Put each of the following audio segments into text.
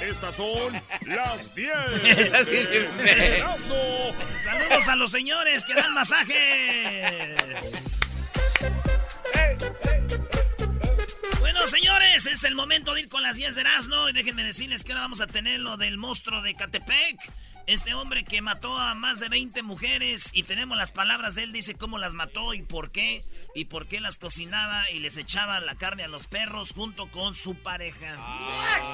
Estas son las 10. Saludos a los señores que dan masajes. Bueno, señores, es el momento de ir con las 10 de Erasmo. Y déjenme decirles que ahora vamos a tener lo del monstruo de Catepec. Este hombre que mató a más de 20 mujeres y tenemos las palabras de él, dice cómo las mató y por qué, y por qué las cocinaba y les echaba la carne a los perros junto con su pareja.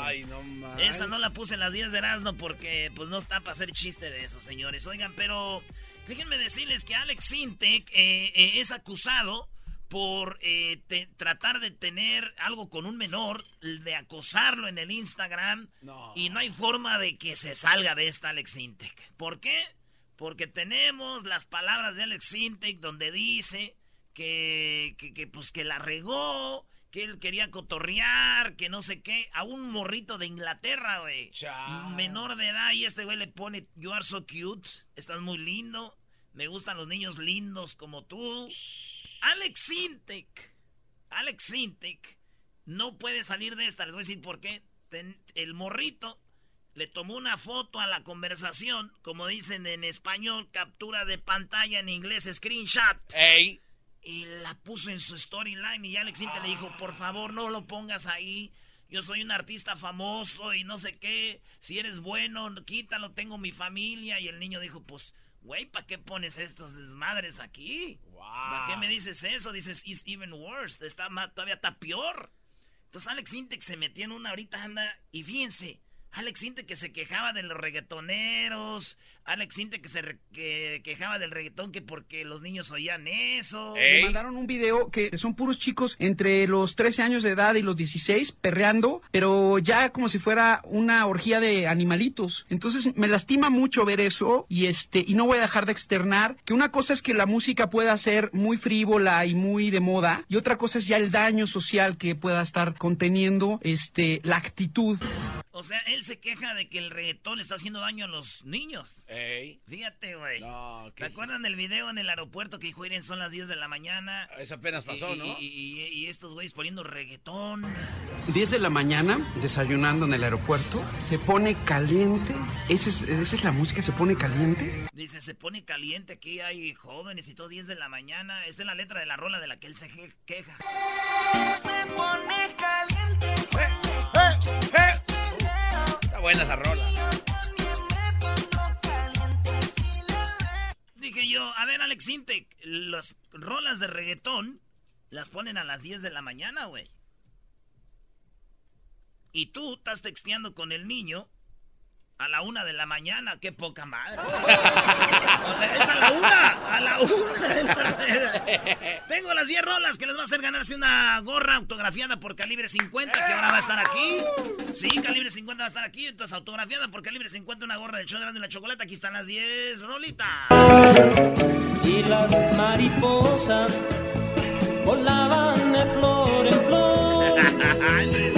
Ay, no mames. Esa no la puse en las 10 de Erasmo porque pues no está para hacer chiste de eso, señores. Oigan, pero déjenme decirles que Alex Sintek eh, eh, es acusado por eh, te- tratar de tener algo con un menor, de acosarlo en el Instagram. No. Y no hay forma de que se salga de esta Alex Sintek. ¿Por qué? Porque tenemos las palabras de Alex Sintek donde dice que, que, que, pues que la regó, que él quería cotorrear, que no sé qué, a un morrito de Inglaterra, güey. Menor de edad y este güey le pone, you are so cute, estás muy lindo, me gustan los niños lindos como tú. Alex Sintek, Alex Sintek no puede salir de esta, les voy a decir por qué. Ten- el morrito le tomó una foto a la conversación, como dicen en español, captura de pantalla en inglés, screenshot Ey. y la puso en su storyline y Alex Sintek le dijo, por favor no lo pongas ahí. Yo soy un artista famoso y no sé qué. Si eres bueno, quítalo, tengo mi familia. Y el niño dijo, pues, güey, ¿para qué pones estos desmadres aquí? ¿Para qué me dices eso? Dices, it's even worse. Está ma- todavía está peor. Entonces Alex Sintek se metió en una ahorita anda y fíjense, Alex Sintek que se quejaba de los reggaetoneros, Alex Sintek que se re- que quejaba del reggaetón que porque los niños oían eso. Ey. Me mandaron un video que son puros chicos entre los 13 años de edad y los 16 perreando, pero ya como si fuera una orgía de animalitos. Entonces me lastima mucho ver eso y este y no voy a dejar de externar que una cosa es que la música pueda ser muy frívola y muy de moda y otra cosa es ya el daño social que pueda estar conteniendo este la actitud. O sea, él se queja de que el reggaetón está haciendo daño a los niños. Ey. Fíjate, güey. No, ¿Te acuerdan del video en el aeropuerto que dijo, "Miren, son las 10 de la mañana? Eso apenas pasó, y, ¿no? Y, y- y estos güeyes poniendo reggaetón. 10 de la mañana, desayunando en el aeropuerto, se pone caliente. Esa es, esa es la música, se pone caliente. Dice, se pone caliente aquí, hay jóvenes y todo 10 de la mañana. Esta es la letra de la rola de la que él se queja. Está buena esa rola. Dije yo, a ver, Alex Intec, las rolas de reggaetón las ponen a las 10 de la mañana, güey. Y tú estás texteando con el niño a la una de la mañana, qué poca madre. Es a la una, a la una de la mañana. Tengo las 10 rolas que les va a hacer ganarse una gorra autografiada por Calibre 50, que ahora va a estar aquí. Sí, Calibre 50 va a estar aquí, entonces autografiada por Calibre 50, una gorra del show de la chocolate. Aquí están las 10 rolitas. y las mariposas volaban de flor en flor.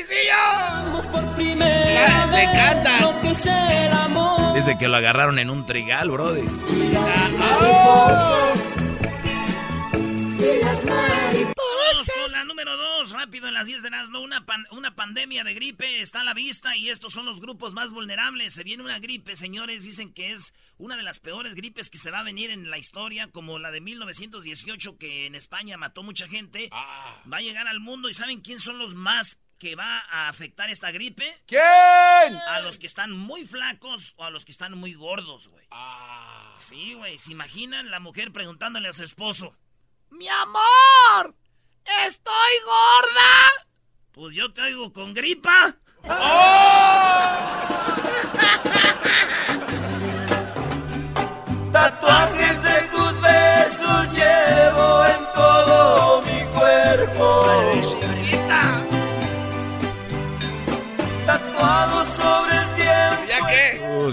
Luisillo! por primera me encanta. lo que es el amor. Dice que lo agarraron en un trigal, brody. Las mariposas. Vamos con la número dos, rápido en las 10 de las no, una, pan- una pandemia de gripe está a la vista y estos son los grupos más vulnerables. Se viene una gripe, señores, dicen que es una de las peores gripes que se va a venir en la historia, como la de 1918 que en España mató mucha gente. Ah. Va a llegar al mundo y ¿saben quién son los más que va a afectar esta gripe? ¿Quién? A los que están muy flacos o a los que están muy gordos, güey. Ah. Sí, güey. ¿Se imaginan la mujer preguntándole a su esposo? Mi amor, ¿estoy gorda? Pues yo te oigo con gripa. ¡Oh!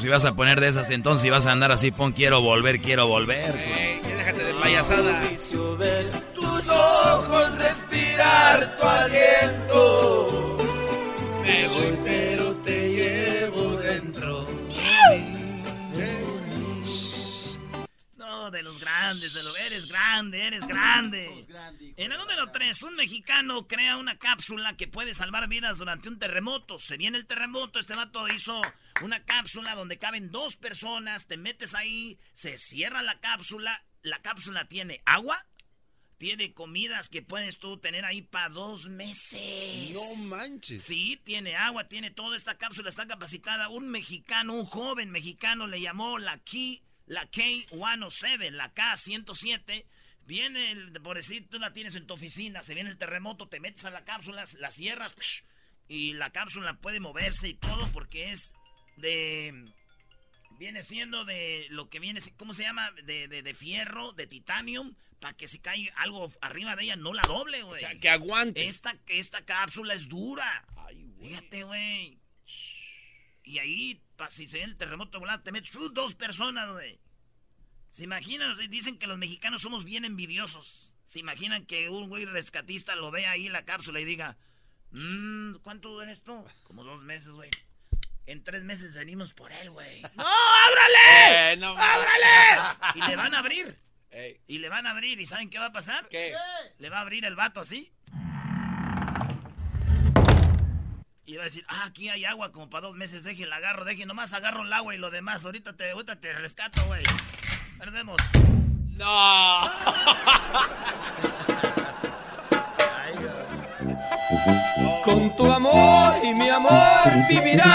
si vas a poner de esas, entonces si vas a andar así, pon quiero volver, quiero volver. Ey, ya déjate de payasada. Tus ojos respirar tu aliento. Me voy, Eres grande, eres grande. En el número 3, un mexicano crea una cápsula que puede salvar vidas durante un terremoto. Se viene el terremoto, este vato hizo una cápsula donde caben dos personas, te metes ahí, se cierra la cápsula, la cápsula tiene agua, tiene comidas que puedes tú tener ahí para dos meses. No manches. Sí, tiene agua, tiene todo. Esta cápsula está capacitada. Un mexicano, un joven mexicano le llamó la Key, la K107, la K107. Viene, el, por decir, tú la tienes en tu oficina, se viene el terremoto, te metes a la cápsula, la cierras psh, y la cápsula puede moverse y todo porque es de... Viene siendo de lo que viene, ¿cómo se llama? De, de, de fierro, de titanium, para que si cae algo arriba de ella no la doble, güey. O sea, que aguante. Esta, esta cápsula es dura. Ay, güey. Fíjate, güey. Y ahí, pa, si se ve el terremoto volante, te metes uh, dos personas, güey. ¿Se imaginan? Dicen que los mexicanos somos bien envidiosos. ¿Se imaginan que un güey rescatista lo vea ahí en la cápsula y diga, mmm, ¿cuánto dura esto? Como dos meses, güey. En tres meses venimos por él, güey. ¡No, ábrale! Eh, no ¡Ábrale! Y le van a abrir. Ey, Y le van a abrir. ¿Y saben qué va a pasar? ¿Qué? Le va a abrir el vato así. Y va a decir, ah, aquí hay agua como para dos meses, deje el agarro, deje, nomás agarro el agua y lo demás, ahorita te, ahorita te rescato, güey. Perdemos. No. Con tu amor y mi amor vivirás.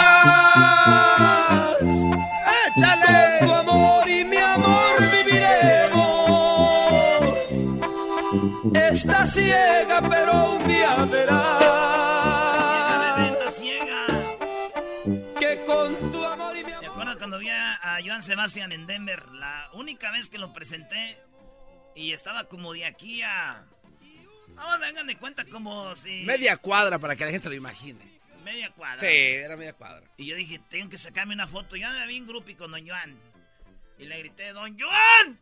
¡Échale! Con tu amor y mi amor viviremos. Está ciega, pero un día verás Joan Sebastián en Denver? La única vez que lo presenté y estaba como de aquí a... Vamos, hagan de cuenta como si... Media cuadra para que la gente lo imagine. Media cuadra. Sí, era media cuadra. Y yo dije, tengo que sacarme una foto. Ya me vi en grupi con Don Joan. Y le grité, Don Joan.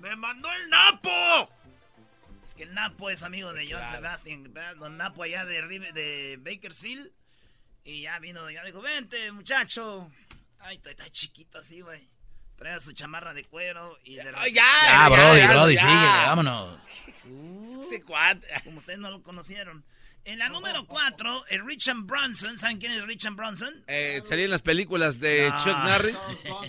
Me mandó el Napo. Es que el Napo es amigo de Joan Claro. Sebastián. Don Napo allá de, de Bakersfield. Y ya vino Don Joan. Dijo, vente, muchacho. Ay, está, está chiquito así, güey. Trae su chamarra de cuero y de Ay, ya, Ya, Brody, ya, Brody, síguele, vámonos. Este como ustedes no lo conocieron. En la número 4, el Richard Bronson. ¿Saben quién es Richard Bronson? Eh, salía en las películas de No. Chuck Norris.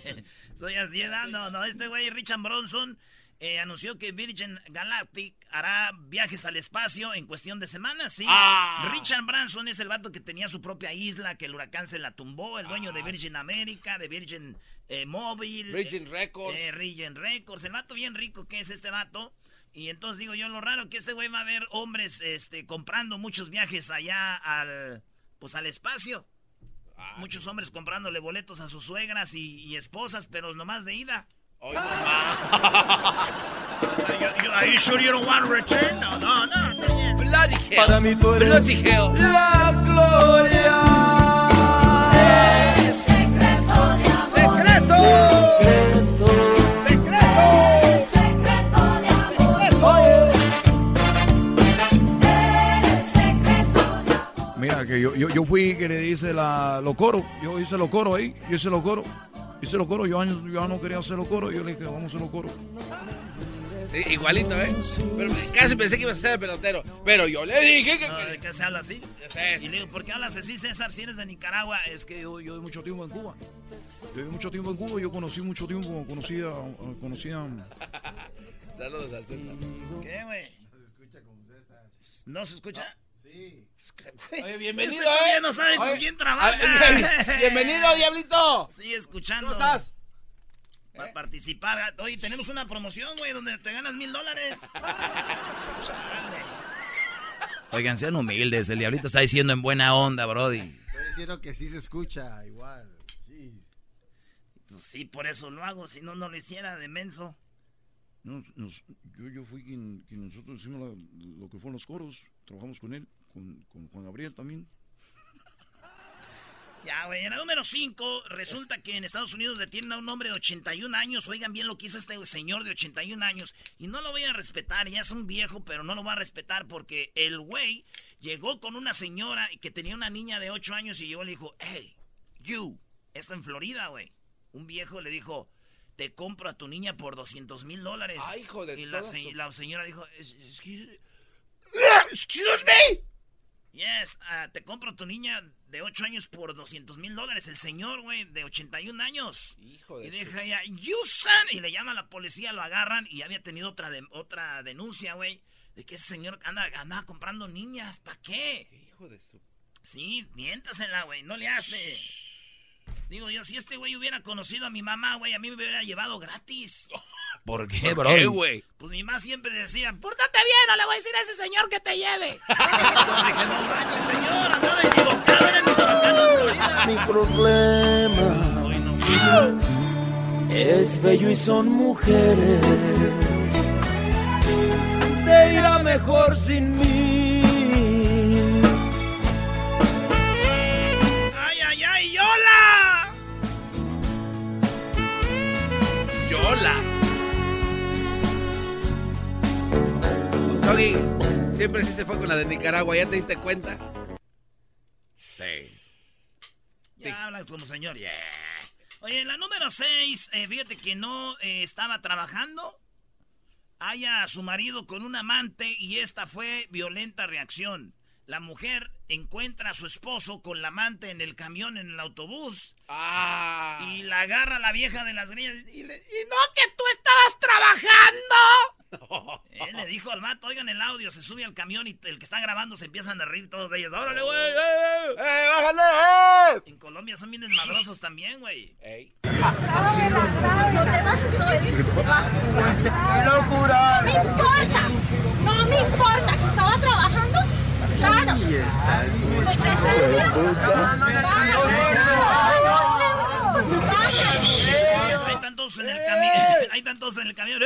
Soy así. No, no, este güey, Richard Bronson, eh, anunció que Virgin Galactic hará viajes al espacio en cuestión de semanas, ¿sí? Ah. Richard Branson es el vato que tenía su propia isla, que el huracán se la tumbó, el dueño de Ah, Virgin America, de Virgin eh, Mobile. Virgin eh, Records. eh, Virgin Records, el vato bien rico que es este vato. Y entonces digo yo, lo raro que este güey va a ver hombres este, comprando muchos viajes allá al, pues al espacio. Ah, Muchos hombres comprándole boletos a sus suegras y, y esposas, pero nomás de ida. Hoy no. Are you sure you don't want to return? No, no, no. bien. Bloody hell. Para mí tú eres Bloody hell. la gloria. ¡Secreto! ¡Secreto! Mira, que yo, yo, yo fui que le hice la, los coros. Yo hice los coros ahí. Yo hice los coros. Hice los coros. Yo, yo no quería hacer los coros. Yo le dije, vamos a hacer los coros. Sí, igualito, ¿eh? Pero casi pensé que ibas a ser el pelotero. Pero yo le dije que... No, ¿De qué se habla así? Y le digo, ¿por qué hablas así, César? Si eres de Nicaragua, es que Yo, yo viví mucho tiempo en Cuba. Yo viví mucho tiempo en Cuba. Yo conocí mucho tiempo. Conocía. Conocía. Saludos a César. ¿Qué, güey? ¿No se escucha? Sí. Oye, bienvenido, Este ¿eh? no sabe con Oye, quién trabaja. Bienvenido, Diablito. Sigue escuchando. ¿Cómo estás? Para participar. Oye, tenemos una promoción, güey, donde te ganas mil dólares. Oigan, sean humildes. El diablito está diciendo en buena onda, Brody. Estoy diciendo que sí se escucha igual. Sí. Pues sí, por eso lo hago. Si no, no lo hiciera de menso. No, nos- yo, yo fui quien, quien nosotros hicimos la- lo que fueron los coros. Trabajamos con él, con, con Juan Gabriel también. Ya, güey, en la número 5, resulta que en Estados Unidos detienen a un hombre de 81 años. Oigan bien lo que hizo este señor de 81 años. Y no lo voy a respetar, ya es un viejo, pero no lo voy a respetar porque el güey llegó con una señora que tenía una niña de 8 años y llegó y le dijo, hey, you, está en Florida, güey. Un viejo le dijo, te compro a tu niña por 200 mil dólares. Ay, hijo de Y la, se- la señora dijo, "Es- excuse, excuse me. Yes, ah, te compro tu niña de 8 años por 200 mil dólares. El señor, güey, de 81 años. Hijo de Y su- deja ya, you son. Y le llama a la policía, lo agarran y había tenido otra, de- otra denuncia, güey. De que ese señor anda, andaba comprando niñas. ¿Para qué? Hijo de su... Sí, miéntasela, güey. No le hace. Digo yo, si este güey hubiera conocido a mi mamá, güey, a mí me hubiera llevado gratis. ¿Por qué, ¿Por Brody? qué, güey? Pues mi mamá siempre decía, pórtate bien, no le voy a decir a ese señor que te lleve. Yo dije, no manches, señor, andaba equivocado, era en Michoacán, en Florida. Mi problema Hoy no. es bello y son mujeres. Te irá mejor sin mí. Yola. Doggy, siempre sí se fue con la de Nicaragua, ¿ya te diste cuenta? Sí. Ya hablas como señor, yeah. Oye, en la número 6, fíjate que no eh, estaba trabajando. Haya a su marido con un amante y esta fue violenta reacción. La mujer encuentra a su esposo con la amante en el camión, en el autobús. Ah. Y la agarra la vieja de las greñas y, le, y no que tú estabas trabajando. Él le dijo al vato, oigan el audio, se sube al camión y el que está grabando se empiezan a reír todos de ellos. ¡Órale, güey! eh, eh". ¡Eh, bájale! En Colombia son bien desmadrosos también, güey. Ey. No me importa, no me importa que estaba trabajando. Claro. Y estás Hay tantos en el camión. Hay tantos en el camión.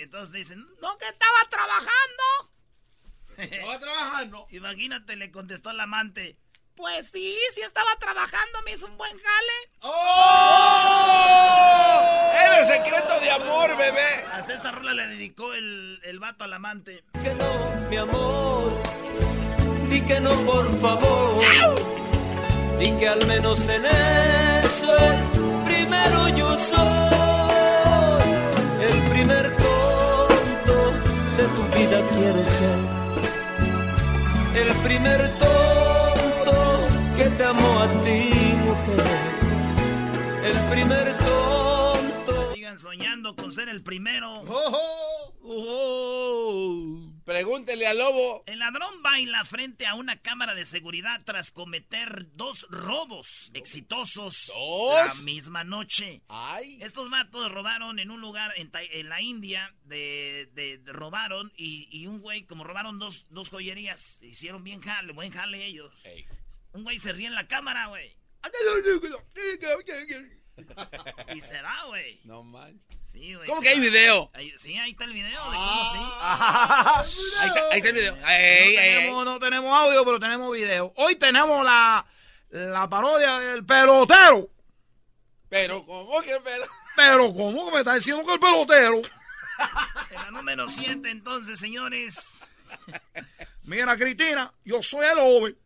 Entonces dicen, no, que estaba trabajando. Estaba trabajando. Imagínate, le contestó el amante. Pues sí, sí estaba trabajando, me hizo un buen jale. ¡Oh! ¡Era el secreto de amor, bebé! Hasta esta rola le dedicó el, el vato al amante. Que no, mi amor. Di que no, por favor. Di que al menos en eso el primero yo soy. El primer tonto de tu vida quiero ser. El primer tonto que te amó a ti, mujer. El primer tonto. Sigan soñando con ser el primero. Pregúntele al lobo. El ladrón baila frente a una cámara de seguridad tras cometer dos robos exitosos ¿Dos? la misma noche. Ay. Estos vatos robaron en un lugar en, la India, de, de- de- robaron y, y un güey, como robaron dos, dos joyerías, hicieron bien jale, buen jale ellos. Ey. Un güey se ríe en la cámara, güey. Y se da, güey. No manches. Sí, güey. ¿Cómo que hay video? Ahí- sí, ahí está el video de cómo sí. Ahí está, ahí está el video. Ey, no, ey, ey. tenemos, no tenemos audio, pero tenemos video. Hoy tenemos la, la parodia del pelotero. Pero, ¿cómo que pero? Pero, ¿cómo que me está diciendo que el pelotero? En la número 7, entonces, señores. Mira, Cristina, yo soy el hombre.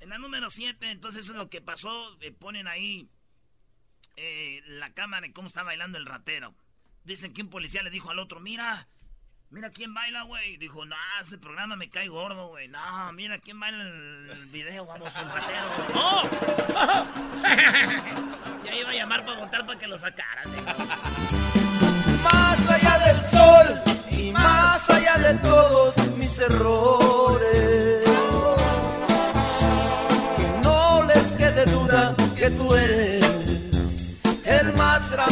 En la número 7, entonces, eso es lo que pasó. eh, ponen ahí eh, la cámara y cómo está bailando el ratero. Dicen que un policía le dijo al otro, mira, mira quién baila, güey. Dijo, no, ese programa me cae gordo, güey. No, mira quién baila el, el video, vamos, el ratero. ¡No! ya iba a llamar para votar para que lo sacaran. Más allá del sol y más allá de todos mis errores.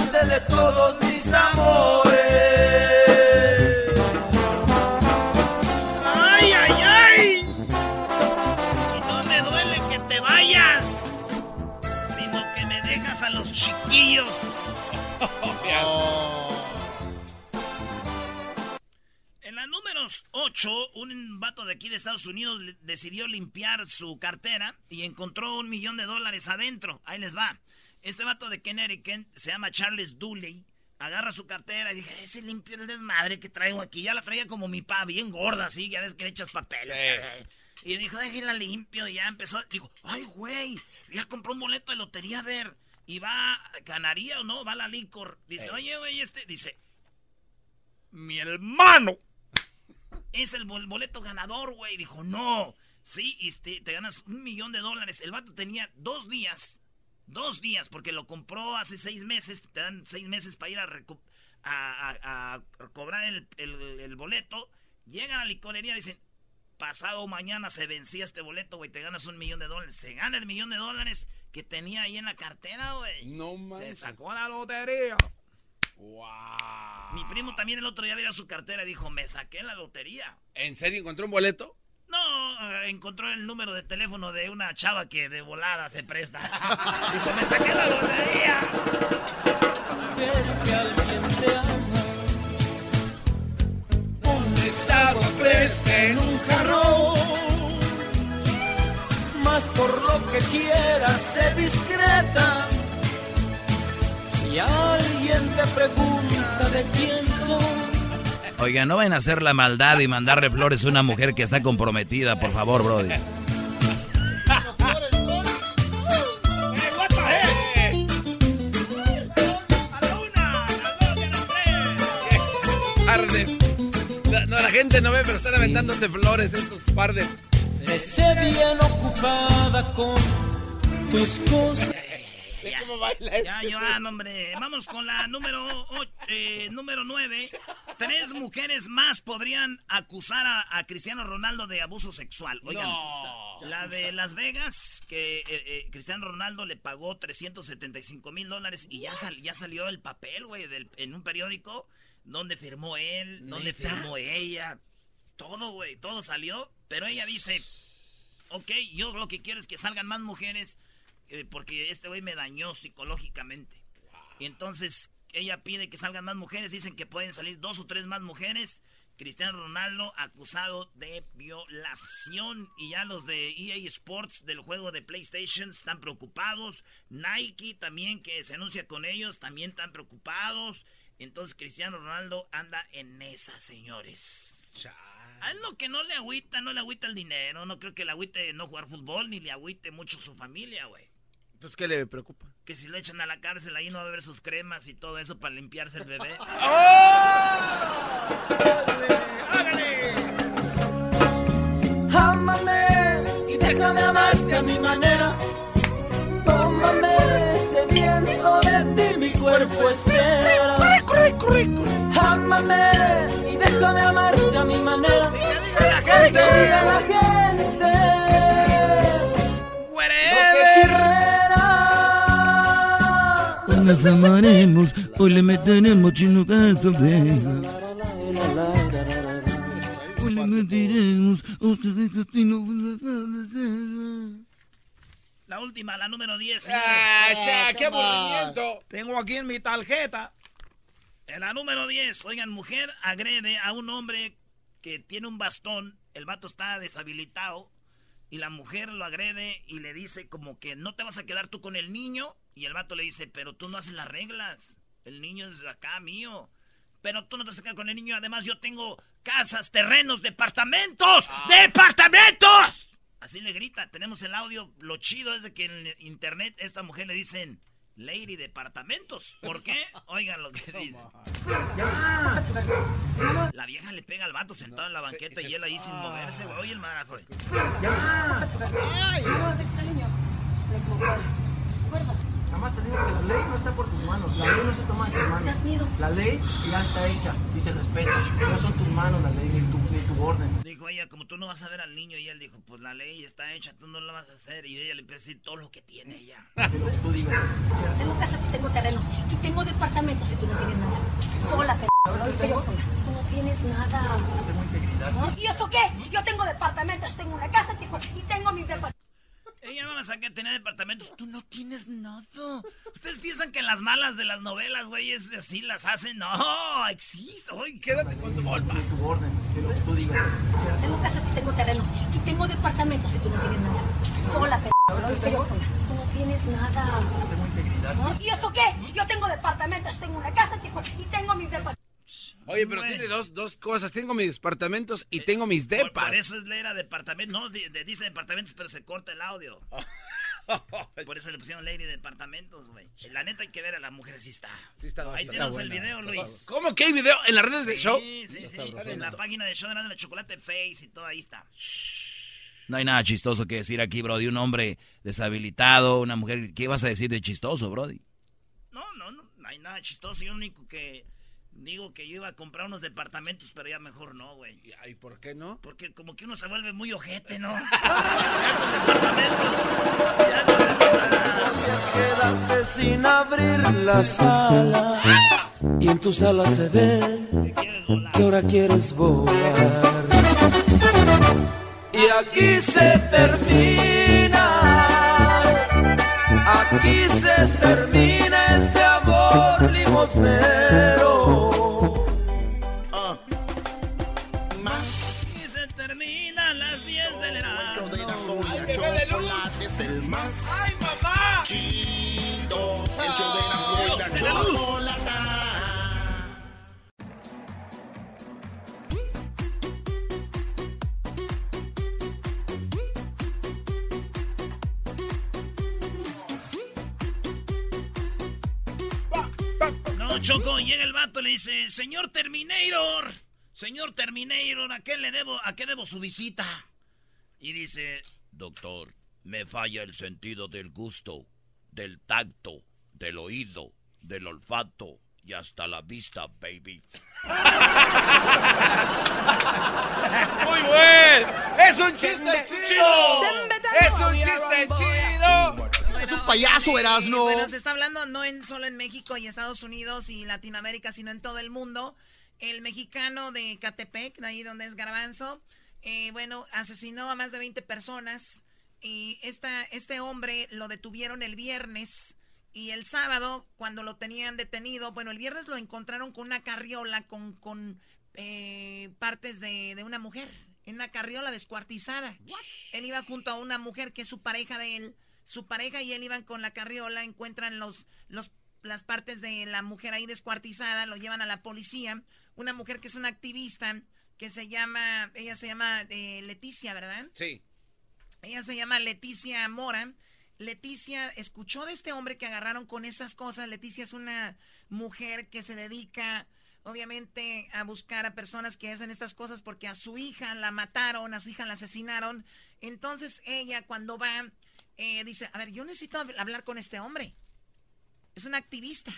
De todos mis amores. ¡Ay, ay, ay! Y no me duele que te vayas, sino que me dejas a los chiquillos. En las números 8, un vato de aquí de Estados Unidos decidió limpiar su cartera y encontró un millón de dólares adentro. Ahí les va. Este vato de Connecticut se llama Charles Dooley. Agarra su cartera y dije, ese limpio el desmadre que traigo aquí. Ya la traía como mi pa, bien gorda, así, ya ves que le echas papeles. Y dijo, déjela limpio. Y ya empezó. Digo, ay, güey, ya compró un boleto de lotería a ver. Y va, ganaría o no, va a la licor. Dice, oye, güey, este. Dice, mi hermano es el bol- boleto ganador, güey. Dijo, no. Sí, y te, te ganas un millón de dólares. El vato tenía dos días. Dos días, porque lo compró hace seis meses. Te dan seis meses para ir a, a, a- a cobrar el, el- el boleto. Llegan a la licorería, dicen, pasado mañana se vencía este boleto, güey. Te ganas un millón de dólares. Se gana el millón de dólares que tenía ahí en la cartera, güey. No Se manches. sacó la lotería. Wow. Mi primo también el otro día vio su cartera y dijo, me saqué la lotería. ¿En serio encontró un boleto? No, eh, encontró el número de teléfono de una chava que de volada se presta. Dijo, me saqué la lotería. Que alguien te ama. Pones agua fresca en un jarrón. Más por lo que quieras, sé discreta. Si alguien te pregunta de quién soy. Oiga, no vayan a hacer la maldad y mandarle flores a una mujer que está comprometida, por favor, Brody. Arde. La- no, la gente no ve, pero están aventándose flores estos par de... Sé bien ocupada con tus cosas. Ve cómo baila Ya, este. Joan, hombre. Vamos con la número, och- eh, número 9. Tres mujeres más podrían acusar a, a Cristiano Ronaldo de abuso sexual. Oigan, la de Las Vegas, que eh, eh, Cristiano Ronaldo le pagó 375 mil dólares y ya, sal- ya salió el papel, güey, del- en un periódico donde firmó él, donde firmó ella. Todo, güey, todo salió. Pero ella dice, ok, yo lo que quiero es que salgan más mujeres eh, porque este güey me dañó psicológicamente. Y entonces ella pide que salgan más mujeres, dicen que pueden salir dos o tres más mujeres. Cristiano Ronaldo acusado de violación y ya los de EA Sports del juego de PlayStation están preocupados. Nike también que se anuncia con ellos también están preocupados. Entonces Cristiano Ronaldo anda en esa, señores. A él lo que no le agüita, no le agüita el dinero. No creo que le agüite no jugar fútbol ni le agüite mucho su familia, güey. Entonces, ¿qué le preocupa? Que si lo echan a la cárcel ahí no va a haber sus cremas y todo eso para limpiarse el bebé. Ámame y déjame amarte a mi manera. Tómame sediento de ti, mi cuerpo espera. Ámame y déjame amarte a mi manera. Que diga la gente Nos amaremos, hoy le meteremos chino de Hoy le meteremos ustedes así no La última, la número 10. ¡Ah, cha! ¡Qué aburrimiento! Tengo aquí en mi tarjeta. En la número 10, oigan, mujer agrede a un hombre que tiene un bastón. El vato está deshabilitado. Y la mujer lo agrede y le dice como que no te vas a quedar tú con el niño. Y el vato le dice, pero tú no haces las reglas. El niño es acá mío. Pero tú no te quedar con el niño. Además, yo tengo casas, terrenos, departamentos. ¡Departamentos! Así le grita. Tenemos el audio. Lo chido es de que en internet esta mujer le dicen Lady Departamentos. ¿Por qué? Oigan lo que dice. La vieja le pega al vato sentado en la banqueta y él ahí sin moverse, güey. Oye el madrazo. Ay, no. Nada más te digo que la ley no está por tus manos. La ley no se toma en tus manos. has miedo? La ley ya está hecha y se respeta. No son tus manos la ley ni tu, ni tu orden. Dijo ella, como tú no vas a ver al niño, y él dijo, pues la ley está hecha, tú no la vas a hacer. Y ella le empieza a decir todo lo que tiene ella. Tú digas. Tengo casas y tengo terrenos. Y tengo departamentos y tú no tienes nada. Sola, p***. Tú no tienes nada. Tengo integridad. ¿Y eso qué? Yo tengo departamentos, tengo una casa, y tengo mis departamentos. Ella no la saca a tener departamentos. Tú no tienes nada. Ustedes piensan que en las malas de las novelas, güey, es así las hacen. No, existe. Oye, quédate con tu golpa. Tu orden. Lo que tú digas. Tengo casas y tengo terrenos. Y tengo departamentos y tú no tienes nada. Sola, p***. Tú no tienes nada. Tengo integridad. ¿Y eso qué? Yo tengo departamentos, tengo una casa, Tijuana, y tengo mis departamentos. Oye, pero tiene dos, dos cosas. Tengo mis departamentos y tengo mis Por, depas. por eso es leer a departamentos. No, de- dice departamentos, pero se corta el audio. Por eso le pusieron lady de departamentos, güey. La neta hay que ver a la mujer si está. Sí está, Ahí está tienes el video, Luis. ¿Cómo que hay video en las redes de Sí, show? Sí, sí, En la página de show de la chocolate face y todo ahí está. No hay nada chistoso que decir aquí, Brody. Un hombre deshabilitado, una mujer. ¿Qué vas a decir de chistoso, Brody? No, no, no, no hay nada chistoso. Yo lo único que digo que yo iba a comprar unos departamentos, pero ya mejor no, güey. ¿Y por qué no? Porque como que uno se vuelve muy ojete, ¿no? ya con departamentos. Ya con departamentos. Quédate sin abrir la sala y en tu sala se ve que ahora quieres volar. Y aquí se termina, aquí se termina este amor limosnero. Choco, llega el vato y le dice, señor Terminator, señor Terminator, ¿a qué le debo, a qué debo su visita? Y dice, doctor, me falla el sentido del gusto, del tacto, del oído, del olfato y hasta la vista, baby. ¡Muy buen! ¡Es un chiste chido! ¡Es un chiste chido! Es un payaso, Erasno. Bueno, se está hablando no en, solo en México y Estados Unidos y Latinoamérica, sino en todo el mundo. El mexicano de Catepec, de ahí donde es Garbanzo, eh, bueno, asesinó a más de 20 personas. Y esta, este hombre lo detuvieron el viernes y el sábado, cuando lo tenían detenido, bueno, el viernes lo encontraron con una carriola con, con eh, partes de, de una mujer, en una carriola descuartizada. Él iba junto a una mujer que es su pareja de él. Su pareja y él iban con la carriola, encuentran los, los, las partes de la mujer ahí descuartizada, lo llevan a la policía. Una mujer que es una activista, que se llama, ella se llama eh, Leticia, ¿verdad? Sí. Ella se llama Leticia Mora. Leticia escuchó de este hombre que agarraron con esas cosas. Leticia es una mujer que se dedica, obviamente, a buscar a personas que hacen estas cosas porque a su hija la mataron, a su hija la asesinaron. Entonces ella cuando va, eh, dice, a ver, yo necesito hab- hablar con este hombre. Es una activista.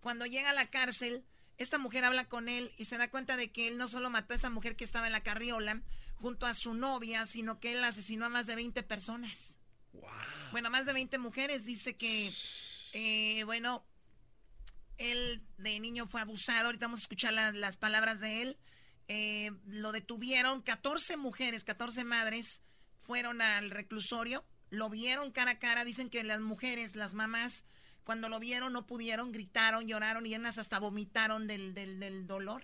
Cuando llega a la cárcel, esta mujer habla con él y se da cuenta de que él no solo mató a esa mujer que estaba en la carriola junto a su novia, sino que él asesinó a más de 20 personas. Bueno, más de 20 mujeres. Dice que, eh, bueno, él de niño fue abusado. Ahorita vamos a escuchar la- las palabras de él. Eh, lo detuvieron 14 mujeres, 14 madres fueron al reclusorio, lo vieron cara a cara, dicen que las mujeres, las mamás, cuando lo vieron no pudieron, gritaron, lloraron y unas hasta vomitaron del, del, del dolor.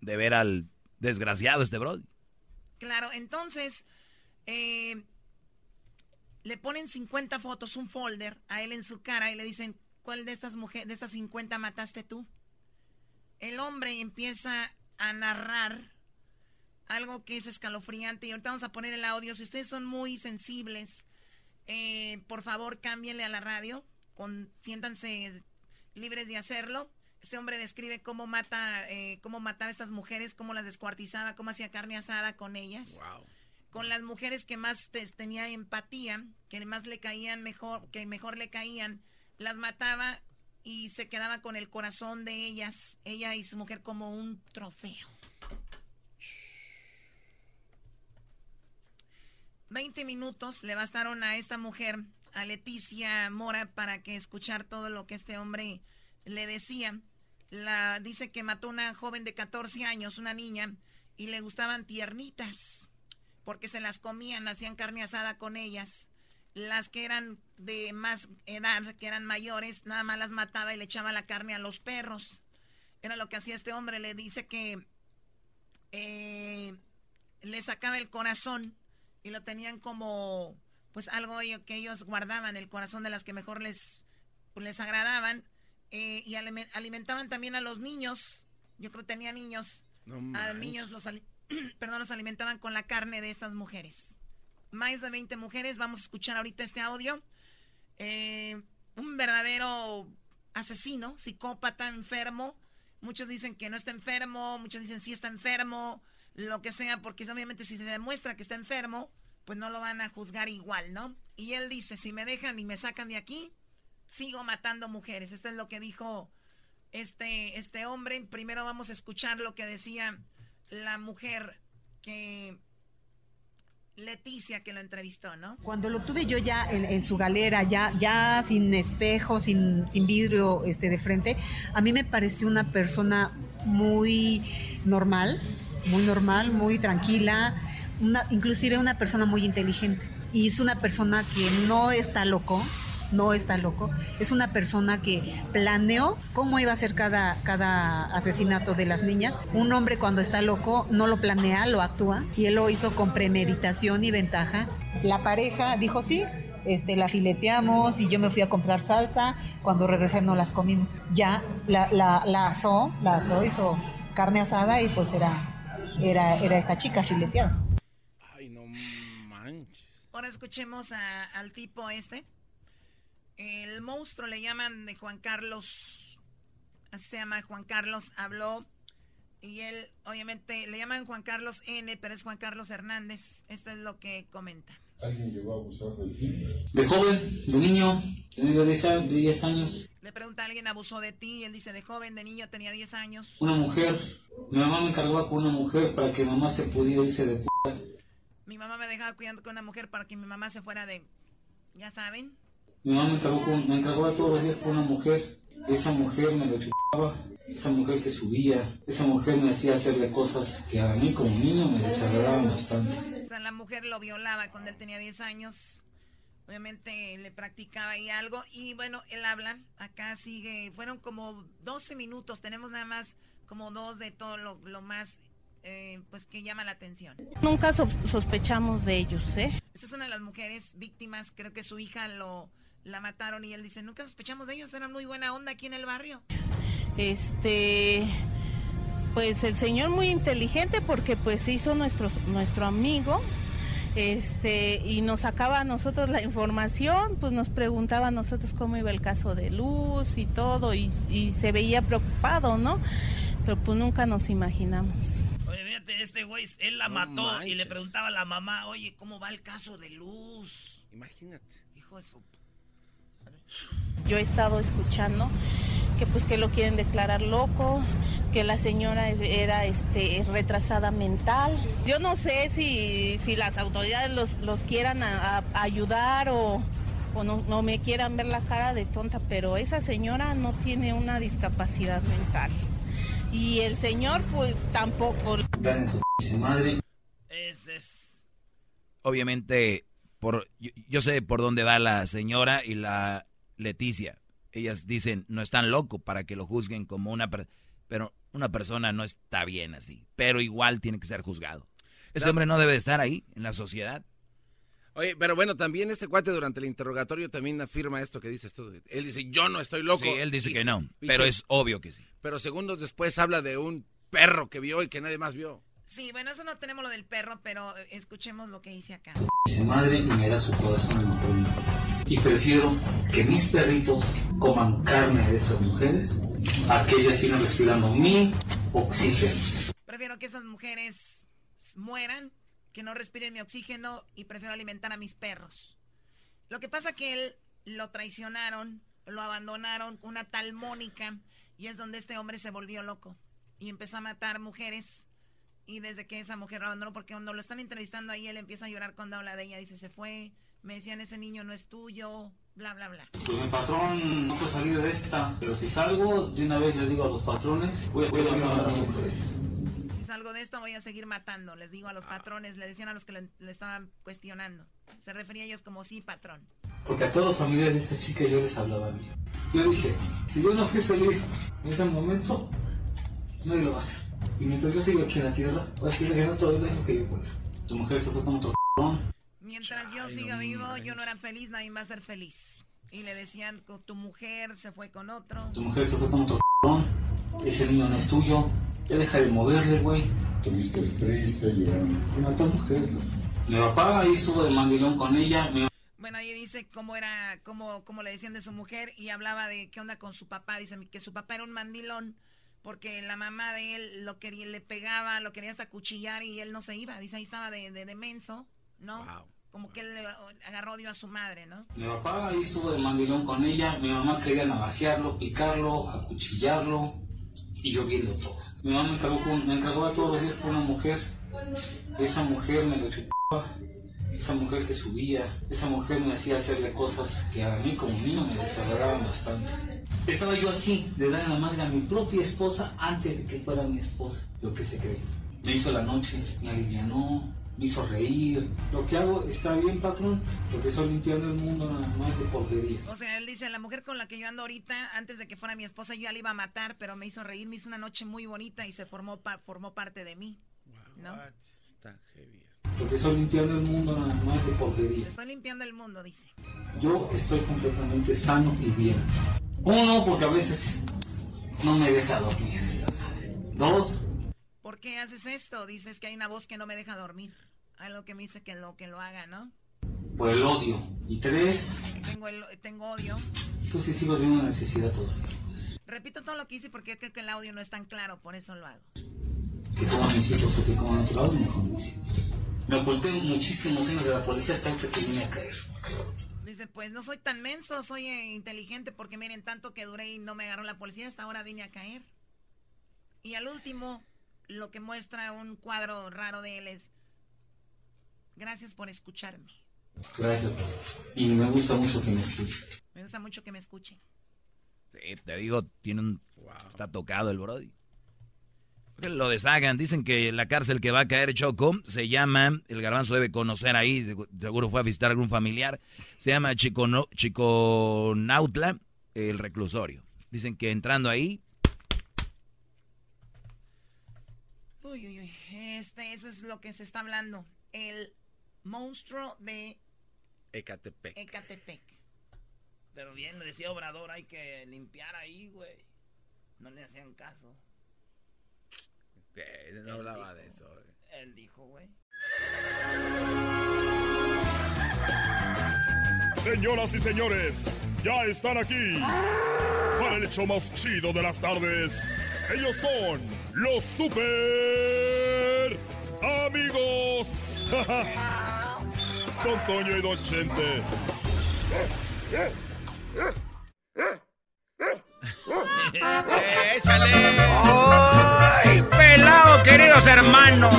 De ver al desgraciado este Brody. Claro, entonces eh, le ponen 50 fotos, un folder a él en su cara y le dicen, ¿cuál de estas mujeres, de estas 50 mataste tú? El hombre empieza a narrar algo que es escalofriante y ahorita vamos a poner el audio. Si ustedes son muy sensibles, eh, por favor cámbienle a la radio, con, siéntanse libres de hacerlo. Este hombre describe cómo mata, eh, cómo mataba a estas mujeres, cómo las descuartizaba, cómo hacía carne asada con ellas. con las mujeres que más tenía empatía, que más le caían mejor, que mejor le caían, las mataba y se quedaba con el corazón de ellas, ella y su mujer como un trofeo. 20 minutos le bastaron a esta mujer, a Leticia Mora, para que escuchar todo lo que este hombre le decía. La, dice que mató a una joven de 14 años, una niña, y le gustaban tiernitas, porque se las comían, hacían carne asada con ellas. Las que eran de más edad, que eran mayores, nada más las mataba y le echaba la carne a los perros. Era lo que hacía este hombre. Le dice que eh, le sacaba el corazón y lo tenían como pues algo que ellos guardaban, el corazón de las que mejor les, pues, les agradaban. Eh, y alimentaban también a los niños. Yo creo que tenía niños. a los niños los, perdón, los alimentaban con la carne de estas mujeres. Más de 20 mujeres. Vamos a escuchar ahorita este audio. Eh, un verdadero asesino, psicópata, enfermo. Muchos dicen que no está enfermo, muchos dicen sí está enfermo lo que sea, porque obviamente si se demuestra que está enfermo, pues no lo van a juzgar igual, ¿no? Y él dice, si me dejan y me sacan de aquí, sigo matando mujeres. Esto es lo que dijo este, este hombre. Primero vamos a escuchar lo que decía la mujer que... Leticia que lo entrevistó, ¿no? Cuando lo tuve yo ya en, su galera, ya, ya sin espejo, sin, sin vidrio este, de frente, a mí me pareció una persona muy normal, muy normal, muy tranquila, una, inclusive una persona muy inteligente. Y es una persona que no está loco, no está loco, es una persona que planeó cómo iba a ser cada, cada asesinato de las niñas. Un hombre cuando está loco no lo planea, lo actúa y él lo hizo con premeditación y ventaja. La pareja dijo sí, este, la fileteamos y yo me fui a comprar salsa. Cuando regresé no las comimos. Ya la, la, la asó, la asó, hizo carne asada y pues era era, era esta chica fileteada. Ahora escuchemos al tipo este. El monstruo le llaman de Juan Carlos. Así se llama Juan Carlos. Habló. Y él, obviamente, le llaman Juan Carlos N, pero es Juan Carlos Hernández. Esto es lo que comenta. ¿Alguien llegó a abusar del ti? De joven, de niño, tenía 10 años. Le pregunta a alguien, ¿abusó de ti? Y él dice, de joven, de niño, tenía 10 años. Una mujer. Mi mamá me encargó con una mujer para que mamá se pudiera irse de p... Mi mamá me dejaba cuidando con una mujer para que mi mamá se fuera de... ¿Ya saben? Mi mamá me encargó, con, me encargó todos los días con una mujer. Esa mujer me lo chupaba. Esa mujer se subía. Esa mujer me hacía hacerle cosas que a mí como niño me desagradaban bastante. O sea, la mujer lo violaba cuando él tenía 10 años. Obviamente le practicaba ahí algo. Y bueno, él habla. Acá sigue. Fueron como 12 minutos. Tenemos nada más como dos de todo lo, lo más eh, pues que llama la atención. Nunca sospechamos de ellos, ¿eh? Esta es una de las mujeres víctimas, creo que su hija lo la mataron y él dice, nunca sospechamos de ellos, eran muy buena onda aquí en el barrio. Este, pues el señor muy inteligente porque pues hizo nuestro, nuestro amigo, este, y nos sacaba a nosotros la información, pues nos preguntaba a nosotros cómo iba el caso de Luz y todo, y, y se veía preocupado, ¿no? Pero pues nunca nos imaginamos. Fíjate, este güey, él la mató y le preguntaba a la mamá, oye, ¿cómo va el caso de Luz? Imagínate. Hijo de su yo he estado escuchando que pues que lo quieren declarar loco, que la señora era este, retrasada mental. Yo no sé si, si las autoridades los, los quieran ayudar o, o no, no, me quieran ver la cara de tonta, pero esa señora no tiene una discapacidad mental. Y el señor pues tampoco. Es, es... Obviamente, por, yo, yo sé por dónde va la señora y la Leticia. Ellas dicen, no están loco para que lo juzguen como una... pero una persona no está bien así. Pero igual tiene que ser juzgado. Ese hombre no debe estar ahí, en la sociedad. Oye, pero bueno, también este cuate durante el interrogatorio también afirma esto que dices tú. Él dice, yo no estoy loco. Sí, él dice que no, pero es obvio que sí. Pero segundos después habla de un perro que vio y que nadie más vio. Sí, bueno, eso no tenemos lo del perro, pero eh, escuchemos lo que dice acá. Su madre me da su corazón Y prefiero que mis perritos coman carne de esas mujeres a que ellas sigan respirando mi oxígeno. Prefiero que esas mujeres mueran que no respiren mi oxígeno y prefiero alimentar a mis perros. Lo que pasa que él lo traicionaron, lo abandonaron, una tal Mónica, y es donde este hombre se volvió loco y empezó a matar mujeres. Y desde que esa mujer lo abandonó, porque cuando lo están entrevistando ahí, él empieza a llorar cuando habla de ella, dice, se fue, me decían, ese niño no es tuyo, bla, bla, bla. Pues mi patrón no puede salir de esta, pero si salgo, de una vez le digo a los patrones, voy a, voy a a salgo de esta voy a seguir matando, les digo a los patrones, le decían a los que le, le estaban cuestionando. Se refería a ellos como sí, patrón. Porque a todos los familiares de esta chica yo les hablaba a mí. Yo dije, si yo no fui feliz en ese momento, nadie lo va a hacer. Y mientras yo sigo aquí en la tierra, voy a seguir haciendo todo lo que yo pueda. Tu mujer se fue con otro c******. Mientras yo siga vivo, yo no era feliz, nadie va a ser feliz. Y le decían, "Co- tu mujer se fue con otro. Tu mujer se fue con otro c******. Ese niño no es tuyo. Ya deja de moverle, güey. Estuviste triste, llorando. Y mató a mujer. Mi papá ahí estuvo de mandilón con ella. Mi Bueno, ahí dice cómo era, cómo, cómo le decían de su mujer y hablaba de qué onda con su papá. Dice que su papá era un mandilón porque la mamá de él lo quería, le pegaba, lo quería hasta cuchillar y él no se iba. Dice ahí estaba de, de, de menso, ¿no? Como que él le agarró odio a su madre, ¿no? Mi papá ahí estuvo de mandilón con ella, mi mamá quería navajearlo, picarlo, acuchillarlo y yo viendo todo. Mi mamá me encargó, me encargó todos los días con una mujer. Esa mujer me lo chupaba, esa mujer se subía, esa mujer me hacía hacerle cosas que a mí como niño me desagradaban bastante. Estaba yo así, de dar la madre a mi propia esposa antes de que fuera mi esposa, lo que se cree. Me hizo la noche, me alivianó, me hizo reír. Lo que hago está bien, patrón, porque estoy limpiando el mundo nada más de porquería. O sea, él dice, la mujer con la que yo ando ahorita, antes de que fuera mi esposa, yo ya la iba a matar, pero me hizo reír, me hizo una noche muy bonita y se formó, pa- formó parte de mí. ¿No? Está heavy. Porque estoy limpiando el mundo nada más de porquería. Estoy limpiando el mundo, dice. Yo estoy completamente sano y bien. Uno, porque a veces no me deja dormir esta madre. Dos, ¿Por qué haces esto? Dices que hay una voz que no me deja dormir. Algo que me dice que lo, que lo haga, ¿no? por el odio. Y tres, Tengo, el- tengo odio. pues sí sigo teniendo necesidad todavía. Repito todo lo que hice porque creo que el audio no es tan claro, por eso lo hago. Que como mis hijos o que como natural, mejor mis hijos. Me oculté muchísimos años de la policía hasta ahorita que vine a caer. Dice, pues no soy tan menso, soy eh, inteligente porque miren, tanto que duré y no me agarró la policía, hasta ahora vine a caer. Y al último, lo que muestra un cuadro raro de él es, gracias por escucharme. Gracias. Y me gusta mucho que me escuchen. Me gusta mucho que me escuchen. Sí, te digo, tiene un... Está tocado el Brody. Que Lo deshagan. Dicen que la cárcel que va a caer Choco se llama, el garbanzo debe conocer ahí, seguro fue a visitar a algún familiar, se llama Chicono, Chiconautla, el reclusorio. Dicen que entrando ahí, Uy, uy, uy. Este, eso es lo que se está hablando. El monstruo de Ecatepec. Ecatepec. Pero bien, decía Obrador, hay que limpiar ahí, güey. No le hacían caso. No hablaba de eso. eh. Él dijo, güey. Señoras y señores, ya están aquí para el hecho más chido de las tardes. Ellos son los super amigos. Don Toño y Don Chente. ¡Échale! ¡Ay, pelado, queridos hermanos!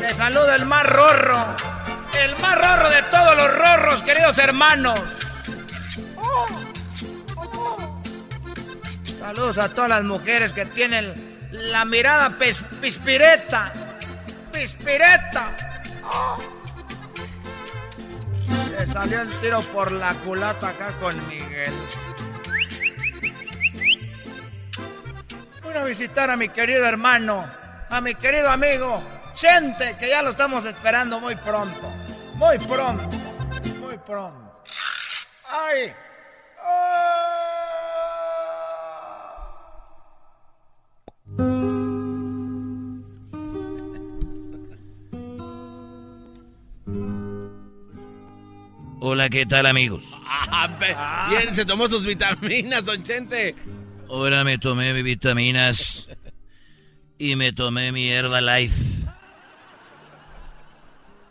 Les saluda el más rorro. El más rorro de todos los rorros, queridos hermanos. Saludos a todas las mujeres que tienen la mirada pis- pispireta. Pispireta. Oh. Le salió el tiro por la culata acá con Miguel. Voy a visitar a mi querido hermano, a mi querido amigo Chente, que ya lo estamos esperando muy pronto. Muy pronto. Muy pronto. ¡Ay! Hola, ¿qué tal amigos? Ah, Bien, se tomó sus vitaminas, don Chente. Ahora me tomé mis vitaminas y me tomé mi Herbalife.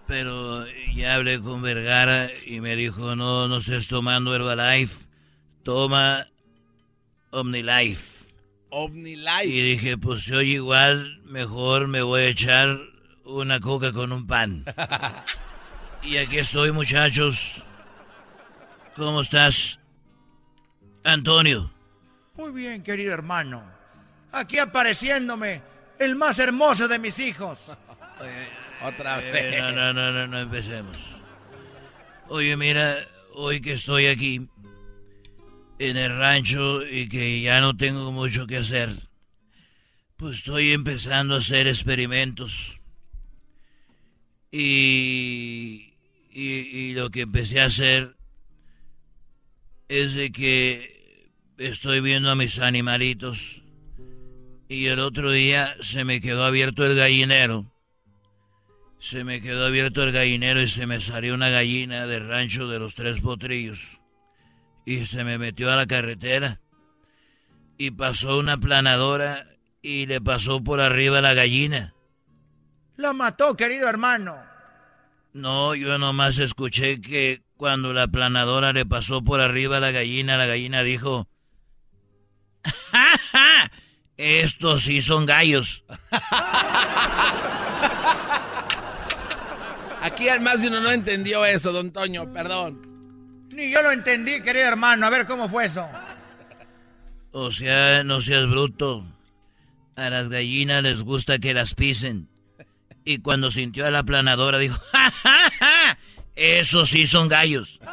Pero ya hablé con Vergara y me dijo, no, no estés tomando Herbalife, toma OmniLife. OmniLife. Y dije, pues si oye igual, mejor me voy a echar una coca con un pan. y aquí estoy, muchachos. ¿Cómo estás, Antonio? Muy bien, querido hermano. Aquí apareciéndome, el más hermoso de mis hijos. Otra Eh, vez. no, no, no, no, no empecemos. Oye, mira, hoy que estoy aquí en el rancho y que ya no tengo mucho que hacer, pues estoy empezando a hacer experimentos. Y, y, y lo que empecé a hacer es de que estoy viendo a mis animalitos y el otro día se me quedó abierto el gallinero se me quedó abierto el gallinero y se me salió una gallina del rancho de los tres potrillos. Y se me metió a la carretera. Y pasó una planadora y le pasó por arriba a la gallina. La mató, querido hermano. No, yo nomás escuché que cuando la planadora le pasó por arriba a la gallina, la gallina dijo... ¡Ja, ja! Estos sí son gallos. Aquí al más de uno no entendió eso, don Toño, perdón. Ni yo lo entendí, querido hermano. A ver cómo fue eso. O sea, no seas bruto. A las gallinas les gusta que las pisen. Y cuando sintió a la planadora dijo, ¡Ja, ja, ja! Esos sí son gallos.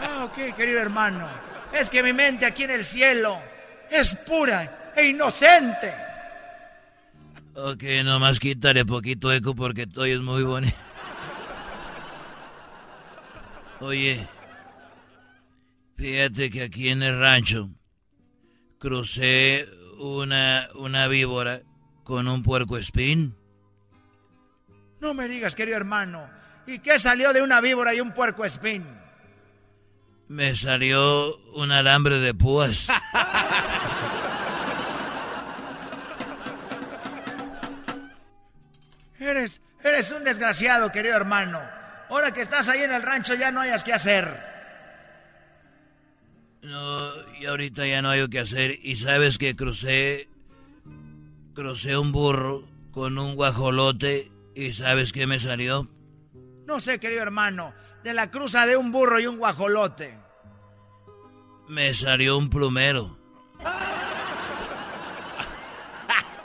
Ah, ok, querido hermano. Es que mi mente aquí en el cielo es pura e inocente. Ok, nomás quítale poquito eco porque todo es muy bonito. Oye, fíjate que aquí en el rancho crucé una, una víbora con un puerco espín. No me digas, querido hermano. ¿Y qué salió de una víbora y un puerco espín? Me salió un alambre de púas. Eres, eres un desgraciado, querido hermano. Ahora que estás ahí en el rancho ya no hayas que hacer. No, y ahorita ya no hay que hacer. Y sabes que crucé. Crucé un burro con un guajolote. ¿Y sabes qué me salió? No sé, querido hermano. De la cruza de un burro y un guajolote. Me salió un plumero.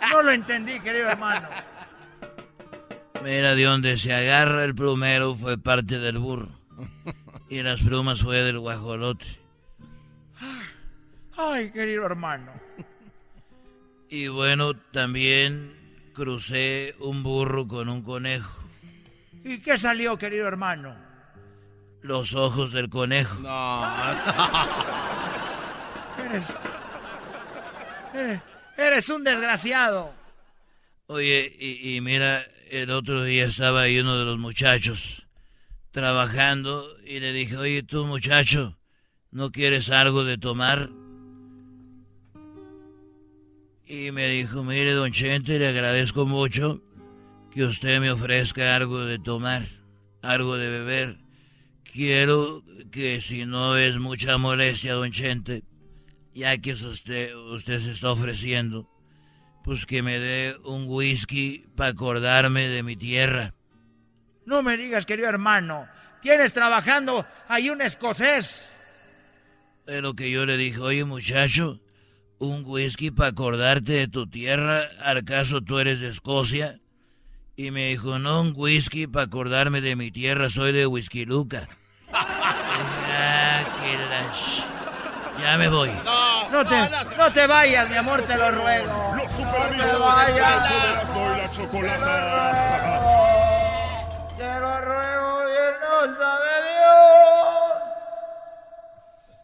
No lo entendí, querido hermano. Mira, de donde se agarra el plumero fue parte del burro. Y las plumas fue del guajolote. Ay, querido hermano. Y bueno, también crucé un burro con un conejo. ¿Y qué salió, querido hermano? Los ojos del conejo. Eres, eres, eres un desgraciado. Oye, y, y mira, el otro día estaba ahí uno de los muchachos trabajando y le dije, oye tú muchacho, ¿no quieres algo de tomar? Y me dijo, mire don Chente, le agradezco mucho que usted me ofrezca algo de tomar, algo de beber. Quiero que si no es mucha molestia, don Chente, ya que usted, usted se está ofreciendo, pues que me dé un whisky para acordarme de mi tierra. No me digas, querido hermano. Tienes trabajando ahí un escocés. De lo que yo le dije, oye muchacho, un whisky para acordarte de tu tierra, ¿al caso tú eres de Escocia? Y me dijo, no, un whisky para acordarme de mi tierra, soy de Whisky Luca. Ya me voy. No te, no te vayas, mi amor, te lo ruego. Los No te vayas. del Erasmo y la chocolata. Te lo ruego, bien no sabe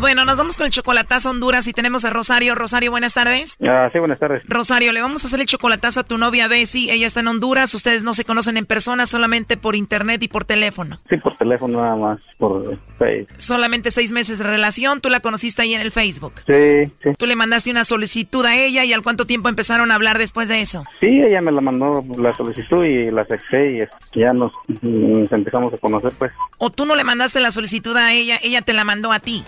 Bueno, nos vamos con el chocolatazo Honduras y tenemos a Rosario. Rosario, buenas tardes. Ah, sí, buenas tardes. Rosario, le vamos a hacer el chocolatazo a tu novia Bessie. Ella está en Honduras. Ustedes no se conocen en persona, solamente por internet y por teléfono. Sí, por teléfono nada más, por Facebook. Solamente seis meses de relación. Tú la conociste ahí en el Facebook. Sí, sí. Tú le mandaste una solicitud a ella y al cuánto tiempo empezaron a hablar después de eso. Sí, ella me la mandó la solicitud y la acepté y ya nos, nos empezamos a conocer, pues. O tú no le mandaste la solicitud a ella, ella te la mandó a ti.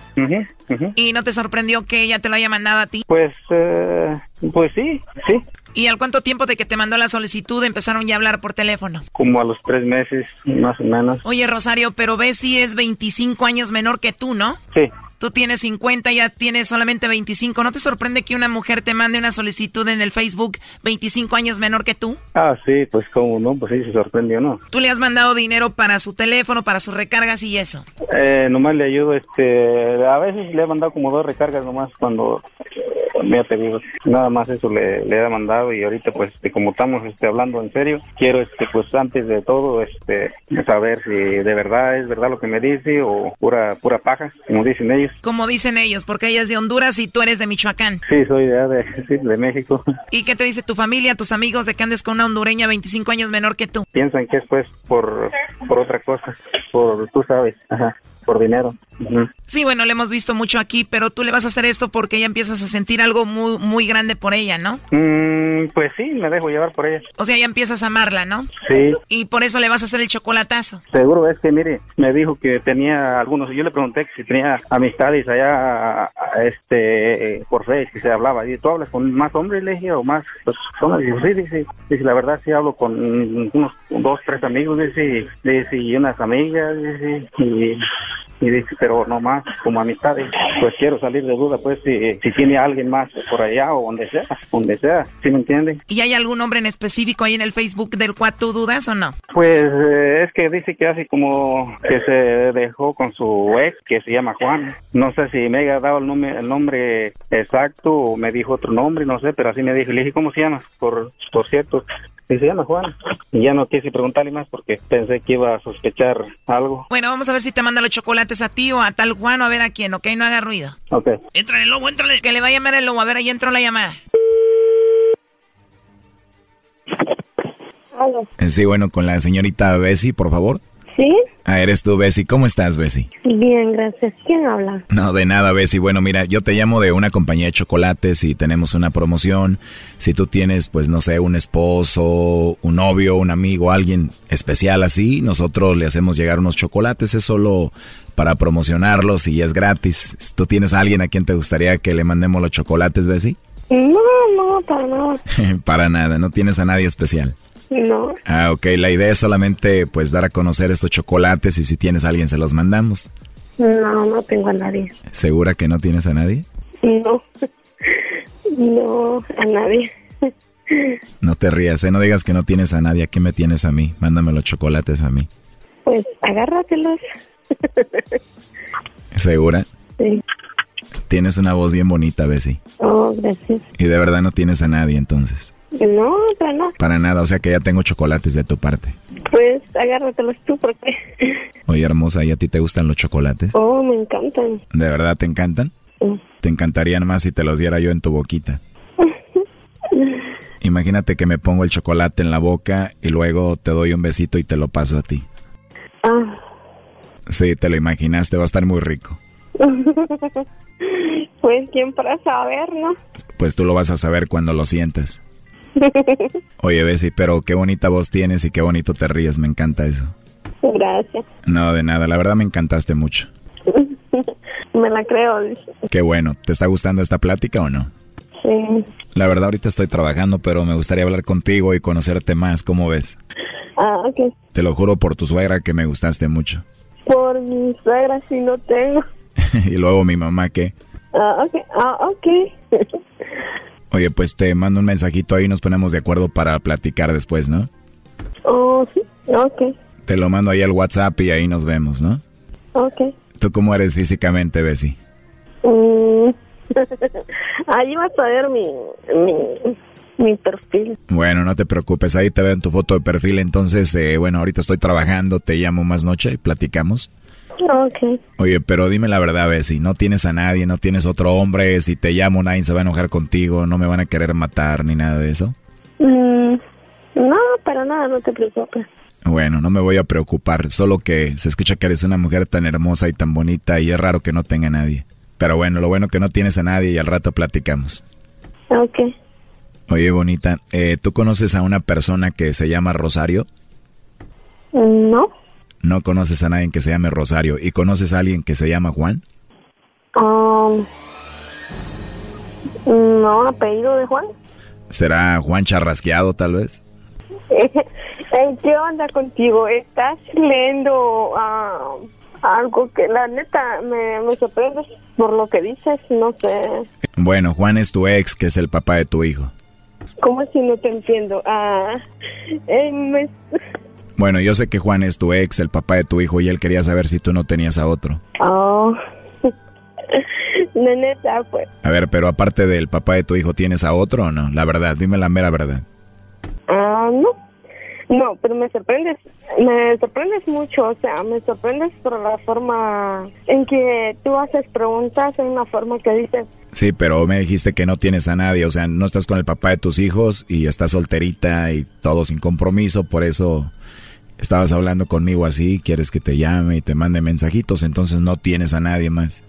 Ujú. ¿Y no te sorprendió que ella te lo haya mandado a ti? Pues, eh, pues sí, sí. ¿Y al cuánto tiempo de que te mandó la solicitud empezaron ya a hablar por teléfono? Como a los tres meses, más o menos. Oye, Rosario, pero Bessie es 25 años menor que tú, ¿no? Sí. Tú tienes 50, ya tienes solamente 25. ¿No te sorprende que una mujer te mande una solicitud en el Facebook 25 años menor que tú? Ah, sí, pues cómo no, pues sí, se sorprendió, ¿no? Tú le has mandado dinero para su teléfono, para sus recargas y eso. Eh, nomás le ayudo, este, a veces le he mandado como dos recargas nomás cuando ha pedido. Nada más eso le, le he mandado y ahorita pues este, como estamos este, hablando en serio, quiero este pues antes de todo este saber si de verdad es verdad lo que me dice o pura pura paja, como dicen ellos. Como dicen ellos, porque ella es de Honduras y tú eres de Michoacán. Sí, soy de, de, sí, de México. ¿Y qué te dice tu familia, tus amigos de que andes con una hondureña 25 años menor que tú? Piensan que es pues por, por otra cosa, por, tú sabes, ajá, por dinero. Sí, bueno, lo hemos visto mucho aquí, pero tú le vas a hacer esto porque ya empiezas a sentir algo muy, muy grande por ella, ¿no? Mm, pues sí, me dejo llevar por ella. O sea, ya empiezas a amarla, ¿no? Sí. Y por eso le vas a hacer el chocolatazo. Seguro es que, mire, me dijo que tenía algunos, yo le pregunté si tenía amistades allá, este, por Facebook, que se hablaba, y tú hablas con más hombres, le dije, o más personas, dijo, sí, dice, dice, la verdad sí hablo con unos dos, tres amigos, dice, dice, y unas amigas, dice, y, y dice, pero no más, como amistades, pues quiero salir de duda, pues, si, si tiene alguien más por allá o donde sea, donde sea, ¿sí me entiende? ¿Y hay algún hombre en específico ahí en el Facebook del cual tú dudas o no? Pues eh, es que dice que hace como que se dejó con su ex que se llama Juan. No sé si me haya dado el nombre, el nombre exacto o me dijo otro nombre, no sé, pero así me dijo. Le dije, ¿cómo se llama? Por, por cierto. Y se llama Juan. Y ya no quise preguntarle más porque pensé que iba a sospechar algo. Bueno, vamos a ver si te manda los chocolates a ti o a tal Juan o a ver a quién, ¿ok? No haga ruido. Ok. Entra el lobo, entrale. Que le va a llamar el lobo. A ver, ahí entró la llamada. Sí, bueno, con la señorita Bessie, por favor. ¿Sí? Ah, eres tú, Bessie. ¿Cómo estás, Bessie? Bien, gracias. ¿Quién habla? No, de nada, Bessie. Bueno, mira, yo te llamo de una compañía de chocolates y tenemos una promoción. Si tú tienes, pues, no sé, un esposo, un novio, un amigo, alguien especial así, nosotros le hacemos llegar unos chocolates. Es solo para promocionarlos y es gratis. ¿Tú tienes a alguien a quien te gustaría que le mandemos los chocolates, Bessie? No, no, para nada. para nada, no tienes a nadie especial. No. Ah, ok, la idea es solamente, pues, dar a conocer estos chocolates y si tienes a alguien se los mandamos. No, no tengo a nadie. ¿Segura que no tienes a nadie? No. No, a nadie. No te rías, ¿eh? No digas que no tienes a nadie. ¿A qué me tienes a mí? Mándame los chocolates a mí. Pues agárratelos. ¿Segura? Sí. Tienes una voz bien bonita, Bessie. Oh, gracias. Y de verdad no tienes a nadie, entonces. No, para no. Para nada, o sea que ya tengo chocolates de tu parte. Pues agárratelos tú porque... Oye, hermosa, ¿y a ti te gustan los chocolates? Oh, me encantan. ¿De verdad te encantan? Sí. Te encantarían más si te los diera yo en tu boquita. Imagínate que me pongo el chocolate en la boca y luego te doy un besito y te lo paso a ti. Ah. Sí, te lo imaginaste, va a estar muy rico. pues quién para saber, ¿no? Pues tú lo vas a saber cuando lo sientas. Oye, Bessie, pero qué bonita voz tienes y qué bonito te ríes, me encanta eso. Gracias. No, de nada, la verdad me encantaste mucho. me la creo. Qué bueno, ¿te está gustando esta plática o no? Sí. La verdad ahorita estoy trabajando, pero me gustaría hablar contigo y conocerte más, ¿cómo ves? Ah, ok. Te lo juro por tu suegra que me gustaste mucho. Por mi suegra sí no tengo. y luego mi mamá, ¿qué? Ah, ok. Ah, ok. Oye, pues te mando un mensajito ahí y nos ponemos de acuerdo para platicar después, ¿no? oh, sí. Ok. Te lo mando ahí al WhatsApp y ahí nos vemos, ¿no? Ok. ¿Tú cómo eres físicamente, Bessie? Mm. Ahí vas a ver mi, mi, mi perfil. Bueno, no te preocupes, ahí te veo en tu foto de perfil. Entonces, eh, bueno, ahorita estoy trabajando, te llamo más noche y platicamos. Ok. Oye, pero dime la verdad, ver si no tienes a nadie, no tienes otro hombre, si te llamo nadie se va a enojar contigo, no me van a querer matar ni nada de eso. Mm, no, para nada, no te preocupes. Bueno, no me voy a preocupar, solo que se escucha que eres una mujer tan hermosa y tan bonita y es raro que no tenga a nadie. Pero bueno, lo bueno que no tienes a nadie y al rato platicamos. Ok. Oye, bonita, eh, ¿tú conoces a una persona que se llama Rosario? No. No conoces a nadie que se llame Rosario. ¿Y conoces a alguien que se llama Juan? Um, no, apellido de Juan. ¿Será Juan Charrasqueado, tal vez? ¿Qué onda contigo? ¿Estás leyendo ah, algo que la neta me, me sorprende por lo que dices? No sé. Bueno, Juan es tu ex, que es el papá de tu hijo. ¿Cómo si no te entiendo? Ah, eh, me- Bueno, yo sé que Juan es tu ex, el papá de tu hijo, y él quería saber si tú no tenías a otro. Oh. La neta, pues. A ver, pero aparte del papá de tu hijo, ¿tienes a otro o no? La verdad, dime la mera verdad. Ah, no. No, pero me sorprendes. Me sorprendes mucho. O sea, me sorprendes por la forma en que tú haces preguntas, en la forma que dices. Sí, pero me dijiste que no tienes a nadie, o sea, no estás con el papá de tus hijos y estás solterita y todo sin compromiso, por eso estabas hablando conmigo así, quieres que te llame y te mande mensajitos, entonces no tienes a nadie más.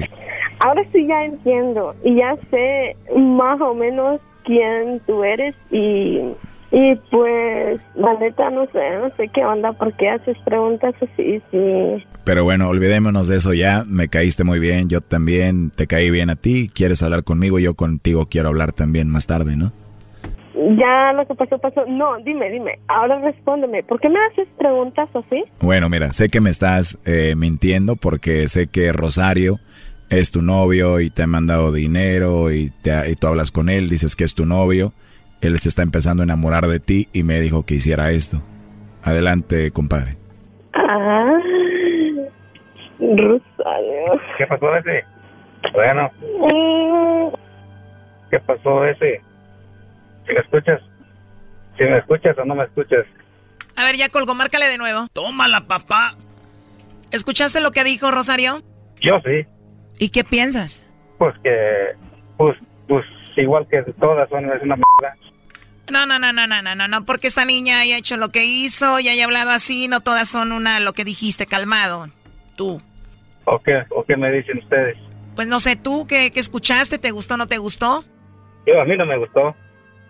Ahora sí ya entiendo y ya sé más o menos quién tú eres y, y pues la neta no sé, no sé qué onda, por qué haces preguntas así, sí. Pero bueno, olvidémonos de eso ya, me caíste muy bien, yo también te caí bien a ti, quieres hablar conmigo, yo contigo quiero hablar también más tarde, ¿no? Ya lo que pasó, pasó. No, dime, dime, ahora respóndeme, ¿por qué me haces preguntas así? Bueno, mira, sé que me estás eh, mintiendo porque sé que Rosario es tu novio y te ha mandado dinero y, te, y tú hablas con él, dices que es tu novio, él se está empezando a enamorar de ti y me dijo que hiciera esto. Adelante, compadre. Ah, Rosario. ¿Qué pasó ese? Bueno, Mm, ¿qué pasó ese? ¿Si me escuchas? ¿Si me escuchas o no me escuchas? A ver, ya colgó, márcale de nuevo. Tómala, papá. ¿Escuchaste lo que dijo Rosario? Yo sí. ¿Y qué piensas? Pues que, pues, pues igual que todas son es una mierda. No, no, no, no, no, no, no, no, porque esta niña haya hecho lo que hizo y haya hablado así, no todas son una, lo que dijiste, calmado. Tú. ¿O qué, o qué me dicen ustedes? Pues no sé, tú, ¿qué, qué escuchaste? ¿Te gustó o no te gustó? Yo, a mí no me gustó.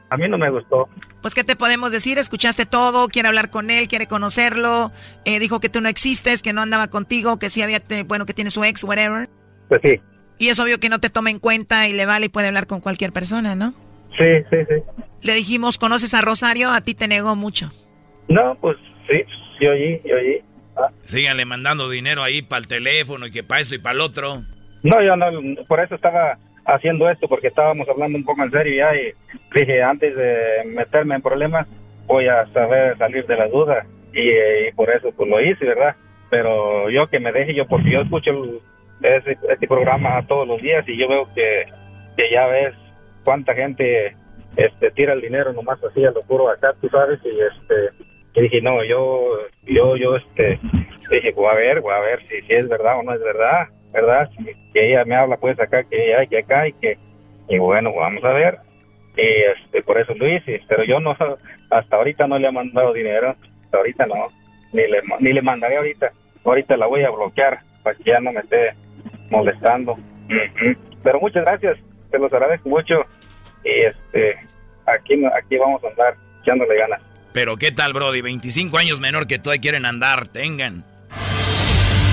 A mí no me gustó. Pues, ¿qué te podemos decir? Escuchaste todo, quiere hablar con él, quiere conocerlo, eh, dijo que tú no existes, que no andaba contigo, que sí había, te- bueno, que tiene su ex, whatever. Pues sí. Y es obvio que no te toma en cuenta y le vale y puede hablar con cualquier persona, ¿no? Sí, sí, sí. Le dijimos, ¿conoces a Rosario? A ti te negó mucho. No, pues sí, yo allí, yo allí. Ah. Síganle mandando dinero ahí para el teléfono y que para esto y para el otro. No, yo no, por eso estaba haciendo esto, porque estábamos hablando un poco en serio ya y dije, antes de meterme en problemas, voy a saber salir de la duda y, eh, y por eso pues lo hice, ¿verdad? Pero yo que me deje yo, porque yo escucho el- ese, este programa todos los días y yo veo que, que ya ves cuánta gente este tira el dinero nomás así a lo puro acá, tú sabes, y este dije, no, yo, yo, yo, este, dije, voy a ver, voy a ver si, si es verdad o no es verdad, ¿verdad? Que ella me habla pues acá, que hay que acá y que, y bueno, vamos a ver. Y este, por eso hice, pero yo no, hasta ahorita no le he mandado dinero, hasta ahorita no, ni le, ni le mandaré ahorita, ahorita la voy a bloquear para que ya no me esté molestando. Pero muchas gracias, te los agradezco mucho y este, aquí, aquí vamos a andar echándole ganas. Pero ¿qué tal, Brody? 25 años menor que tú ahí quieren andar, tengan.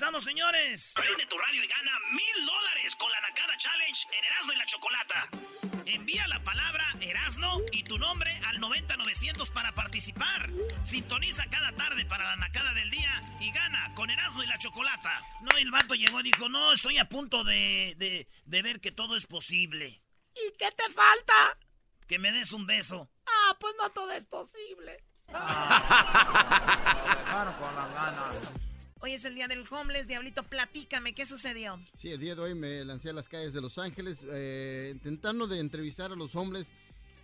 Regresamos, señores. Prende tu radio y gana mil dólares con la Nakada Challenge en Erasmo y la Chocolata. Envía la palabra Erasno y tu nombre al 90900 para participar. Sintoniza cada tarde para la Nakada del día y gana con Erasmo y la Chocolata. No, el vato llegó y dijo, no, estoy a punto de, de, de ver que todo es posible. ¿Y qué te falta? Que me des un beso. Ah, pues no todo es posible. Claro, con las ganas. Hoy es el día del homeless. Diablito, platícame, ¿qué sucedió? Sí, el día de hoy me lancé a las calles de Los Ángeles eh, intentando de entrevistar a los homeless.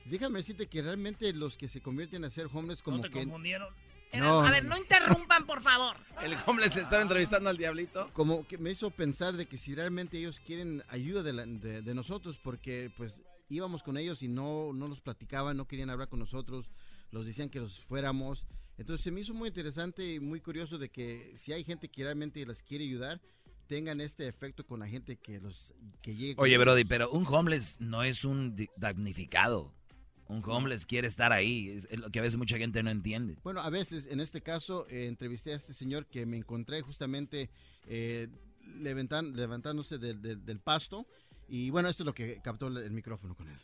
Déjame decirte que realmente los que se convierten a ser homeless como ¿No te que... confundieron? No, a ver, no interrumpan, por favor. El homeless estaba entrevistando al diablito. Como que me hizo pensar de que si realmente ellos quieren ayuda de, la- de- de nosotros, porque pues íbamos con ellos y no, no nos platicaban, no querían hablar con nosotros, los decían que los fuéramos. Entonces se me hizo muy interesante y muy curioso de que si hay gente que realmente las quiere ayudar, tengan este efecto con la gente que los que llegue. Oye. Brody, pero un homeless no es un damnificado. Un homeless quiere estar ahí, es lo que a veces mucha gente no entiende. Bueno, a veces, en este caso, eh, entrevisté a este señor que me encontré justamente eh, levantan- levantándose del- del- del pasto. Y bueno, esto es lo que captó el micrófono con él.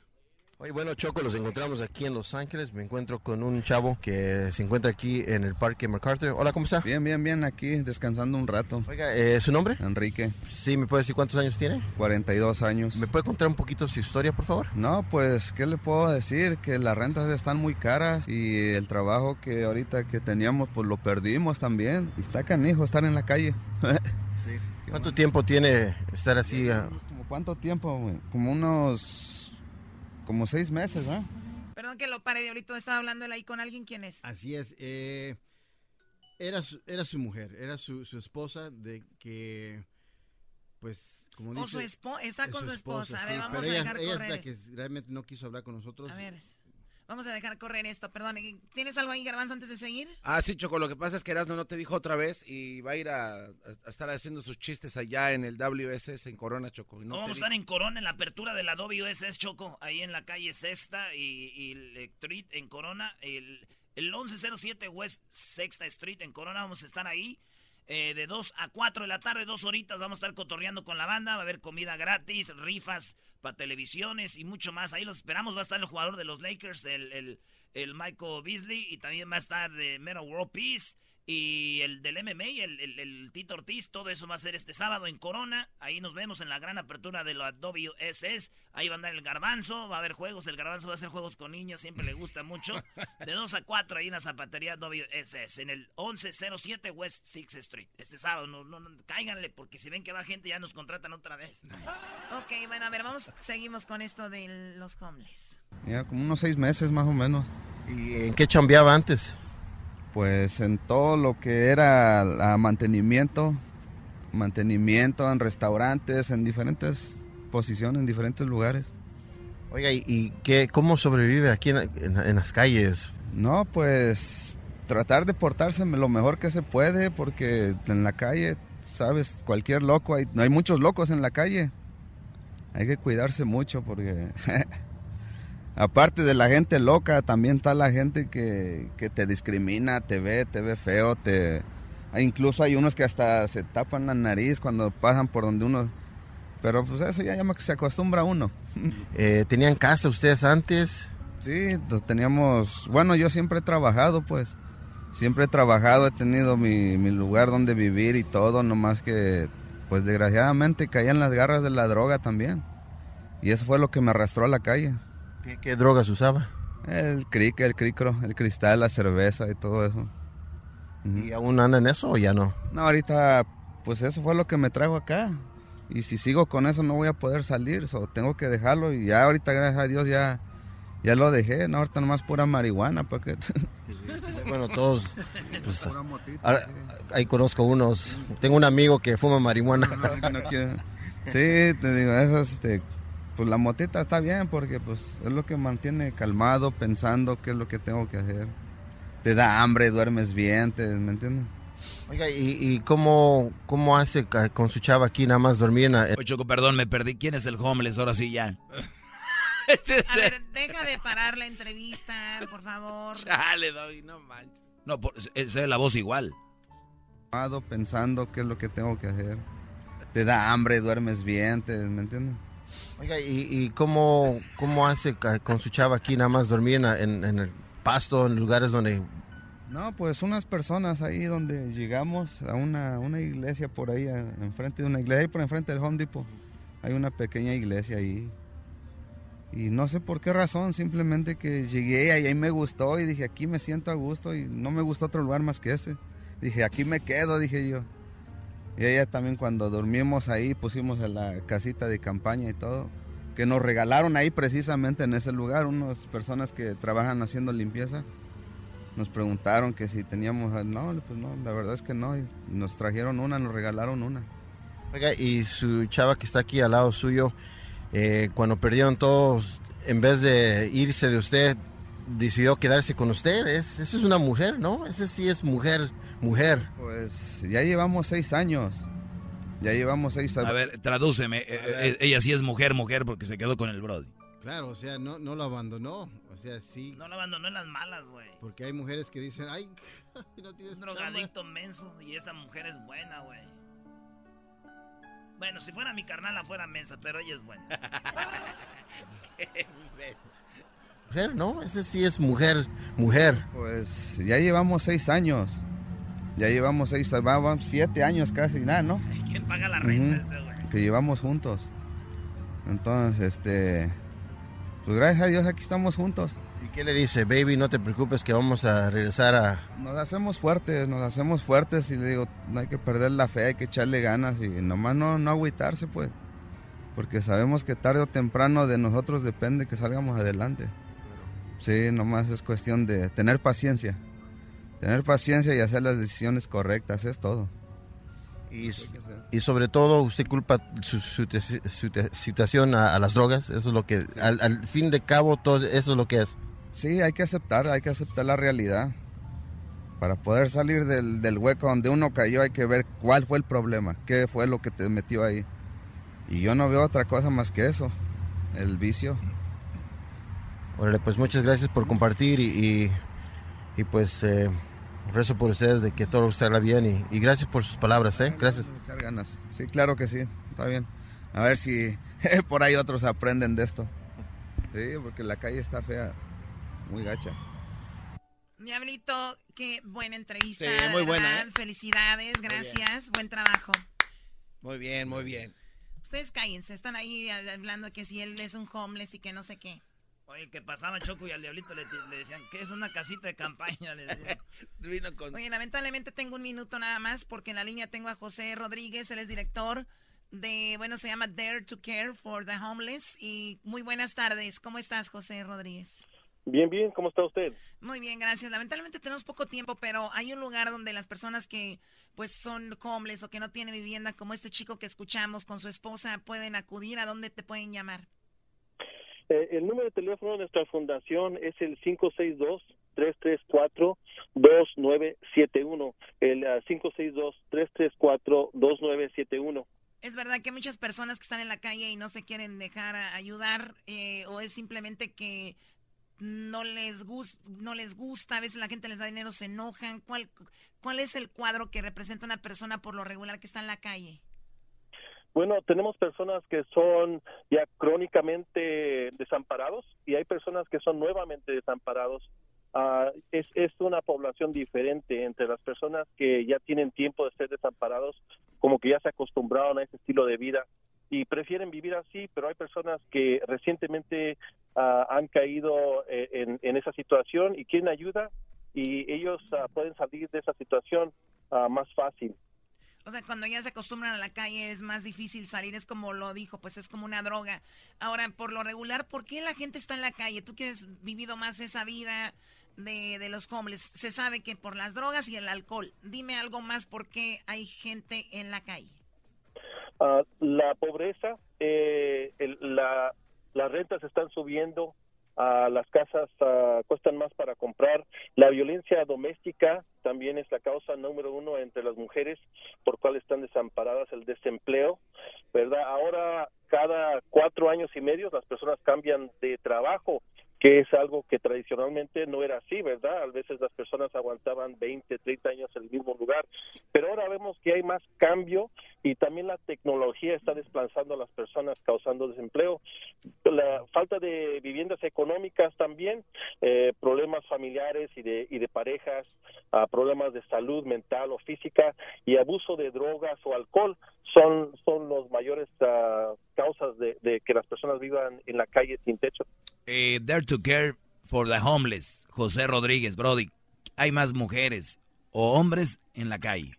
Oye, bueno, Choco, los encontramos aquí en Los Ángeles. Me encuentro con un chavo que se encuentra aquí en el Parque MacArthur. Hola, ¿cómo está? Bien, bien, bien, aquí descansando un rato. Oiga, eh, ¿su nombre? Enrique. Sí, ¿me puede decir cuántos años tiene? 42 años. ¿Me puede contar un poquito su historia, por favor? No, pues, ¿qué le puedo decir? Que las rentas están muy caras y el trabajo que ahorita que teníamos, pues lo perdimos también. Y está canijo estar en la calle. ¿Cuánto tiempo tiene estar así? ah? ¿Como cuánto tiempo? Como unos... Como seis meses, ¿no? Perdón que lo pare, Diablito. Estaba hablando él ahí con alguien. ¿Quién es? Así es. eh, era, su, era su mujer, era su, su esposa de que, pues, como dice... su espo- está es con su esposa. A ver, sí, vamos pero a ella- dejar ella es correr la que realmente no quiso hablar con nosotros. A ver, vamos a dejar correr esto. Perdón, ¿tienes algo ahí, Garbanzo, antes de seguir? Ah, sí, Choco, lo que pasa es que Erasmo no te dijo otra vez y va a ir a, a- a estar haciendo sus chistes allá en el WSS en Corona, Choco. no vamos a estar en Corona, en la apertura de la WSS Choco, ahí en la calle Sexta y, y el Street en Corona, el, el 1107 West Sexta Street en Corona, vamos a estar ahí. Eh, de 2 a 4 de la tarde, dos horitas, vamos a estar cotorreando con la banda, va a haber comida gratis, rifas para televisiones y mucho más. Ahí los esperamos, va a estar el jugador de los Lakers, el, el, el Michael Beasley, y también va a estar de Mero World Peace. Y el del MMA, el, el, el Tito Ortiz, todo eso va a ser este sábado en Corona. Ahí nos vemos en la gran apertura de la WSS. Ahí va a andar el garbanzo, va a haber juegos. El garbanzo va a hacer juegos con niños, siempre le gusta mucho. De 2 a 4 ahí en la zapatería WSS, en el 1107 West 6th Street. Este sábado, no, no, no, cáiganle, porque si ven que va gente ya nos contratan otra vez. Ok, bueno, a ver, vamos, seguimos con esto de los homeless. Ya como unos seis meses más o menos. ¿Y en qué chambeaba antes? Pues en todo lo que era la mantenimiento, mantenimiento en restaurantes, en diferentes posiciones, en diferentes lugares. Oiga, ¿y, qué, cómo sobrevive aquí en, en- en las calles? No, pues tratar de portarse lo mejor que se puede, porque en la calle, sabes, cualquier loco, hay, hay muchos locos en la calle. Hay que cuidarse mucho porque aparte de la gente loca, también está la gente que, que te discrimina, te ve, te ve feo, te hay- incluso hay unos que hasta se tapan la nariz cuando pasan por donde uno pero pues eso ya llama que se acostumbra uno. Eh, ¿Tenían casa ustedes antes? Sí, teníamos, bueno, yo siempre he trabajado, pues, siempre he trabajado, he tenido mi, mi lugar donde vivir y todo, nomás que, pues desgraciadamente caía en las garras de la droga también. Y eso fue lo que me arrastró a la calle. ¿Qué, qué drogas usaba? El cric, el cricro, el cristal, la cerveza y todo eso. ¿Y aún anda en eso o ya no? No, ahorita, pues eso fue lo que me trajo acá. Y si sigo con eso no voy a poder salir, so, tengo que dejarlo. Y ya ahorita, gracias a Dios, ya, ya lo dejé. No, ahorita nomás pura marihuana, ¿para qué? Bueno, todos. pues, ahora, ahí conozco unos. Tengo un amigo que fuma marihuana. Sí, te digo, eso es, este, pues la motita está bien porque pues es lo que mantiene calmado, pensando qué es lo que tengo que hacer. Te da hambre, duermes bien, te, ¿me entiendes? Oiga, ¿y, y cómo, cómo hace con su chava aquí nada más dormir en la- Oye, Choco, perdón, me perdí. ¿Quién es el homeless? Ahora sí ya. A ver, deja de parar la entrevista, por favor. Dale, Doggy, no manches. No, por, es es la voz igual. Pensando qué es lo que tengo que hacer. Te da hambre, duermes bien, te, ¿me entiendes? Oiga, ¿y, cómo, cómo hace con su chava aquí nada más dormir en, en- el pasto, en lugares donde... No, pues unas personas ahí donde llegamos a una, una iglesia por ahí, enfrente de una iglesia, ahí por enfrente del Home Depot. Hay una pequeña iglesia ahí. Y no sé por qué razón, simplemente que llegué y ahí me gustó y dije, aquí me siento a gusto y no me gustó otro lugar más que ese. Dije, aquí me quedo, dije yo. Y ella también cuando dormimos ahí, pusimos en la casita de campaña y todo, que nos regalaron ahí precisamente en ese lugar, unas personas que trabajan haciendo limpieza. Nos preguntaron que si teníamos, no, pues no, la verdad es que no, y nos trajeron una, nos regalaron una. Y su chava que está aquí al lado suyo, eh, cuando perdieron todos, en vez de irse de usted, decidió quedarse con usted. Es, eso es una mujer, ¿no? Ese sí es mujer, mujer. Pues ya llevamos seis años. Ya llevamos seis años. A ver, tradúceme. Eh, eh, ella sí es mujer, mujer, porque se quedó con el Brody. Claro, o sea, no, no lo abandonó. O sea, sí. No lo abandonó en las malas, güey. Porque hay mujeres que dicen, ay, no tienes drogadicto menso y esta mujer es buena, güey. Bueno, si fuera mi carnala fuera mensa, pero ella es buena. Mujer, ¿no? Ese sí es mujer, mujer. Pues ya llevamos seis años. Ya llevamos seis, va- va siete años casi, nada, ¿no? ¿Quién paga la renta Ujú, este, güey? Que llevamos juntos. Entonces, este. Pues gracias a Dios aquí estamos juntos. ¿Y qué le dice? Baby, no te preocupes que vamos a regresar a... Nos hacemos fuertes, nos hacemos fuertes y le digo, no hay que perder la fe, hay que echarle ganas y nomás no, no agüitarse, pues. Porque sabemos que tarde o temprano de nosotros depende que salgamos adelante. Sí, nomás es cuestión de tener paciencia. Tener paciencia y hacer las decisiones correctas, es todo. Y, y sobre todo, usted culpa su, su- su- situación a, a las drogas. Eso es lo que, al, al fin de cabo, todo eso es lo que es. Sí, hay que aceptar, hay que aceptar la realidad. Para poder salir del, del hueco donde uno cayó hay que ver cuál fue el problema, qué fue lo que te metió ahí. Y yo no veo otra cosa más que eso, el vicio. Órale, pues muchas gracias por compartir y, y, y, pues eh, rezo por ustedes de que todo salga bien y, y gracias por sus palabras, ¿eh? Gracias. Echar ganas. Sí, claro que sí, está bien. A ver si por ahí otros aprenden de esto. Sí, porque la calle está fea, muy gacha. Diablito, qué buena entrevista. Sí, muy buena, verdad. ¿eh? Felicidades, gracias, buen trabajo. Muy bien, muy bien. Ustedes cállense, están ahí hablando que si él es un homeless y que no sé qué. Oye, que pasaba Choco y al diablito le, le decían, ¿qué es una casita de campaña? Le decían. Vino con... Oye, lamentablemente tengo un minuto nada más porque en la línea tengo a José Rodríguez, él es director de, bueno, se llama Dare to Care for the Homeless. Y muy buenas tardes, ¿cómo estás, José Rodríguez? Bien, bien, ¿cómo está usted? Muy bien, gracias. Lamentablemente tenemos poco tiempo, pero hay un lugar donde las personas que pues son homeless o que no tienen vivienda, como este chico que escuchamos con su esposa, pueden acudir. ¿A dónde te pueden llamar? Eh, el número de teléfono de nuestra fundación es el 562-334-2971. El ah, 562-334-2971. Es verdad que muchas personas que están en la calle y no se quieren dejar ayudar eh, o es simplemente que no les gusta, no les gusta, a veces la gente les da dinero, se enojan. ¿Cuál, ¿Cuál es el cuadro que representa una persona por lo regular que está en la calle? Bueno, tenemos personas que son ya crónicamente desamparados y hay personas que son nuevamente desamparados. Ah, es, es una población diferente entre las personas que ya tienen tiempo de ser desamparados, como que ya se acostumbraron a ese estilo de vida y prefieren vivir así, pero hay personas que recientemente ah, han caído eh, en, en esa situación y quieren ayuda y ellos ah, pueden salir de esa situación más fácil. O sea, cuando ya se acostumbran a la calle es más difícil salir, es como lo dijo, pues es como una droga. Ahora, por lo regular, ¿por qué la gente está en la calle? Tú que has vivido más esa vida de, de los homeless, se sabe que por las drogas y el alcohol. Dime algo más, ¿por qué hay gente en la calle? Ah, la pobreza, eh, la, las rentas están subiendo, ah, las casas ah, cuestan más para comprar, la violencia doméstica también es la causa número uno entre las mujeres por cual están desamparadas, el desempleo, ¿verdad? Ahora cada cuatro años y medio las personas cambian de trabajo. que es algo que tradicionalmente no era así, ¿verdad? A veces las personas aguantaban 20, 30 años en el mismo lugar, pero ahora vemos que hay más cambio y también la tecnología está desplazando a las personas causando desempleo. La falta de viviendas económicas también, eh, problemas familiares y de, y de parejas, problemas de salud mental o física y abuso de drogas o alcohol son, son los mayores ah, causas de, de, que las personas vivan en la calle sin techo. Eh, Dare to Care for the Homeless, José Rodríguez, Brody, ¿hay más mujeres o hombres en la calle?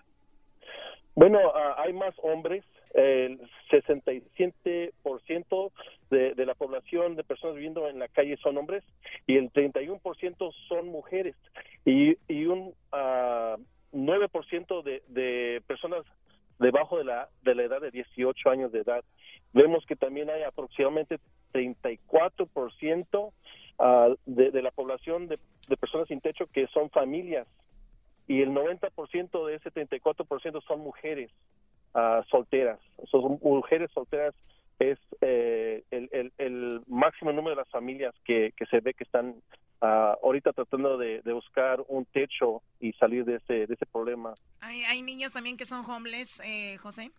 Bueno, uh, hay más hombres, el 67% de, de la población de personas viviendo en la calle son hombres y el 31% son mujeres y, y un uh, 9% de, de personas debajo de la, de la edad de 18 años de edad. Vemos que también hay aproximadamente 34% uh, de, de la población de, de personas sin techo que son familias y el 90% de ese 34% son mujeres uh, solteras. Son mujeres solteras es eh, el, el, el, máximo número de las familias que, que se ve que están uh, ahorita tratando de, de, buscar un techo y salir de ese, de ese problema. ¿Hay, hay niños también que son homeless, eh, José?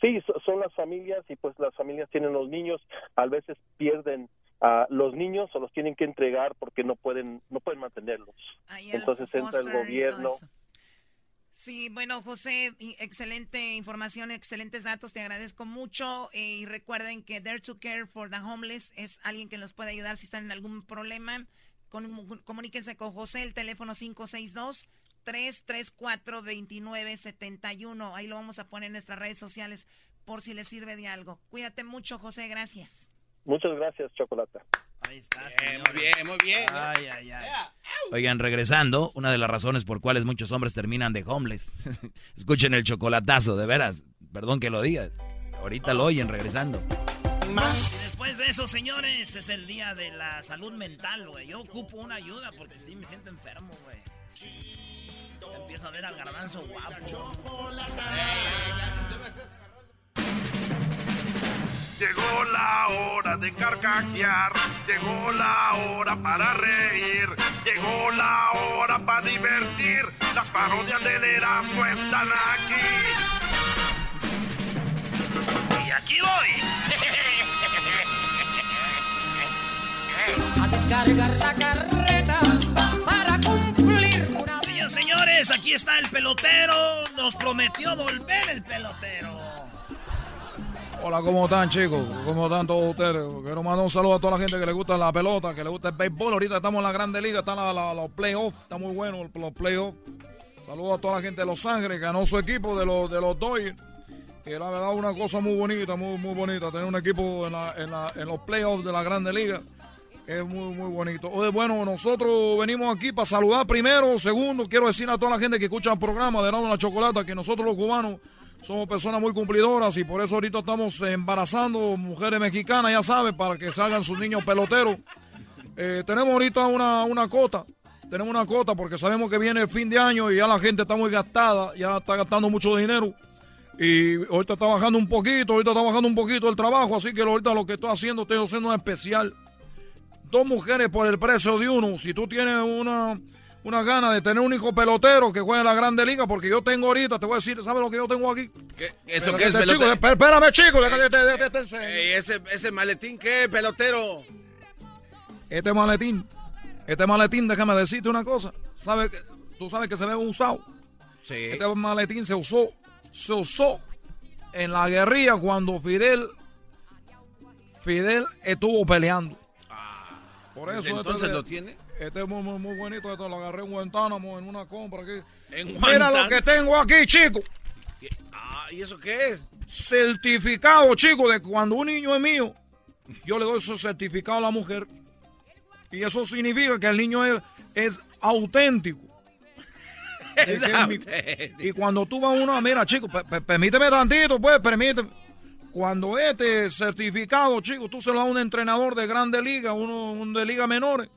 Sí, son las familias y pues las familias tienen los niños, a veces pierden uh, los niños o los tienen que entregar porque no pueden no pueden mantenerlos. Entonces entra el gobierno. Sí, bueno, José, excelente información, excelentes datos, te agradezco mucho eh, y recuerden que Dare to Care for the Homeless es alguien que nos puede ayudar si están en algún problema. Con, comuníquense con José, el teléfono 562 334 2971. Ahí lo vamos a poner en nuestras redes sociales por si les sirve de algo. Cuídate mucho, José, gracias. Muchas gracias, Chocolata. Ahí está. Bien, muy bien, muy bien. Ay, ay, ay. Oigan, regresando, una de las razones por cuales muchos hombres terminan de homeless. Escuchen el chocolatazo, de veras. Perdón que lo diga. Ahorita lo oyen regresando. Y después de eso, señores, es el día de la salud mental, güey. Yo ocupo una ayuda porque sí me siento enfermo, güey. Empiezo a ver al garbanzo guapo. Llegó la hora de carcajear, llegó la hora para reír, llegó la hora para divertir. Las parodias del Erasmo están aquí. Y aquí voy. A descargar la carreta para cumplir una... Señores, señores, aquí está el pelotero. Nos prometió volver el pelotero. Hola, ¿cómo están chicos? ¿Cómo están todos ustedes? Quiero mandar un saludo a toda la gente que le gusta la pelota, que le gusta el béisbol. Ahorita estamos en la Grande Liga, están los playoffs, está muy bueno los playoffs. Saludos a toda la gente de Los Ángeles, ganó su equipo de los, de. Que la verdad una cosa muy bonita, muy, muy bonita, tener un equipo en, en, en los playoffs de la Grande Liga. Es muy, muy bonito. Oye, bueno, nosotros venimos aquí para saludar primero. Segundo, quiero decir a toda la gente que escucha el programa de Rado la Chocolata que nosotros los cubanos somos personas muy cumplidoras y por eso ahorita estamos embarazando mujeres mexicanas, ya saben, para que salgan sus niños peloteros. Eh, tenemos ahorita una, una cota, tenemos una cota porque sabemos que viene el fin de año y ya la gente está muy gastada, ya está gastando mucho dinero. Y ahorita está bajando un poquito, ahorita está bajando un poquito el trabajo, así que ahorita lo que estoy haciendo, estoy haciendo un especial. Dos mujeres por el precio de uno. Si tú tienes una, una gana de tener un hijo pelotero que juegue en la Grande Liga, porque yo tengo ahorita, te voy a decir, ¿sabes lo que yo tengo aquí? ¿Qué? ¿Eso qué es este pelotero? chico, espérame, chico, déjate, déjate, déjate, Ey, ese, ese maletín, ¿qué, pelotero? Este maletín, este maletín, déjame decirte una cosa. ¿Sabe que, tú sabes que se ve usado. Sí. Este maletín se usó, se usó en la guerrilla cuando Fidel, Fidel estuvo peleando. Por eso ¿Desde entonces este, lo tiene? Este es muy, muy, muy bonito. Esto lo agarré en Guantánamo en una compra aquí. ¿En Mira Guantánamo? lo que tengo aquí, chico. Ah, ¿y eso qué es? Certificado, chico, de cuando un niño es mío, yo le doy ese certificado a la mujer. Y eso significa que el niño es, es auténtico. Es mi- y cuando tú vas a una, mira, chico, pe- pe- permíteme tantito, pues, permíteme. Cuando este certificado, chico, tú se lo das a un entrenador de grande liga, uno un de liga menores,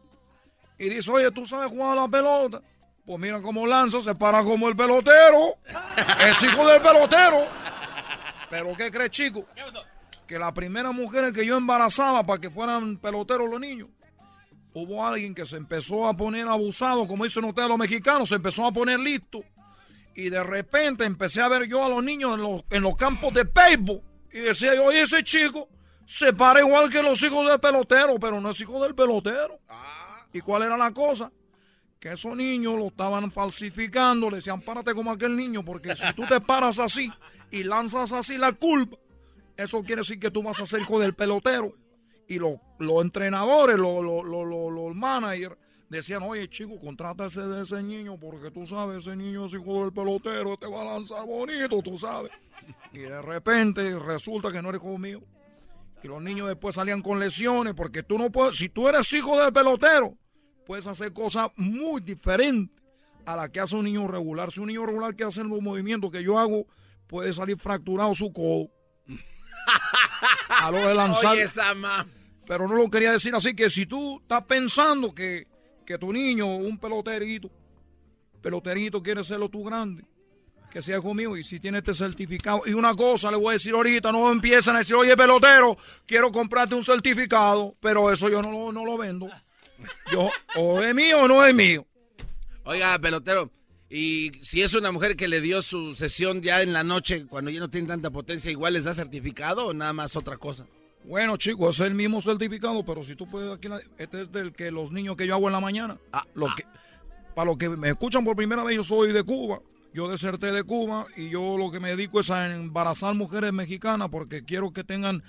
y dice, oye, tú sabes jugar a la pelota. Pues mira cómo lanza, se para como el pelotero. Es hijo del pelotero. Pero ¿qué crees, chico? Que las primeras mujeres que yo embarazaba para que fueran peloteros los niños, hubo alguien que se empezó a poner abusado, como dicen ustedes los mexicanos, se empezó a poner listo. Y de repente empecé a ver yo a los niños en los, en los campos de béisbol. Y decía yo, oye, ese chico se para igual que los hijos del pelotero, pero no es hijo del pelotero. ¿Y cuál era la cosa? Que esos niños lo estaban falsificando, le decían, párate como aquel niño, porque si tú te paras así y lanzas así la culpa, eso quiere decir que tú vas a ser hijo del pelotero. Y los, los entrenadores, los, los, los, managers, decían, oye chico, contrata ese de ese niño, porque tú sabes, ese niño es hijo del pelotero, te va a lanzar bonito, tú sabes. Y de repente resulta que no eres hijo mío. Y los niños después salían con lesiones, porque tú no puedes, si tú eres hijo del pelotero, puedes hacer cosas muy diferentes a las que hace un niño regular. Si un niño regular que hace los movimientos que yo hago, puede salir fracturado su codo. A lo de lanzar. Oye, Pero no lo quería decir así, que si tú estás pensando que, que tu niño, un peloterito, peloterito quiere serlo tú grande, que sea conmigo y si tiene este certificado. Y una cosa le voy a decir ahorita, no empiezan a decir, oye pelotero, quiero comprarte un certificado, pero eso yo no lo, no lo vendo. Yo, o es mío o no es mío. Oiga, pelotero, y si es una mujer que le dio su sesión ya en la noche, cuando ya no tiene tanta potencia, ¿igual les da certificado o nada más otra cosa? Bueno, chicos, es el mismo certificado, pero si tú puedes aquí, la- este es del que los niños que yo hago en la mañana. Lo que, para los que me escuchan por primera vez, yo soy de Cuba. Yo deserté de Cuba y yo lo que me dedico es a embarazar mujeres mexicanas porque quiero que tengan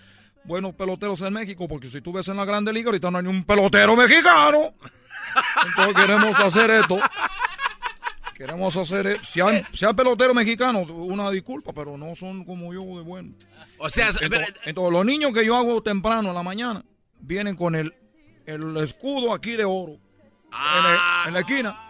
buenos peloteros en México, porque si tú ves en la Grande Liga, ahorita no hay ni un pelotero mexicano. Entonces queremos hacer esto. Queremos hacer, e- si hay, si hay peloteros mexicanos, una disculpa, pero no son como yo de bueno. O sea, entonces, entonces, los niños que yo hago temprano en la mañana vienen con el, el escudo aquí de oro en, el- en la esquina.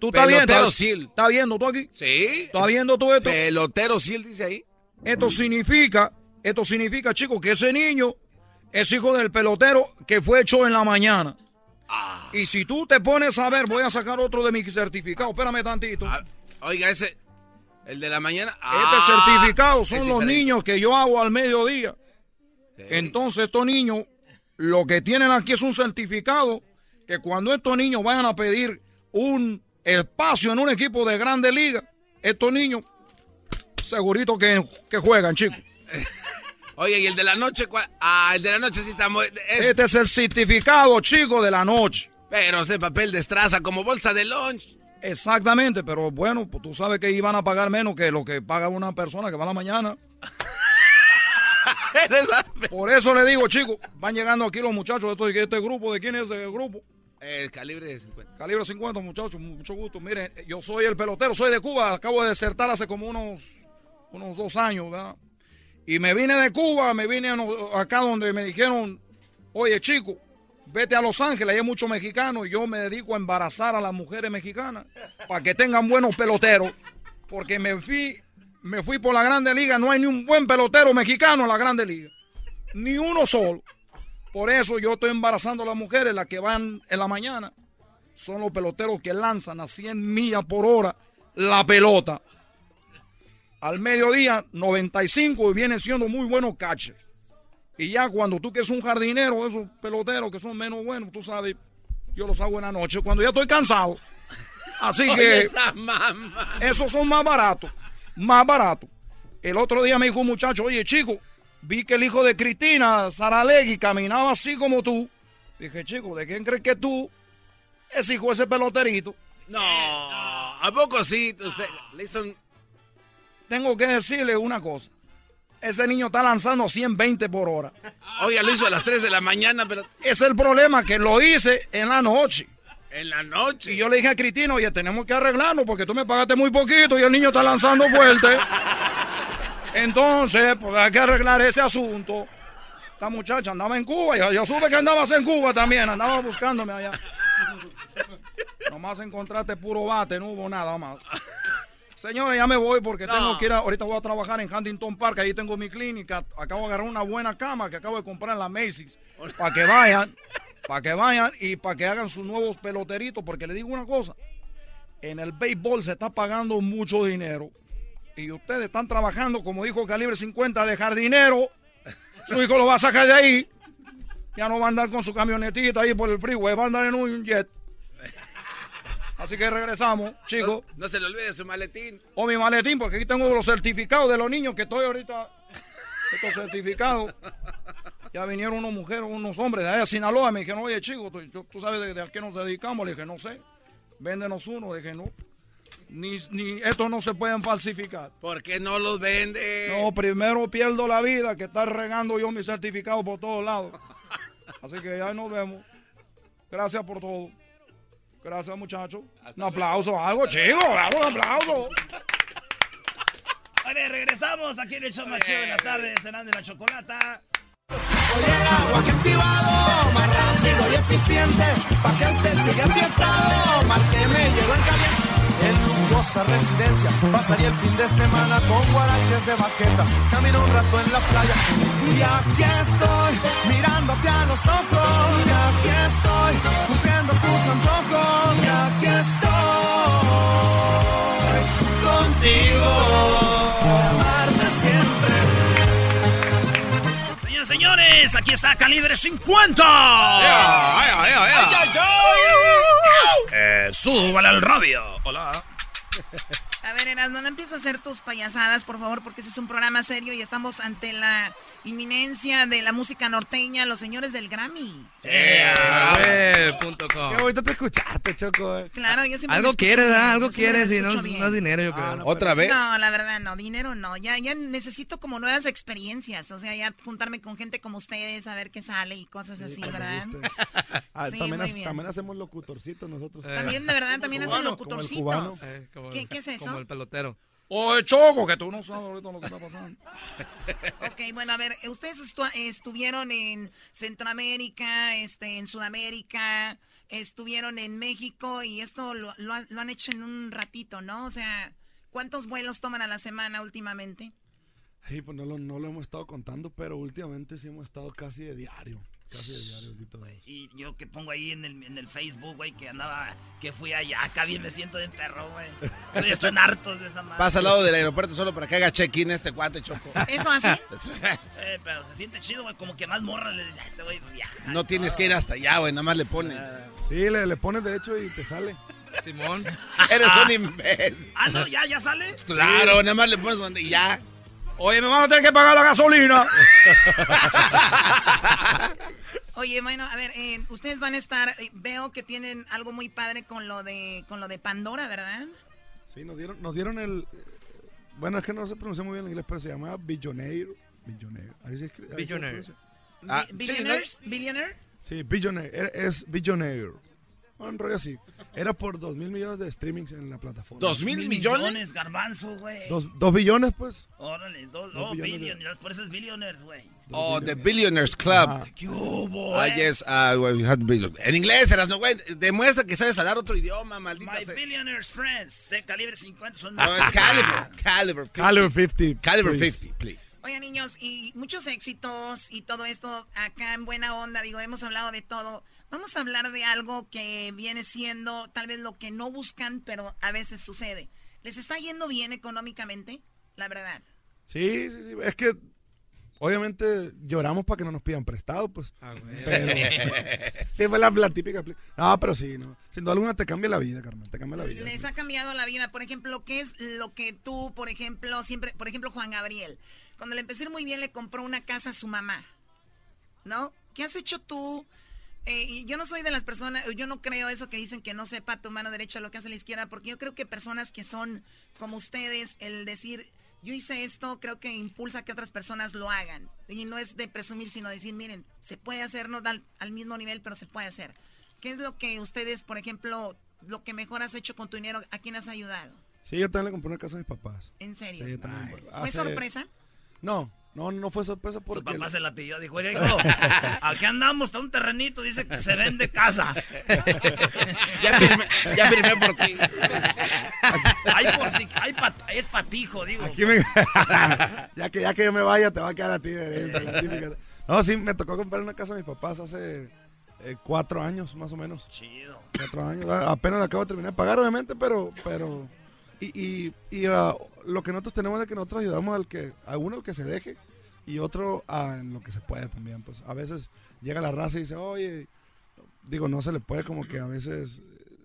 ¿Tú estás viendo? Pelotero ¿Estás- Sil. ¿Estás viendo tú aquí? Sí. ¿Estás viendo tú esto? Pelotero Sil dice ahí. Esto significa, esto significa, chicos, que ese niño es hijo del pelotero que fue hecho en la mañana. Ah. Y si tú te pones a ver, voy a sacar otro de mi certificado. Espérame tantito. Oiga, ese, el de la mañana. Este ah, certificado son los niños que yo hago al mediodía. Entonces estos niños, lo que tienen aquí es un certificado que cuando estos niños vayan a pedir un espacio en un equipo de grande liga, estos niños segurito que, que juegan, chicos. Oye, ¿y el de la noche? cuál? Ah, el de la noche sí está muy... es- Este es el certificado, chicos, de la noche. Pero ese papel destraza como bolsa de lunch. Exactamente, pero bueno, pues tú sabes que iban a pagar menos que lo que paga una persona que va a la mañana. Por eso le digo, chicos, van llegando aquí los muchachos de este, este grupo. ¿De quién es el grupo? El calibre de 50. Calibre 50, muchachos, mucho gusto. Miren, yo soy el pelotero, soy de Cuba, acabo de desertar hace como unos, unos dos años, ¿verdad? Y me vine de Cuba, me vine acá donde me dijeron, oye chico, vete a Los Ángeles, hay muchos mexicanos y yo me dedico a embarazar a las mujeres mexicanas para que tengan buenos peloteros. Porque me fui, me fui por la Grande Liga, no hay ni un buen pelotero mexicano en la Grande Liga. Ni uno solo. Por eso yo estoy embarazando a las mujeres, las que van en la mañana. Son los peloteros que lanzan a 100 millas por hora la pelota. Al mediodía, 95 y viene siendo muy buenos catchers. Y ya cuando tú que es un jardinero, esos peloteros que son menos buenos, tú sabes, yo los hago en la noche cuando ya estoy cansado. Así Oye, que esos son más baratos, más baratos. El otro día me dijo un muchacho, oye chico, vi que el hijo de Cristina, Saralegui, caminaba así como tú. Dije, chico, ¿de quién crees que tú es hijo de ese peloterito? No, ¿a poco sí? Usted le hizo un... Tengo que decirle una cosa. Ese niño está lanzando 120 por hora. Oiga, lo hizo a las 3 de la mañana, pero Es el problema que lo hice en la noche. en la noche. Y yo le dije a Cristina, oye, tenemos que arreglarlo porque tú me pagaste muy poquito y el niño está lanzando fuerte. Entonces, pues hay que arreglar ese asunto. Esta muchacha andaba en Cuba, yo, yo supe que andabas en Cuba también, andaba buscándome allá. Nomás encontraste puro bate, no hubo nada más. Señores, ya me voy porque tengo que ir a- ahorita voy a trabajar en Huntington Park, ahí tengo mi clínica. Acabo de agarrar una buena cama que acabo de comprar en la Macy's. Para que vayan, para que vayan y para que hagan sus nuevos peloteritos. Porque le digo una cosa, en el béisbol se está pagando mucho dinero. Y ustedes están trabajando, como dijo Calibre 50, de jardinero. Su hijo lo va a sacar de ahí. Ya no va a andar con su camionetita ahí por el freeway, va a andar en un jet. Así que regresamos, chicos. No, no se le olvide su maletín. O mi maletín, porque aquí tengo los certificados de los niños que estoy ahorita. Estos certificados. Ya vinieron unos mujeres, unos hombres de allá de Sinaloa. Me dijeron, oye, chico, tú, tú sabes de, de a qué nos dedicamos. Le dije, no sé. Véndenos uno. Le dije, no. Ni, ni estos no se pueden falsificar. ¿Por qué no los vende? No, primero pierdo la vida que estar regando yo mi certificado por todos lados. Así que ya nos vemos. Gracias por todo. Gracias, muchachos. Un aplauso, algo, chico. Dale un aplauso. Vale, regresamos aquí en el show más chido de las tardes, cenando en la chocolata. agua que activado, más rápido y eficiente, pa' que usted siga enfiestado, márqueme, llegó en caliente. En lujosa residencia, pasaría el fin de semana con guaraches de baqueta, camino un rato en la playa. Y aquí estoy, mirándote a los ojos, y aquí estoy, cumpliendo tus antojos, señores, aquí está Calibre 50. ea, ea, ea. Ay, ay, ay. Eh, súbale al radio. Hola. A ver, Erasmo, no empieces a hacer tus payasadas, por favor, porque ese es un programa serio y estamos ante la inminencia de la música norteña, los señores del Grammy. Qué bonito te escuchaste, Choco. eh. Claro, yo siempre Algo quieres. Algo quieres y no, no es dinero, yo creo. ¿Otra vez? No, la verdad no, dinero no. Ya, ya necesito como nuevas experiencias. O sea, ya juntarme con gente como ustedes, a ver qué sale y cosas así, ¿verdad? Ah, Sí, también, muy bien. también hacemos locutorcitos nosotros. También, de verdad, también hacen locutorcitos. Eh, ¿Qué- qué es eso? Como el pelotero. Oye, Choco, que tú no sabes ahorita lo que está pasando. Ok, bueno, a ver, ustedes estu- estuvieron en Centroamérica, este, en Sudamérica, estuvieron en México y esto lo, lo ha- lo han hecho en un ratito, ¿no? O sea, ¿cuántos vuelos toman a la semana últimamente? Sí, pues no lo, no lo hemos estado contando, pero últimamente sí hemos estado casi de diario. Casi de diario ahorita. Y yo que pongo ahí en el, en el Facebook, güey, que andaba, que fui allá, acá bien me siento de perro, güey. Estoy- Están hartos de esa madre. Pasa al lado del aeropuerto solo para que haga check-in este cuate, Choco. ¿Eso así? Eh, pero se siente chido, güey, como que más morras le dicen, "Ah, este güey viaja. No tienes que ir hasta allá, güey, nada más le ponen. Sí, le, le pones de hecho y te sale. Simón. Eres un imbécil. Ah, no, ya, ya sale. Claro, nada más le pones donde y ya. Oye, me van a tener que pagar la gasolina. Oye, bueno, a ver, eh, ustedes van a estar, eh, veo que tienen algo muy padre con lo de, con lo de Pandora, ¿verdad? Sí, nos dieron, nos dieron el. eh, Bueno, es que no se pronuncia muy bien en inglés, pero se llama Billionaire. Billionaire. Ahí se escribe. se Billionaire. Ah, Bi- Billionaires, Billionaire. Sí, Billionaire. Es Billionaire. Un rollo así. Era por dos mil millones de streamings en la plataforma. ¿Dos mil millones? garbanzo, güey. Dos, dos billones, pues. Órale, dos, Dos oh, de- billionaires, por eso es billionaires, güey. Oh, The Billionaires Club. ¿Qué hubo, Ah, eh? yes, ah, well, we had billion- En inglés, eras no, güey. Demuestra que sabes hablar otro idioma, maldita My sea. billionaires friends, sé calibre 50 son... No, es Caliber. Caliber 50. Caliber 50. Caliber please. 50, please. Oigan, niños, y muchos éxitos y todo esto acá en buena onda, digo, hemos hablado de todo. Vamos a hablar de algo que viene siendo tal vez lo que no buscan, pero a veces sucede. ¿Les está yendo bien económicamente? La verdad. Sí, sí, sí. Es que obviamente lloramos para que no nos pidan prestado, pues. Pero, sí, fue la, la típica. No, pero sí, no. Sin duda alguna te cambia la vida, Carmen. Te cambia la vida. Les ha cambiado la vida. Por ejemplo, ¿qué es lo que tú, por ejemplo, siempre, por ejemplo, Juan Gabriel, cuando le empecé muy bien, le compró una casa a su mamá, ¿no? ¿Qué has hecho tú? Eh, yo no soy de las personas, yo no creo eso que dicen que no sepa tu mano derecha lo que hace la izquierda, porque yo creo que personas que son como ustedes, el decir, yo hice esto, creo que impulsa que otras personas lo hagan. Y no es de presumir, sino decir, miren, se puede hacer, no al, al mismo nivel, pero se puede hacer. ¿Qué es lo que ustedes, por ejemplo, lo que mejor has hecho con tu dinero? ¿A quién has ayudado? Sí, yo también le compré una casa a mis papás. ¿En serio? Sí, yo también. ¿Fue Hace- sorpresa? No, no, no fue sorpresa Su porque... papá se la pidió, dijo, "Oiga, hijo, aquí andamos, está un terrenito, dice que se vende casa. ya, firmé, ya firmé por ti. Ay, por si, ay, es patijo, digo. Aquí me- ya, que, ya que yo me vaya, te va a quedar a ti de herencia. la típica. No, sí, me tocó comprar una casa a mis papás hace eh, cuatro años, más o menos. Chido. Cuatro años. Ah, Apenas la acabo de terminar de pagar, obviamente, pero... pero y y, y, ah, lo que nosotros tenemos es que nosotros ayudamos al que, a uno al que se deje y otro ah, en lo que se puede también. Pues a veces llega la raza y dice, oye, digo, no se le puede como que a veces eh,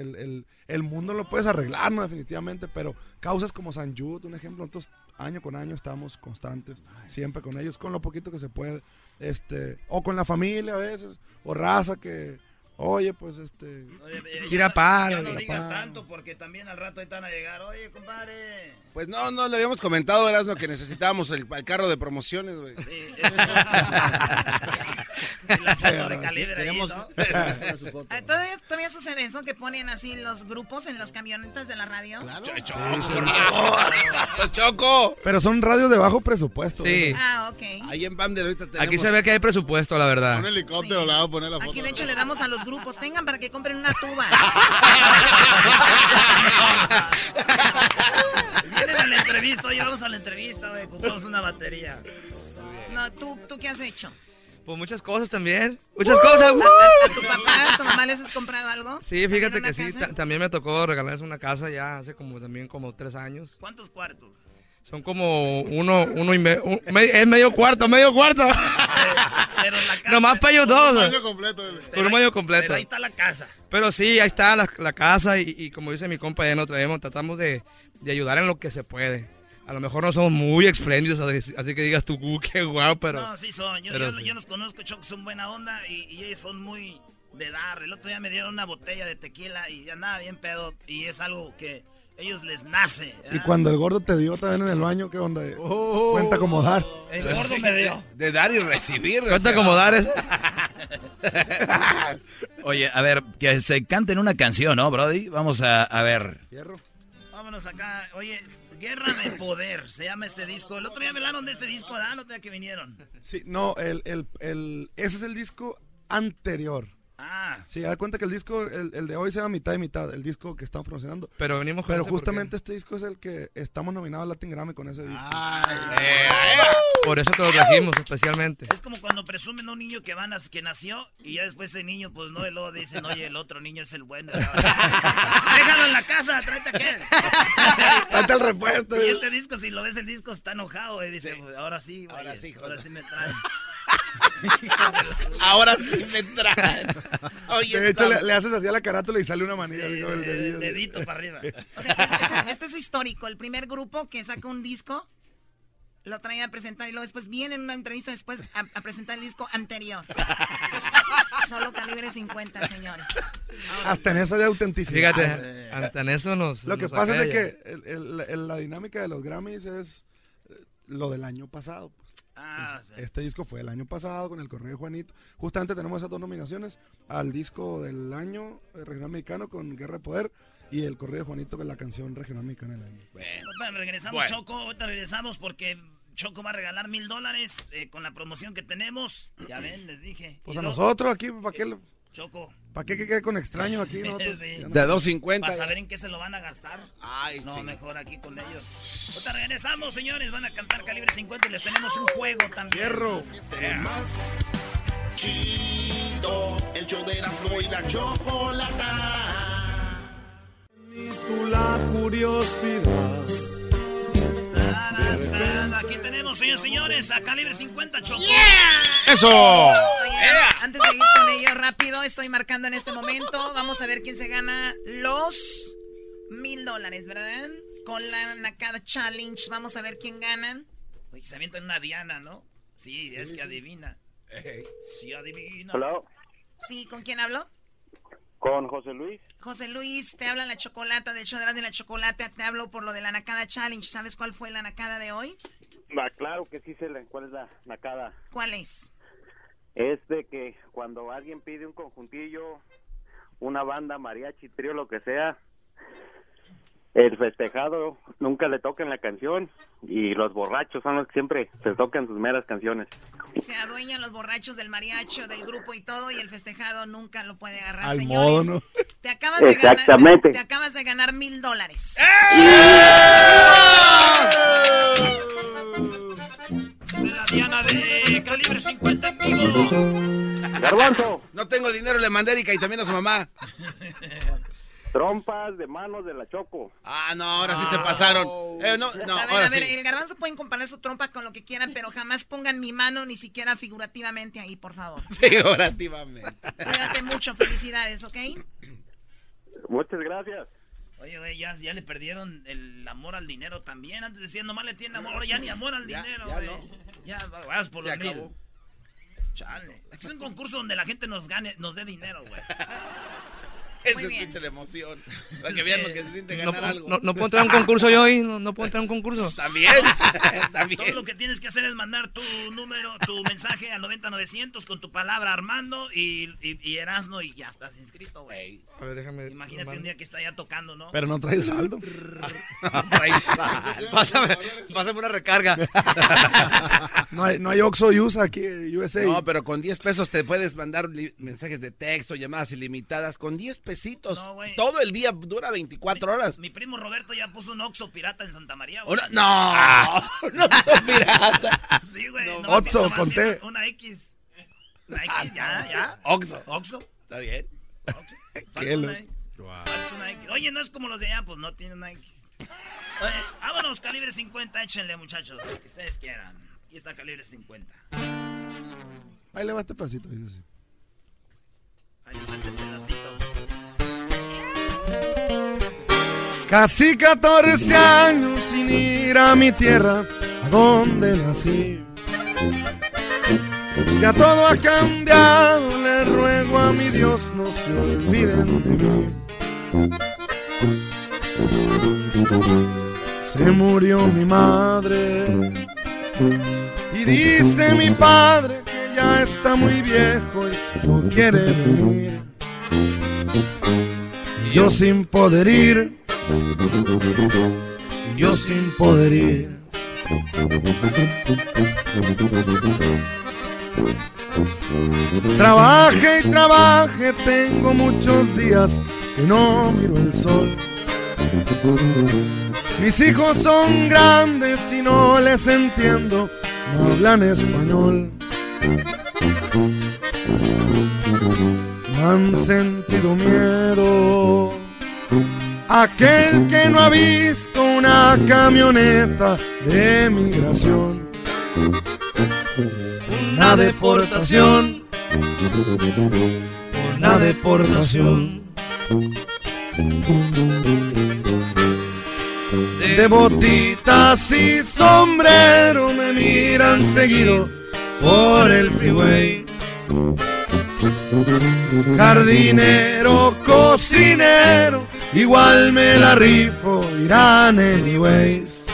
el, el- el mundo lo puedes arreglar, ¿no? Definitivamente, pero causas como San Jude, un ejemplo, nosotros año con año estamos constantes, siempre con ellos, con lo poquito que se puede, este, o con la familia a veces, o raza que, oye, pues este, paro, ya no tira digas paro. tanto porque también al rato van a llegar. Oye, compadre. Pues no, no, le habíamos comentado, Erasmo, que necesitábamos el, el carro de promociones, güey. La foto de calibre ahí, Queremos- ¿no? ¿Todavía, todavía sucede eso que ponen así los grupos en los camionetas de la radio? Choco. Pero son radios de bajo presupuesto. Sí. ¿verdad? Ah, ok. Ahí en Bamdel ahorita tenemos... Aquí se ve que hay presupuesto, la verdad. Un helicóptero le va a poner la foto. Aquí de hecho le damos a los grupos, tengan para que compren una tuba. Vienen a la entrevista, oye, vamos a la entrevista, güey, compramos una batería. No, ¿tú, ¿tú qué has hecho? Pues muchas cosas también. Muchas cosas. ¿A, a- a tu papá, a tu mamá les has comprado algo? Sí, fíjate ¿También que sí. también me tocó regalarles una casa ya hace como también como tres años. ¿Cuántos cuartos? Son como uno, uno y medio. es medio cuarto, medio cuarto. Pero la casa. Nomás para ellos dos. Un baño completo. Por un baño completo. Pero ahí está la casa. Pero sí, ahí está la, la casa y, y como dice mi compa, ya traemos, tratamos de, de ayudar en lo que se puede. A lo mejor no somos muy espléndidos, así, así que digas tú, "Uh, qué guau, pero... no, sí son. Yo, yo- sí. yo los conozco, Choc, son buena onda y, y ellos son muy de dar. El otro día me dieron una botella de tequila y ya nada, bien pedo. Y es algo que ellos les nace. Y ¿ah? cuando el gordo te dio también en el baño, ¿qué onda? Cuenta acomodar. El gordo me dio. De dar y recibir. ¿Cuánto acomodar es? Oye, a ver, que se canten una canción, ¿no, Brody? Vamos a, a ver. Vámonos acá. Oye, Guerra de Poder se llama este disco. El otro día me hablaron de este disco, ¿verdad? El otro día que vinieron. Sí, no, el, el, el, ese es el disco anterior. Ah. Sí, da cuenta que el disco, el, el de hoy se llama mitad y mitad, el disco que estamos promocionando. Pero venimos con Pero justamente este disco es el que estamos nominados al Latin Grammy con ese disco. Por eso te lo trajimos especialmente. Es como cuando presumen a un niño que, van a, que nació y ya después ese niño, pues no, y luego dicen, oye, el otro niño es el bueno. Déjalo en la casa, tráete aquel. Tráete el repuesto. Y este disco, si lo ves, el disco está enojado. Y dice, "Pues, ahora sí, güey, Ahora sí, ahora sí me traen. Ahora sí me traen. Oye, de hecho, le, le haces así a la carátula y sale una manilla. digo, el dedillo. dedito para arriba. O sea, este, es histórico. El primer grupo que saca un disco lo trae a presentar y luego después viene en una entrevista después a, a presentar el disco anterior. Solo calibre 50, señores. Hasta en eso de autenticidad. Fíjate, hasta en eso nos... Lo que nos pasa es que el- el- el- la dinámica de los Grammys es eh, lo del año pasado. Pues. Ah, Entonces, Este disco fue el año pasado con el Correo de Juanito. Justamente tenemos esas dos nominaciones al disco del año eh, regional mexicano con Guerra de Poder y el Correo de Juanito con la canción regional mexicana del año. Ahorita regresamos, Bueno. Choco. Ahorita regresamos porque Choco va a regalar mil dólares eh, con la promoción que tenemos. Ya ven, les dije. Pues Y a luego- nosotros aquí, ¿para qué, Choco. ¿Para qué que quede con extraños aquí? Nosotros? Sí. Ya no- De 2.50. Para saber en qué se lo van a gastar. Ay, no, sí. mejor aquí con ellos. Ahorita regresamos, señores. Van a cantar calibre 50 y les tenemos un juego también. Hierro. Chido, el show de Erasmo y la Chocolata. tú la curiosidad. Aquí tenemos, señores, señores, a calibre 50 Choco. ¡Eso! Oye, antes de ir con ello rápido, estoy marcando en este momento. Vamos a ver quién se gana los mil dólares, ¿verdad? Con la Nakada Challenge. Vamos a ver quién gana. Oye, se avientan una diana, ¿no? Sí, es que adivina. Sí, adivina. Hola, Sí, ¿con quién hablo? Con José Luis. José Luis, te habla la chocolata, de hecho, de la chocolata, te hablo por lo de la Nakada Challenge. ¿Sabes cuál fue la Nakada de hoy? Va, claro que sí sé cuál es la nacada. ¿Cuál es? Es de que cuando alguien pide un conjuntillo, una banda, mariachi, trío, lo que sea, el festejado nunca le tocan la canción y los borrachos son los que siempre se tocan sus meras canciones. Se adueñan los borrachos del mariacho, del grupo y todo, y el festejado nunca lo puede agarrar, Al señores. modo, ¿no? Te acabas de Exactamente. ganar, te acabas de ganar mil dólares. Es la diana de calibre 50 en vivo. Garbanzo. No tengo dinero, le mandé Erika y también a su mamá. Trompas de manos de la Choco. Ah, no, ahora sí se pasaron. Eh, no, no, a ver, ahora a ver, sí. el garbanzo pueden comparar su trompa con lo que quieran, pero jamás pongan mi mano ni siquiera figurativamente ahí, por favor. Figurativamente. Cuídate mucho, felicidades, ¿ok? Muchas gracias. Oye, güey, ya, ya le perdieron el amor al dinero también. Antes decían, nomás le tienen amor, ahora ya ni amor al Ya, dinero, ya güey. no. Ya, va- vas por Se los. Chale. Es un concurso donde la gente nos gane, nos dé dinero, güey. Se bien. escucha la emoción. Para que vean lo que se siente No, ganar algo. no, no puedo entrar a un concurso yo hoy, no, no puedo entrar a un concurso. También. Todo lo que tienes que hacer es mandar tu número, tu mensaje al 90900 con tu palabra Armando y, y, y Erasno y ya estás inscrito, güey. A ver, déjame. Imagínate un día que está ya tocando, ¿no? Pero no traes saldo. Pásame, pásame una recarga. No hay, no hay Oxxo USA aquí, USA. No, pero con 10 pesos te puedes mandar mensajes de texto, llamadas ilimitadas. Con 10 pesitos. No, güey. todo el día dura 24 horas. Mi primo Roberto ya puso un Oxxo pirata en Santa María, güey. Ahora- no, no son piratas. Sí, güey. No, nomás conté. Una X. Una X, ya, ya. Oxxo. Oxxo. Está bien. Falta Qué una lo- X. Falta una X. Oye, no es como los de allá, pues no tiene una X. Oye, vámonos, calibre 50, échenle, muchachos, lo que ustedes quieran. Aquí está calibre 50. Ahí le va este pasito. dice así. Ahí está este pedacito. Casi 14 años sin ir a mi tierra, a donde nací. Ya todo ha cambiado, le ruego a mi Dios no se olviden de mí. Se murió mi madre y dice mi padre que ya está muy viejo y no quiere venir. Yo sin poder ir, yo sin poder ir. Trabaje y trabaje, tengo muchos días que no miro el sol. Mis hijos son grandes y no les entiendo, no hablan español. Me han sentido miedo. Aquel que no ha visto una camioneta de migración. Una deportación. Una deportación. De botitas y sombrero me miran seguido por el freeway. Jardinero, cocinero, igual me la rifo, irán anyways.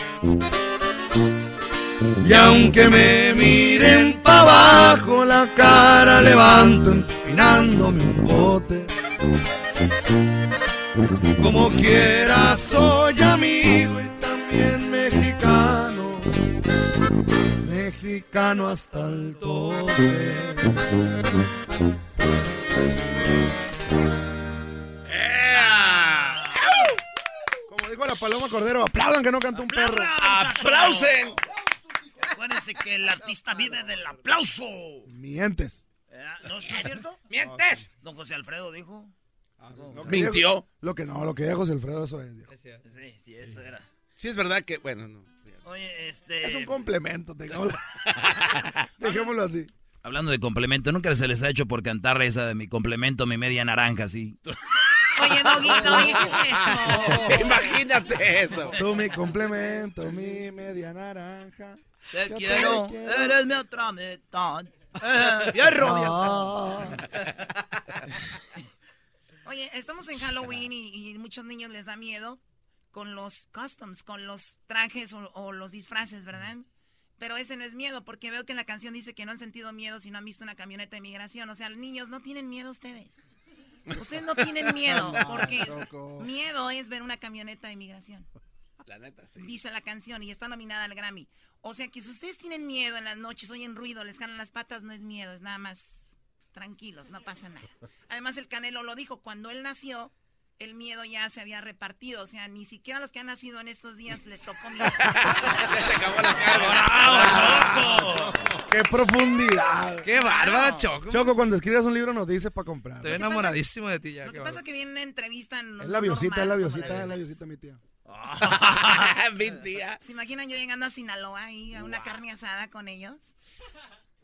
Y aunque me miren pa' abajo, la cara levanto empinándome un bote. Como quiera soy amigo y también mexicano hasta el tope. Como dijo la Paloma Cordero, aplaudan que no canta un perro. ¡Aplausen! Acuérdense que el artista vive del aplauso. Mientes. ¿Eh? ¿No, ¿No es cierto? ¡Mientes! Don José Alfredo dijo. Lo que Mintió. Lo que no, lo que dijo José Alfredo, eso es. Sí, sí, eso era. Sí, es verdad que, bueno, no. Oye, este. Es un complemento, tengámoslo. Dejémoslo así. Hablando de complemento, nunca se les ha hecho por cantar esa de mi complemento, mi media naranja, sí. Oye, Doggy, Doggy, ¿qué es eso? Imagínate eso. Tú mi complemento, mi media naranja. Te Yo quiero, quiero. eres mi otra mitad. Eh, fierro, Ah. Oye, estamos en Halloween y, y muchos niños les da miedo con los customs, con los trajes o, o los disfraces, ¿verdad? Pero ese no es miedo, porque veo que en la canción dice que no han sentido miedo si no han visto una camioneta de migración. O sea, niños no tienen miedo ustedes. Ustedes no tienen miedo, porque miedo es ver una camioneta de migración. La neta, sí. Dice la canción y está nominada al Grammy. O sea que si ustedes tienen miedo en las noches, oyen ruido, les jalan las patas, no es miedo, es nada más tranquilos, no pasa nada. Además el Canelo lo dijo, cuando él nació, el miedo ya se había repartido. O sea, ni siquiera los que han nacido en estos días les tocó miedo. se acabó la carga. ¡Qué profundidad! ¡Qué bárbara, Choco! Choco, cuando escribas un libro nos dice para comprar. Estoy enamoradísimo de ti ya. Lo que qué pasa es que viene una entrevista en Es la biosita, es la biosita, es la biosita, mi tía. Mi tía. ¿Se imaginan yo llegando a Sinaloa ahí a una carne asada con ellos?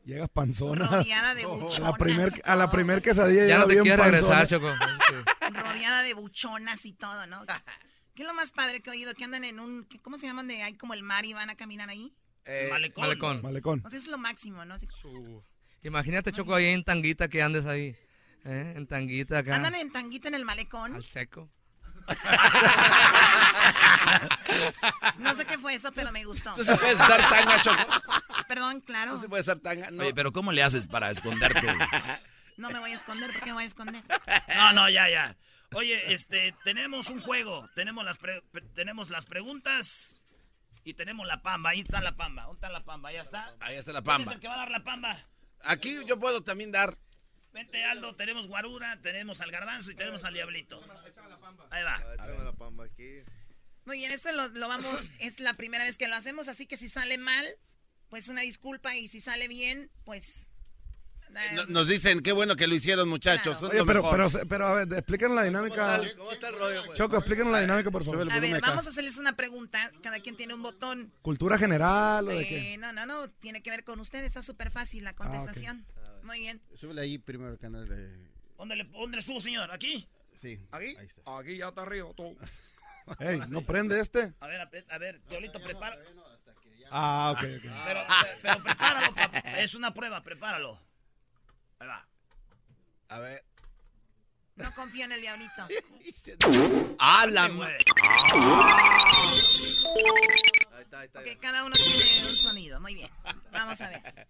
Llegas panzona. Rodeada de a la buchonas primer, a la primer quesadilla Ya no te quieres regresar. Choco. Rodeada de buchonas y todo, ¿no? ¿Qué es lo más padre que he oído? Que andan en un... ¿qué- ¿Cómo se llaman? De hay como el mar y van a caminar ahí. Eh, malecón. Malecón. Malecón. O sea, eso es lo máximo, ¿no? Así- Imagínate, Choco, ahí en tanguita que andes ahí. ¿eh? En tanguita acá. Andan en tanguita en el malecón. Al seco. No sé qué fue eso, pero me gustó. ¿Tú se puedes usar tanga, Choco? Perdón, claro. ¿Tú se puede usar tanga? No. Oye, pero ¿cómo le haces para esconderte? No me voy a esconder, ¿por qué me voy a esconder? No, no, ya, ya. Oye, este, tenemos un juego. Tenemos las, pre- pre- tenemos las preguntas y tenemos la pamba. Ahí está la pamba. ¿Dónde está la pamba? ¿Ya está? Ahí está la ¿Quién es pamba. el que va a dar la pamba? Aquí yo puedo también dar. Vente, Aldo. Tenemos guarura, tenemos al garbanzo y tenemos al diablito. Ahí va. Muy bien, esto lo, lo vamos, es la primera vez que lo hacemos, así que si sale mal, pues una disculpa y si sale bien, pues... eh, No- Nos dicen qué bueno que lo hicieron, muchachos. Oye, pero, mejor. pero, pero, a ver, explícanos la dinámica. Choco, explícanos la dinámica, por favor. a ver, vamos a hacerles una pregunta, cada quien tiene un botón. ¿Cultura general o de qué? Eh, no, no, no, tiene que ver con usted, está súper fácil la contestación. Muy bien. Súbele ahí primero el canal de... ¿Dónde le, dónde le subo, señor? ¿Aquí? Sí. ¿Aquí? Ahí está. Aquí ya está arriba, tú. Ey, ¿no prende este? A ver, a ver, a ver, Diablito, prepara. Ah, ok, ok. Pero, pero, pero prepáralo, papá. Es una prueba, prepáralo. Ahí va. A ver. No confío en el diablito. ¡Ah, la Güey. Ok, cada uno tiene un sonido. Muy bien. Vamos a ver.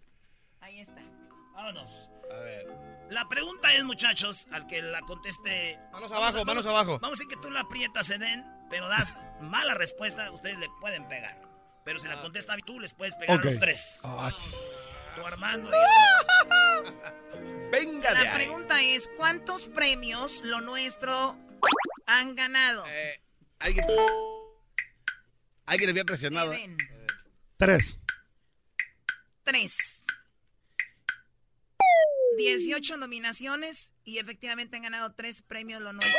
Ahí está. Vámonos. A ver. La pregunta es, muchachos, al que la conteste. Manos Vamos abajo, a- manos vamos- abajo. Vamos a decir que tú la aprietas, Eden, pero das mala respuesta, ustedes le pueden pegar. Pero si la contesta tú, les puedes pegar a los tres. Ah, Tú, Armando. y- Venga de La ahí. pregunta es, ¿cuántos premios lo nuestro han ganado? Eh, alguien. Alguien le había presionado. ¿eh? Eden, Tres. tres. 18 nominaciones y efectivamente han ganado tres premios lo nuestro.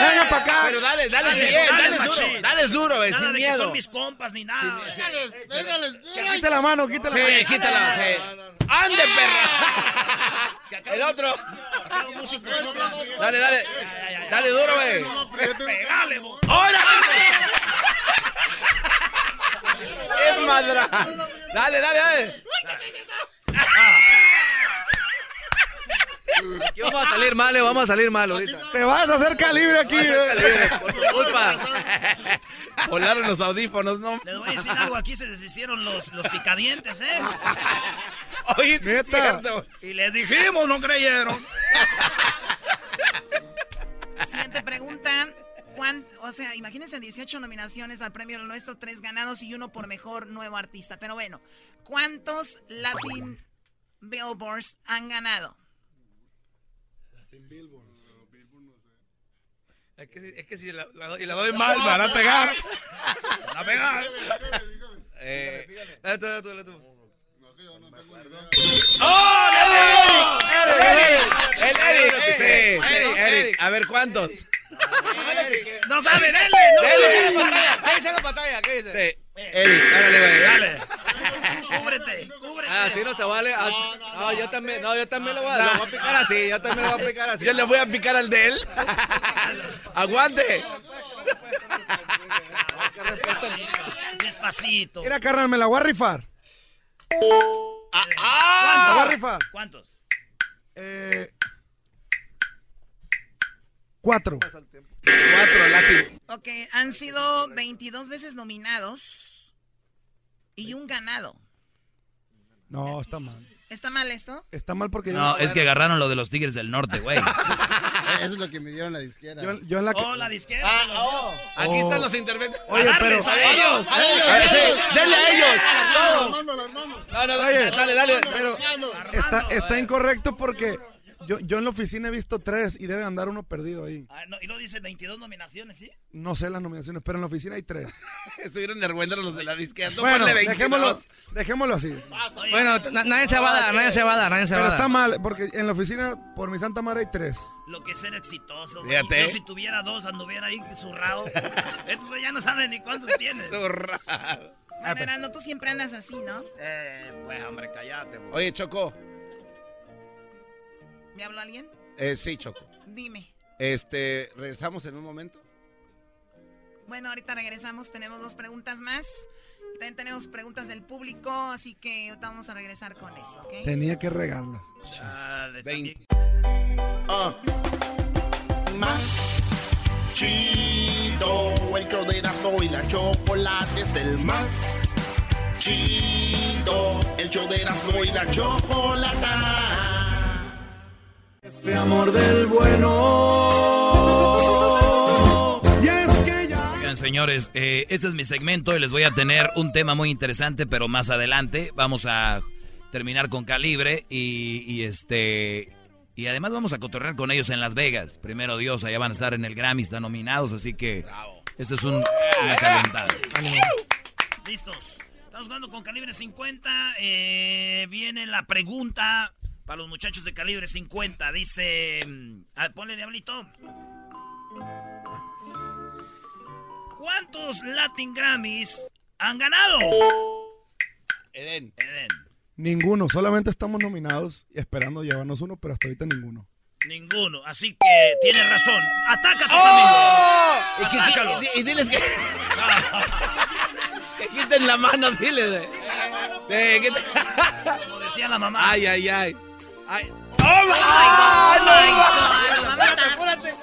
¡Venga para acá! Pero dale, dale, Dale, bien, dale, dale, duro. Dale duro, eh, Nada sin miedo. son mis compas ni nada. Quita la mano, quita la Sí, mano. quítala. sí. ¡Ande, perra! El otro. Dale, dale. Dale duro, güey. Pegale. ¡Ahora! ¡Qué madra! Dale, dale, dale. Aquí vamos a salir mal, eh, vamos a salir mal ahorita. Te vas a hacer calibre aquí. eh. Por tu culpa. Volaron los audífonos, ¿no? Les voy a decir algo, aquí se deshicieron los, los picadientes, ¿eh? Oye, es cierto. Y les dijimos, no creyeron. Siguiente pregunta. ¿Cuán- o sea, imagínense 18 nominaciones al premio Lo Nuestro, tres ganados y uno por mejor nuevo artista. Pero bueno, ¿cuántos Latin Billboards han ganado? Es que, si- es que si la, la- y la doy mal, me van a pegar. Me van a pegar. Eh, Dale tú, dale tú, dale tú. ¡Oh! ¡El Eric! ¡El Eric! Sí, Eric, sí, Eric. Eric. A ver, ¿cuántos? No sabe, dele, no sabe. ¿Qué dice la pantalla? ¿Qué dice? Sí. Eric, güey. Dale. Cúbrete, cúbrete. Ah, así no se vale. Ah, No, yo también, no, yo también lo voy a, lo voy a picar así, yo también lo voy a picar así. Yo le voy a picar al de él. Aguante. Despacito. Mira, carnal, me la voy a rifar. Ah, La ah. voy a rifar. ¿Cuántos? Eh, cuatro. Cuatro Latin. Ok, han sido 22 veces nominados y un ganado. No, está mal. ¿Está mal esto? Está mal porque No, es que agarraron lo de los Tigres del Norte, güey. Eso es lo que me dieron la disquera. yo, yo en la que... Oh, la disquera. los dio. Aquí Oh. están los interventos. Oye, pero... A ellos. Eh, sí, denle a ellos. Armando, Armando. No, no, Oye, dale, dale. Pero está, está incorrecto porque Yo, yo en la oficina he visto tres y debe andar uno perdido ahí. Ah, no, y no dice 22 nominaciones, ¿sí? No sé las nominaciones, pero en la oficina hay tres. Estuvieron nervuentos los de la disquera. Tú bueno, ponle 22. dejémoslo, dejémoslo así. Bueno, na- nadie se va a dar, nadie se va a dar, nadie se va Pero a dar. está mal, porque en la oficina, por mi santa madre, hay tres. Lo que es ser exitoso. güey. Fíjate. Yo si tuviera dos, anduviera ahí zurrado. Entonces ya no saben ni cuántos tienes. Zurrado. Bueno, tú siempre andas así, ¿no? Eh, pues hombre, cállate. Oye, Choco. ¿Me habló alguien? Eh, sí, Choco. Dime. Este, regresamos en un momento. Bueno, ahorita regresamos, tenemos dos preguntas más. También tenemos preguntas del público, así que ahorita vamos a regresar con eso, ¿ok? Tenía que regarlas. Ah. Más chido, el show de Erasmo y la chocolate es el más chido, el show de Erasmo y la chocolata. Este amor del bueno. Y es que ya. Oigan, señores, eh, este es mi segmento y les voy a tener un tema muy interesante, pero más adelante vamos a terminar con Calibre y, y este y además vamos a cotorrear con ellos en Las Vegas. Primero Dios, allá van a estar en el Grammy, están nominados, así que esto es un, una calentada. Listos. Estamos jugando con calibre 50. eh, viene la pregunta para los muchachos de calibre 50. Dice. mm, ah, ponle diablito. ¿Cuántos Latin Grammys han ganado? Eden. Eden. Ninguno, solamente estamos nominados y esperando llevarnos uno, pero hasta ahorita ninguno. Ninguno. Así que tienes razón. Ataca a tus ¡Oh! amigos. Y, que- Atácalos. y- y diles que. que quiten la mano, diles. que te- Como decía la mamá. Ay, ay, ay. Ay. ¡Oh, ¡Ah, no! Apúrate, apúrate.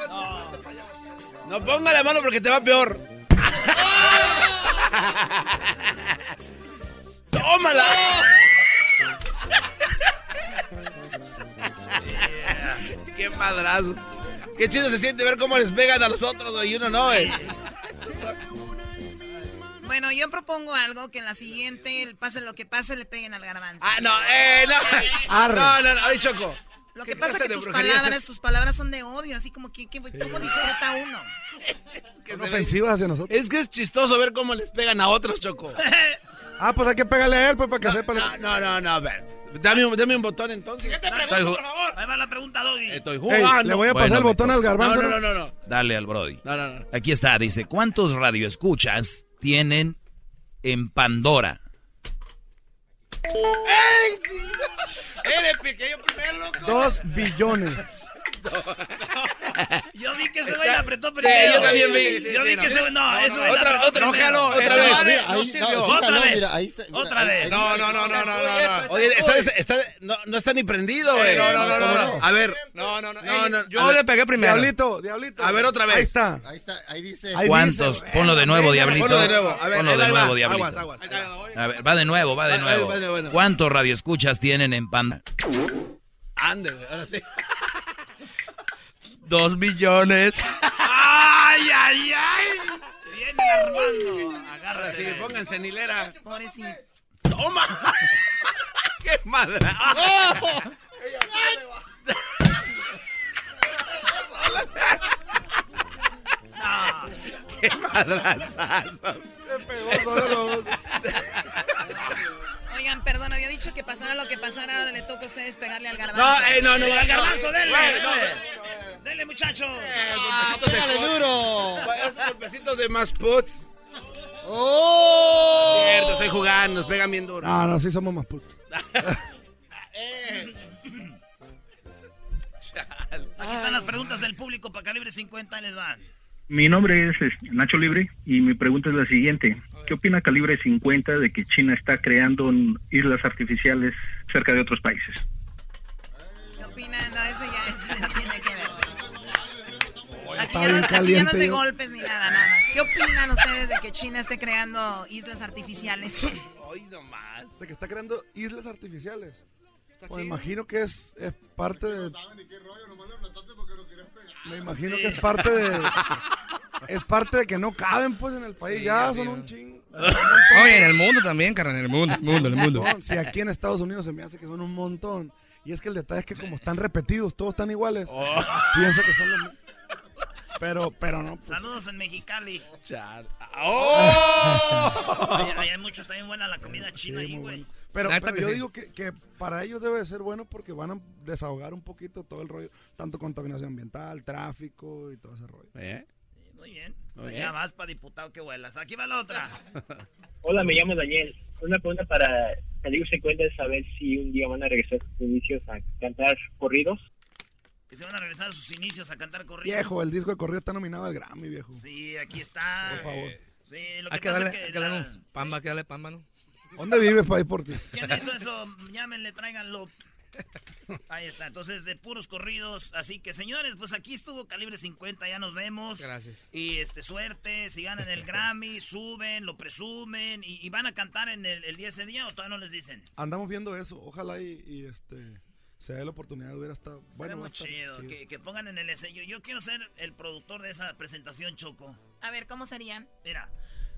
No ponga la mano porque te va peor. ¡Tómala! ¡Qué madrazo! Qué chido se siente ver cómo les pegan a los otros güey, y uno no, eh. Bueno, yo propongo algo que en la siguiente, el pase lo que pase, le peguen al garbanzo. Ah, no, eh, no. Arre. No, no, no, ay, Choco. Lo ¿Qué que pasa es que tus es palabras, tus palabras son de odio, así como que, que- ¿cómo disfruta uno? Que Son ofensivas hacia nosotros. Es que es chistoso ver cómo les pegan a otros, Choco. Ah, pues hay que pegarle a él, pues, para que sepa. No, no, no, no, a ver. Dame un, dame un botón entonces. Estoy, ju- Ahí va la pregunta, Doggy. estoy jugando. le voy a pasar Bueno, el botón al garbanzo. no, no, no, no. Dale al Brody. No, no, no. Aquí está, dice, ¿cuántos radioescuchas tienen en Pandora? Eres pequeño primero, loco. Dos billones. Yo vi que ese güey apretó Sí, primero. yo también vi. Yo vi que ese güey. No, güey le Otra, vez. No no, sí Otra vez. Otra vez. No, no, no, no, no, no, no. Oye, está, está, no, no está ni prendido, güey. no, no, no, no, no. A ver. No, no, no. No, no, yo le pegué primero. Diablito, diablito. A ver, otra vez. Ahí está. Ahí está, ahí dice. ¿Cuántos? Ponlo de nuevo, Diablito. Ponlo de nuevo. A ver, Ponlo de nuevo. Diablito. Aguas, aguas. A ver, va de nuevo, va de nuevo. ¿Cuántos radioescuchas tienen en Pandora? Ande, güey, ahora sí. Dos millones. ¡Ay, ay, ay! Viene Armando. Agárrate. sí, pónganse en hilera. Pobrecito. ¡Toma! ¡Qué madre! ¡Qué madrazazos! Oigan, perdón, había dicho que pasara lo que pasara, ahora le toca a ustedes pegarle al garbanzo. No, eh, no, no, Al no. garbanzo, denle, Güey, no, denle. Dele, muchacho. golpecitos de Pégale fo- duro. Esos golpecitos de más puts. ¡Oh! Cierto, estoy jugando, nos pegan bien duro. No, no, sí somos más putos. Eh. Aquí están las preguntas del público para calibre 50. ahí les van. Mi nombre es Nacho Libre y mi pregunta es la siguiente. ¿Qué opina Calibre 50 de que China está creando islas artificiales cerca de otros países? ¿Qué opinan? No, eso ya, eso Está ya, no, bien aquí ya no caliente, se yo. golpes ni nada, nada más. ¿Qué opinan ustedes de que China esté creando islas artificiales? Hoy nomás. De que está creando islas artificiales. Pues imagino que es, es parte de. Me imagino que es parte de. es parte de que no caben, pues, en el país. Sí, ya son un ching. Oye, en el mundo también, carnal, en el mundo, el mundo, el mundo. Si aquí en Estados Unidos se me hace que son un montón. Y es que el detalle es que como están repetidos, todos están iguales, Oh. pienso que son los. Pero, pero no. pues. Saludos en Mexicali. ¡Oh! Ahí- ahí hay muchos, está bien buena la comida china ahí, güey. Pero, yo sí. digo que, que para ellos debe ser bueno porque van a desahogar un poquito todo el rollo, tanto contaminación ambiental, tráfico y todo ese rollo. ¿Eh? Muy bien. Muy ya bien. vas para diputado que vuelas. Aquí va la otra. Hola, me llamo Daniel. Una pregunta para Peligro se cuenta de saber si un día van a regresar a sus inicios a cantar corridos. Que se van a regresar a sus inicios a cantar corridos. Viejo, el disco de corrido está nominado al Grammy, viejo. Sí, aquí está. Por favor. Sí, lo que Hay que pasa darle, es que hay que darle la- un pamba, hay que darle pamba, ¿no? ¿Dónde vives para ir por ti? ¿Quién hizo eso? Llámenle, tráiganlo. Ahí está, entonces de puros corridos. Así que señores, pues aquí estuvo Calibre 50, ya nos vemos. Gracias. Y este, suerte, si ganan el Grammy, suben, lo presumen. Y, y van a cantar en el, el día ese día o todavía no les dicen? Andamos viendo eso. Ojalá y, y, este se dé la oportunidad. Hubiera estado Bueno, muy chido, chido. Que, que pongan en el sello. Yo quiero ser el productor de esa presentación, Choco. A ver, ¿cómo sería? Mira,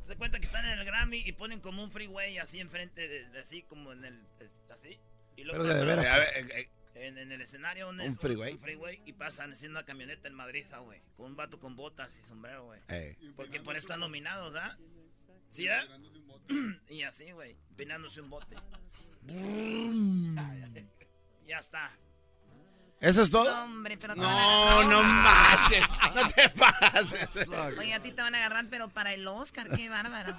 se cuenta que están en el Grammy y ponen como un freeway así enfrente, de, de así como en el. así. Y luego Pero de veras, A ver, eh, eh, en, en el escenario donde ¿Un es freeway? un freeway y pasan haciendo una camioneta en Madrid, ah, güey. Con un vato con botas y sombrero, güey. eh. Porque por eso están nominados, ¿ah? ¿Sí, ah? y así, güey. Empinándose un bote. ya está. ¿Eso es todo? No, hombre, pero No, no manches. No te pases. Oye, a ti te van a agarrar, pero para el Oscar, qué bárbaro.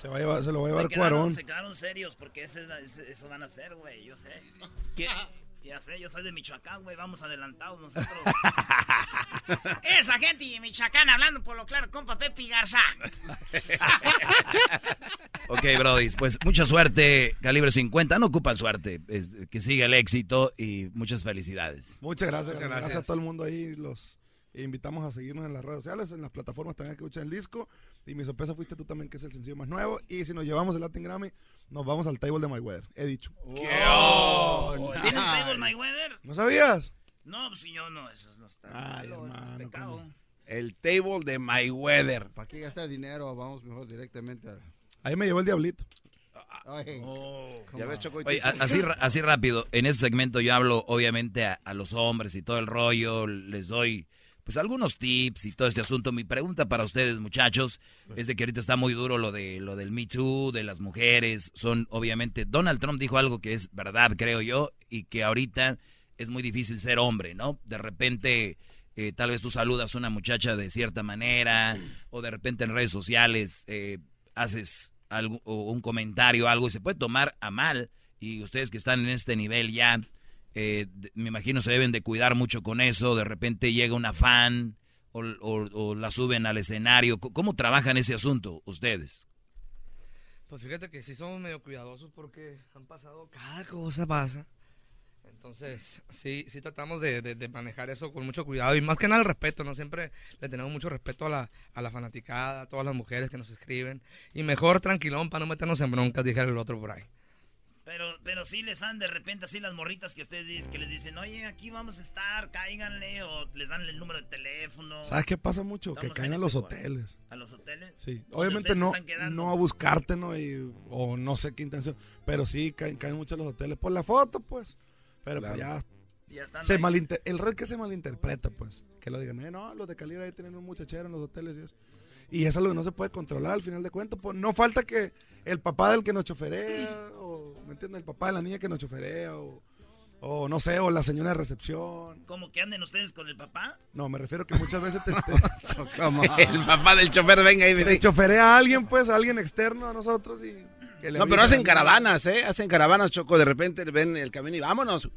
Se, va a llevar- se lo va a llevar se, quedaron, Cuarón. se quedaron serios porque ese, es la- ese- eso van a hacer, güey. Yo sé. Ya sé, yo soy de Michoacán, güey. Vamos adelantados nosotros. Esa gente de Michoacán hablando por lo claro con Pepe Garza. Ok, Brody, pues mucha suerte, calibre 50. No ocupan suerte. es- que siga el éxito y muchas felicidades. Muchas gracias, Muchas gracias. gracias. a todo el mundo ahí. Los invitamos a seguirnos en las redes sociales, en las plataformas también que escuchan el disco. Y mi sorpresa fuiste tú también, que es el sencillo más nuevo. Y si nos llevamos el Latin Grammy, nos vamos al table de My Weather. He dicho. ¿Tienen table my weather? ¿No sabías? No, pues yo no, eso no está. Ay, malo, eso es pecado. El table de My Weather. ¿Para qué gastar dinero? Vamos mejor directamente a... Ahí me llevó el diablito. Ay, Ya ves, Choco, y Oye, así, ra- así rápido, en ese segmento yo hablo obviamente a, a los hombres y todo el rollo, les doy pues algunos tips y todo este asunto. Mi pregunta para ustedes, muchachos, es de que ahorita está muy duro lo de lo del Me Too, de las mujeres, son obviamente Donald Trump dijo algo que es verdad, creo yo, y que ahorita es muy difícil ser hombre, ¿no? De repente eh, tal vez tú saludas a una muchacha de cierta manera o de repente en redes sociales eh, haces algo, o un comentario, algo, y se puede tomar a mal. Y ustedes que están en este nivel ya, eh, me imagino se deben de cuidar mucho con eso. De repente llega una fan o, o- o la suben al escenario. ¿Cómo trabajan ese asunto ustedes? Pues fíjate que sí somos medio cuidadosos porque han pasado, cada cosa pasa. Entonces, sí, sí tratamos de, de- de manejar eso con mucho cuidado y más que nada el respeto, ¿no? Siempre le tenemos mucho respeto a la, a la fanaticada, a todas las mujeres que nos escriben. Y mejor tranquilón para no meternos en broncas, dijera el otro por ahí. Pero, pero sí les dan de repente así las morritas que ustedes dicen, que les dicen, oye, aquí vamos a estar, cáiganle, o les dan el número de teléfono. ¿Sabes qué pasa mucho? Que caen en a los este hoteles. ¿A los hoteles? Sí, obviamente no, no a buscarte, ¿no? Y- o no sé qué intención, pero sí caen, caen mucho a los hoteles por la foto, pues. Pero pues ya, Ya están se malinter- el rol que se malinterpreta, pues. Que lo digan, eh, no, los de calibre ahí tienen un muchachero en los hoteles y eso. Y eso es lo que no se puede controlar al final de cuentas. Pues no falta que el papá del que nos choferea, o, ¿me entiendes? El papá de la niña que nos choferea, o, o no sé, o la señora de recepción. ¿Cómo que anden ustedes con el papá? No, me refiero que muchas veces te, te- El papá del chofer venga ahí. te choferea a alguien, pues, a alguien externo a nosotros y No, pero hacen caravanas, ¿eh? Hacen caravanas, Choco. De repente ven el camión y vámonos.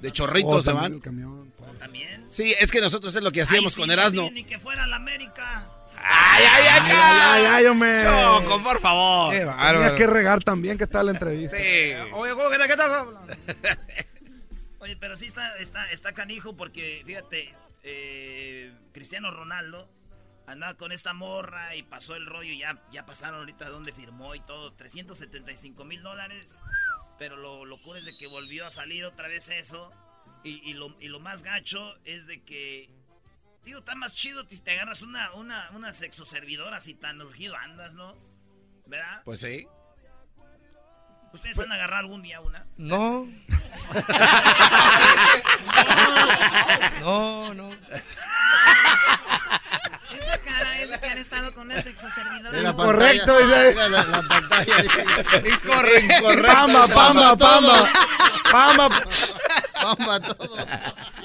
De chorritos se también van. el camión, pues. También. Sí, es que nosotros es lo que hacíamos Ay, sí, con Erasmo. sí, ni que fuera la América. ¡Ay, ay, ay, Ay, ay, ay, hombre. Choco, por favor. Qué Tenía bárbaro. que regar también que está la entrevista. Sí. Oye, ¿cómo que de qué estás hablando? Oye, pero sí está, está, está canijo porque, fíjate, eh, Cristiano Ronaldo andaba con esta morra y pasó el rollo y ya, ya pasaron ahorita donde firmó y todo, 375 mil dólares. Pero lo locura es de que volvió a salir otra vez eso. Y, y lo, y lo más gacho es de que Digo, está más chido si te agarras una, una, una sexo servidora así tan urgido andas, ¿no? ¿Verdad? Pues sí. ¿Ustedes van a agarrar algún día una? No. no, no. Esa que han estado con una sexoservidora. Incorrecto, dice. La, la pantalla. Incorrecto, incorrecto. Pamba, pamba, pamba. Pamba. Pamba todo.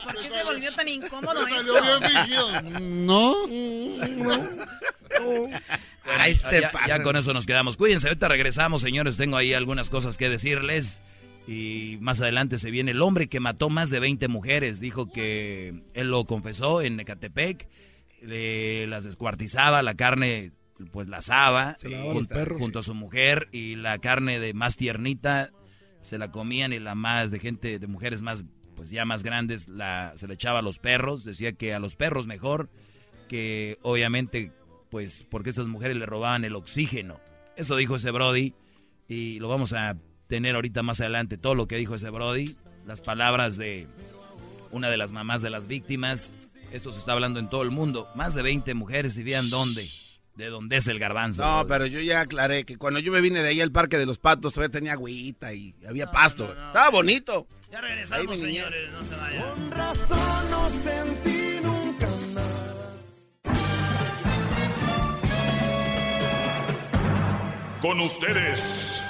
¿Por qué se volvió tan incómodo Salió esto? No. no. Ahí se ya, ya con eso nos quedamos. Cuídense, ahorita regresamos, señores. Tengo ahí algunas cosas que decirles. Y más adelante se viene el hombre que mató más de 20 mujeres. Dijo que él lo confesó en Ecatepec. Le, las descuartizaba, la carne pues la asaba la junto, perros. junto a su mujer y la carne de más tiernita se la comían y la más de gente, de mujeres más, pues ya más grandes, la, se le echaba a los perros. Decía que a los perros mejor, que obviamente, pues porque estas mujeres le robaban el oxígeno. Eso dijo ese Brody y lo vamos a tener ahorita más adelante, todo lo que dijo ese Brody, las palabras de una de las mamás de las víctimas. Esto se está hablando en todo el mundo. Más de 20 mujeres y vean dónde, de dónde es el garbanzo. No, Brody. pero yo ya aclaré que cuando yo me vine de ahí al Parque de los Patos todavía tenía agüita y había No, pasto. no, no. Estaba bonito. Ya regresamos, señores, no se vayan. Con razón no sentí nunca nada. Con ustedes.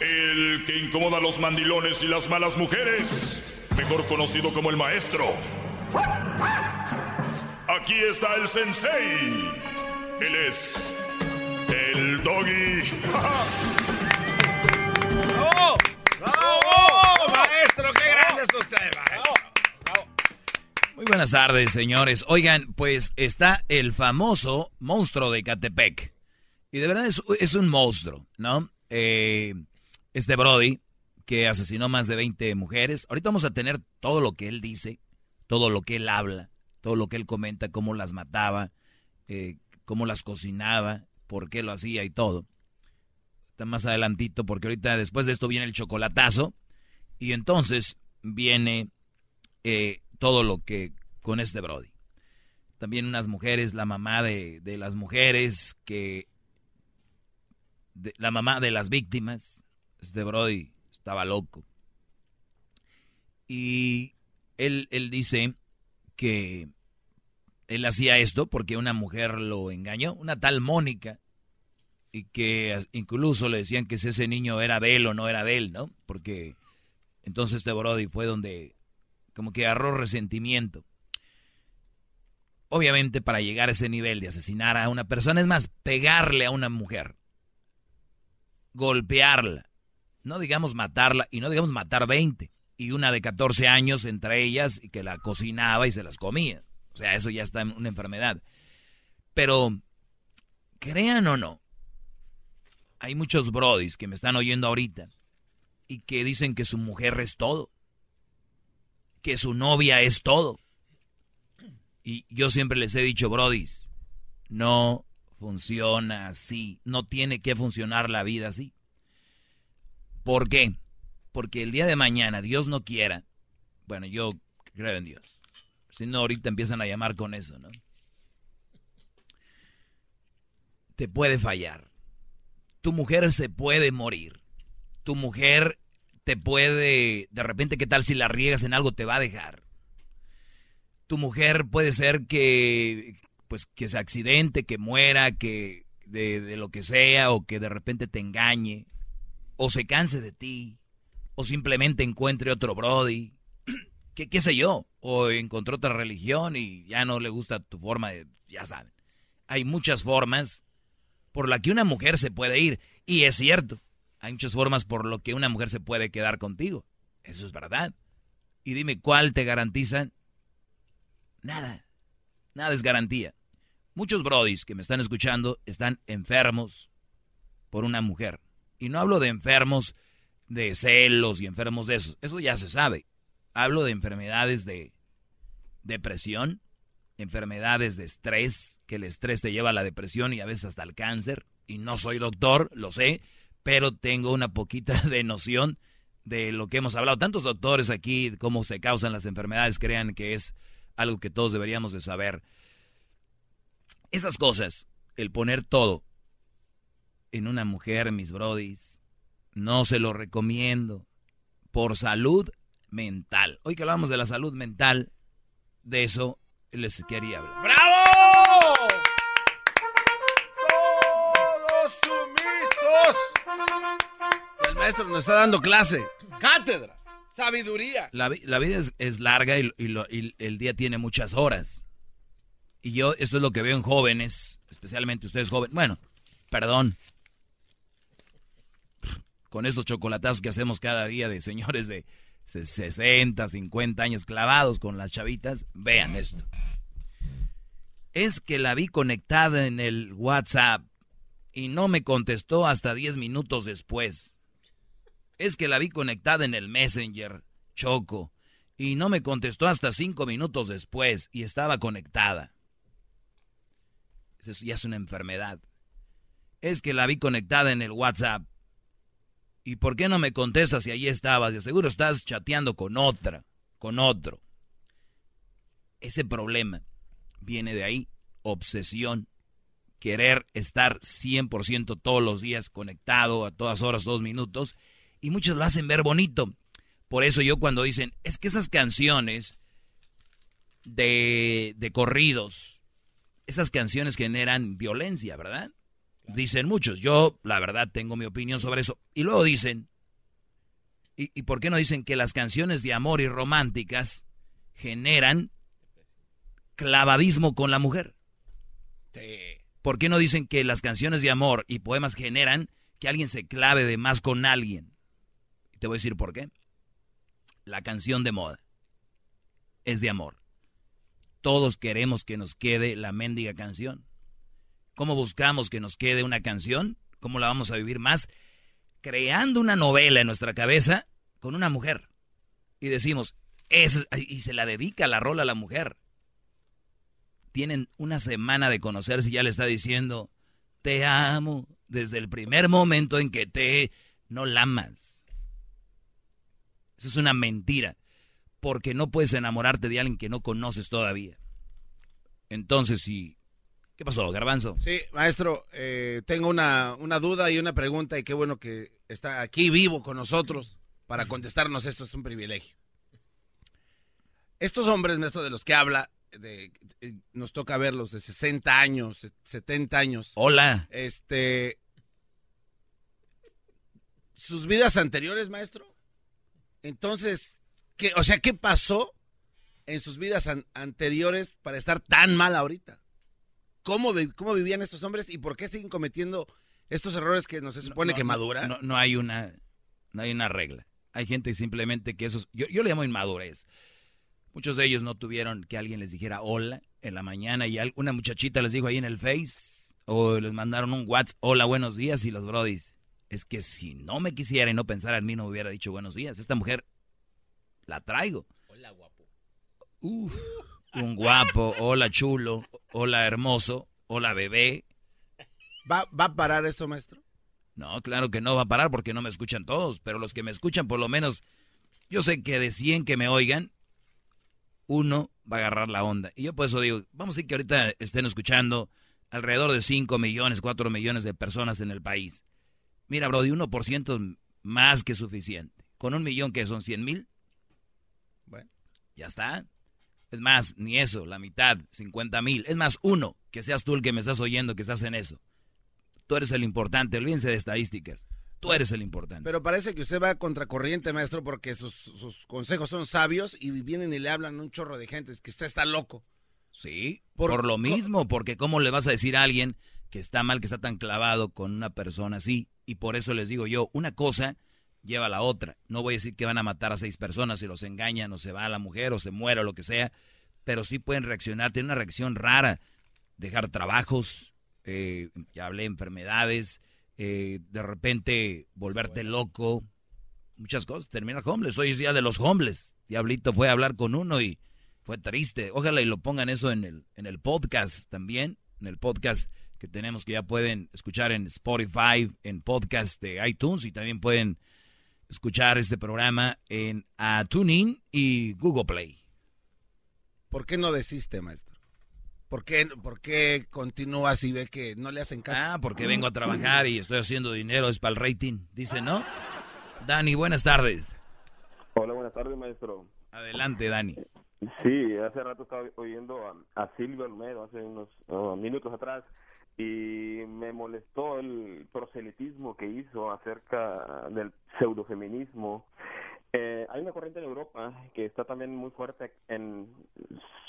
El que incomoda a los mandilones y las malas mujeres. Mejor conocido como el maestro. Aquí está el sensei. Él es. El doggy. ¡Bravo! ¡Bravo! ¡Maestro, qué grande es usted, maestro! Muy buenas tardes, señores. Oigan, pues está el famoso monstruo de Catepec. Y de verdad es, es un monstruo, ¿no? Eh, este Brody, que asesinó más de 20 mujeres. Ahorita vamos a tener todo lo que él dice, todo lo que él habla, todo lo que él comenta, cómo las mataba, eh, cómo las cocinaba, por qué lo hacía y todo. Está más adelantito, porque ahorita después de esto viene el chocolatazo. Y entonces viene eh, todo lo que con este Brody. También unas mujeres, la mamá de, de las mujeres, que la mamá de las víctimas, este Brody estaba loco. Y él, él dice que él hacía esto porque una mujer lo engañó, una tal Mónica, y que incluso le decían que si ese niño era de él o no era de él, ¿no? Porque entonces este Brody fue donde como que agarró resentimiento. Obviamente para llegar a ese nivel de asesinar a una persona es más pegarle a una mujer, golpearla, no digamos matarla y no digamos matar 20 y una de 14 años entre ellas y que la cocinaba y se las comía. O sea, eso ya está en una enfermedad. Pero crean o no, hay muchos brodis que me están oyendo ahorita y que dicen que su mujer es todo que su novia es todo. Y yo siempre les he dicho, brodis, no funciona así. No tiene que funcionar la vida así. ¿Por qué? Porque el día de mañana, Dios no quiera, bueno, yo creo en Dios. Si no, ahorita empiezan a llamar con eso, ¿no? Te puede fallar. Tu mujer se puede morir. Tu mujer te puede, de repente, ¿qué tal si la riegas en algo te va a dejar? Tu mujer puede ser que, pues, que se accidente, que muera, que de, de lo que sea, o que de repente te engañe, o se canse de ti, o simplemente encuentre otro Brody, ¿qué, qué sé yo? O encontró otra religión y ya no le gusta tu forma de, ya saben. Hay muchas formas por la que una mujer se puede ir, y es cierto. Hay muchas formas por lo que una mujer se puede quedar contigo. Eso es verdad. Y dime, ¿cuál te garantizan? Nada. Nada es garantía. Muchos brodis que me están escuchando están enfermos por una mujer. Y no hablo de enfermos de celos y enfermos de eso. Eso ya se sabe. Hablo de enfermedades de depresión, enfermedades de estrés, que el estrés te lleva a la depresión y a veces hasta al cáncer. Y no soy doctor, lo sé, pero tengo una poquita de noción de lo que hemos hablado. Tantos doctores aquí, cómo se causan las enfermedades, crean que es algo que todos deberíamos de saber. Esas cosas, el poner todo en una mujer, mis brodis, no se lo recomiendo. Por salud mental. Hoy que hablamos de la salud mental, de eso les quería hablar. ¡Bravo! Todos sumisos. El maestro nos está dando clase. Cátedra. Sabiduría. La, vi- la vida es, es larga y, y lo- y el día tiene muchas horas. Y yo, esto es lo que veo en jóvenes, especialmente ustedes jóvenes. Bueno, perdón. Con estos chocolatazos que hacemos cada día de señores de se- 60, 50 años clavados con las chavitas, vean esto. Es que la vi conectada en el WhatsApp y no me contestó hasta 10 minutos después. Es que la vi conectada en el Messenger, Choco, y no me contestó hasta 5 minutos después y estaba conectada. Eso ya es una enfermedad. Es que la vi conectada en el WhatsApp. ¿Y por qué no me contestas si allí estabas? De seguro estás chateando con otra, con otro. Ese problema viene de ahí, obsesión, querer estar 100% todos los días conectado a todas horas, dos minutos, y muchos lo hacen ver bonito. Por eso yo cuando dicen, es que esas canciones de, de corridos, esas canciones generan violencia, ¿verdad? Dicen muchos. Yo, la verdad, tengo mi opinión sobre eso. Y luego dicen, ¿y, y por qué no dicen que las canciones de amor y románticas generan clavadismo con la mujer? ¿Por qué no dicen que las canciones de amor y poemas generan que alguien se clave de más con alguien? Y te voy a decir por qué. La canción de moda es de amor. Todos queremos que nos quede la mendiga canción. ¿Cómo buscamos que nos quede una canción? ¿Cómo la vamos a vivir más? Creando una novela en nuestra cabeza con una mujer. Y decimos, "Esa es-", y se la dedica la rola a la mujer. Tienen una semana de conocerse y ya le está diciendo, te amo desde el primer momento en que te no la amas. Eso es una mentira, porque no puedes enamorarte de alguien que no conoces todavía. Entonces, si... ¿Qué pasó, Garbanzo? Sí, maestro, eh, tengo una, una duda y una pregunta y qué bueno que está aquí vivo con nosotros para contestarnos esto, es un privilegio. Estos hombres, maestro, de los que habla, de, eh, nos toca verlos de 60 años, se- 70 años. Hola. Este... ¿Sus vidas anteriores, maestro? Entonces, ¿qué, o sea, ¿qué pasó en sus vidas an- anteriores para estar tan mal ahorita? ¿Cómo, ¿Cómo vivían estos hombres y por qué siguen cometiendo estos errores que no se supone No, que madura? No, no hay una, no hay una regla. Hay gente simplemente que esos, yo, yo le llamo inmadurez. Muchos de ellos no tuvieron que alguien les dijera hola en la mañana y una muchachita les dijo ahí en el Face o les mandaron un WhatsApp, hola, buenos días y los brodis. Es que si no me quisiera y no pensara en mí no hubiera dicho buenos días. Esta mujer la traigo. Hola, guapo. Uf, un guapo, hola chulo, hola hermoso, hola bebé. ¿Va, ¿Va a parar esto, maestro? No, claro que no va a parar porque no me escuchan todos, pero los que me escuchan por lo menos, yo sé que de 100 que me oigan, uno va a agarrar la onda. Y yo por eso digo, vamos a decir que ahorita estén escuchando alrededor de 5 millones, 4 millones de personas en el país. Mira, bro, de 1% más que suficiente. Con un millón que son 100 mil, Bueno. ya está. Es más, ni eso, la mitad, 50 mil. Es más, uno, que seas tú el que me estás oyendo, que estás en eso. Tú eres el importante, olvídense de estadísticas. Tú eres el importante. Pero parece que usted va contracorriente, maestro, porque sus, sus consejos son sabios y vienen y le hablan a un chorro de gente. Es que usted está loco. Sí, Por- por, lo mismo, porque ¿cómo le vas a decir a alguien que está mal, que está tan clavado con una persona así? Y por eso les digo yo, una cosa lleva a la otra. No voy a decir que van a matar a seis personas si los engañan o se va a la mujer o se muere o lo que sea, pero sí pueden reaccionar, tienen una reacción rara, dejar trabajos, eh, ya hablé, enfermedades, eh, de repente volverte loco, muchas cosas, terminar homeless. Hoy es día de los homeless. Diablito fue a hablar con uno y fue triste. Ojalá y lo pongan eso en el, en el podcast también, en el podcast que tenemos que ya pueden escuchar en Spotify, en podcast de iTunes y también pueden escuchar este programa en a TuneIn y Google Play. ¿Por qué no desiste, maestro? ¿Por qué, ¿Por qué continúas y ve que no le hacen caso? Ah, porque vengo a trabajar y estoy haciendo dinero, es para el rating, dice, ¿no? Dani, buenas tardes. Hola, buenas tardes, maestro. Adelante, Dani. Sí, hace rato estaba oyendo a, a Silvio Olmedo, hace unos uh, minutos atrás, y me molestó el proselitismo que hizo acerca del pseudofeminismo. Eh, hay una corriente en Europa que está también muy fuerte en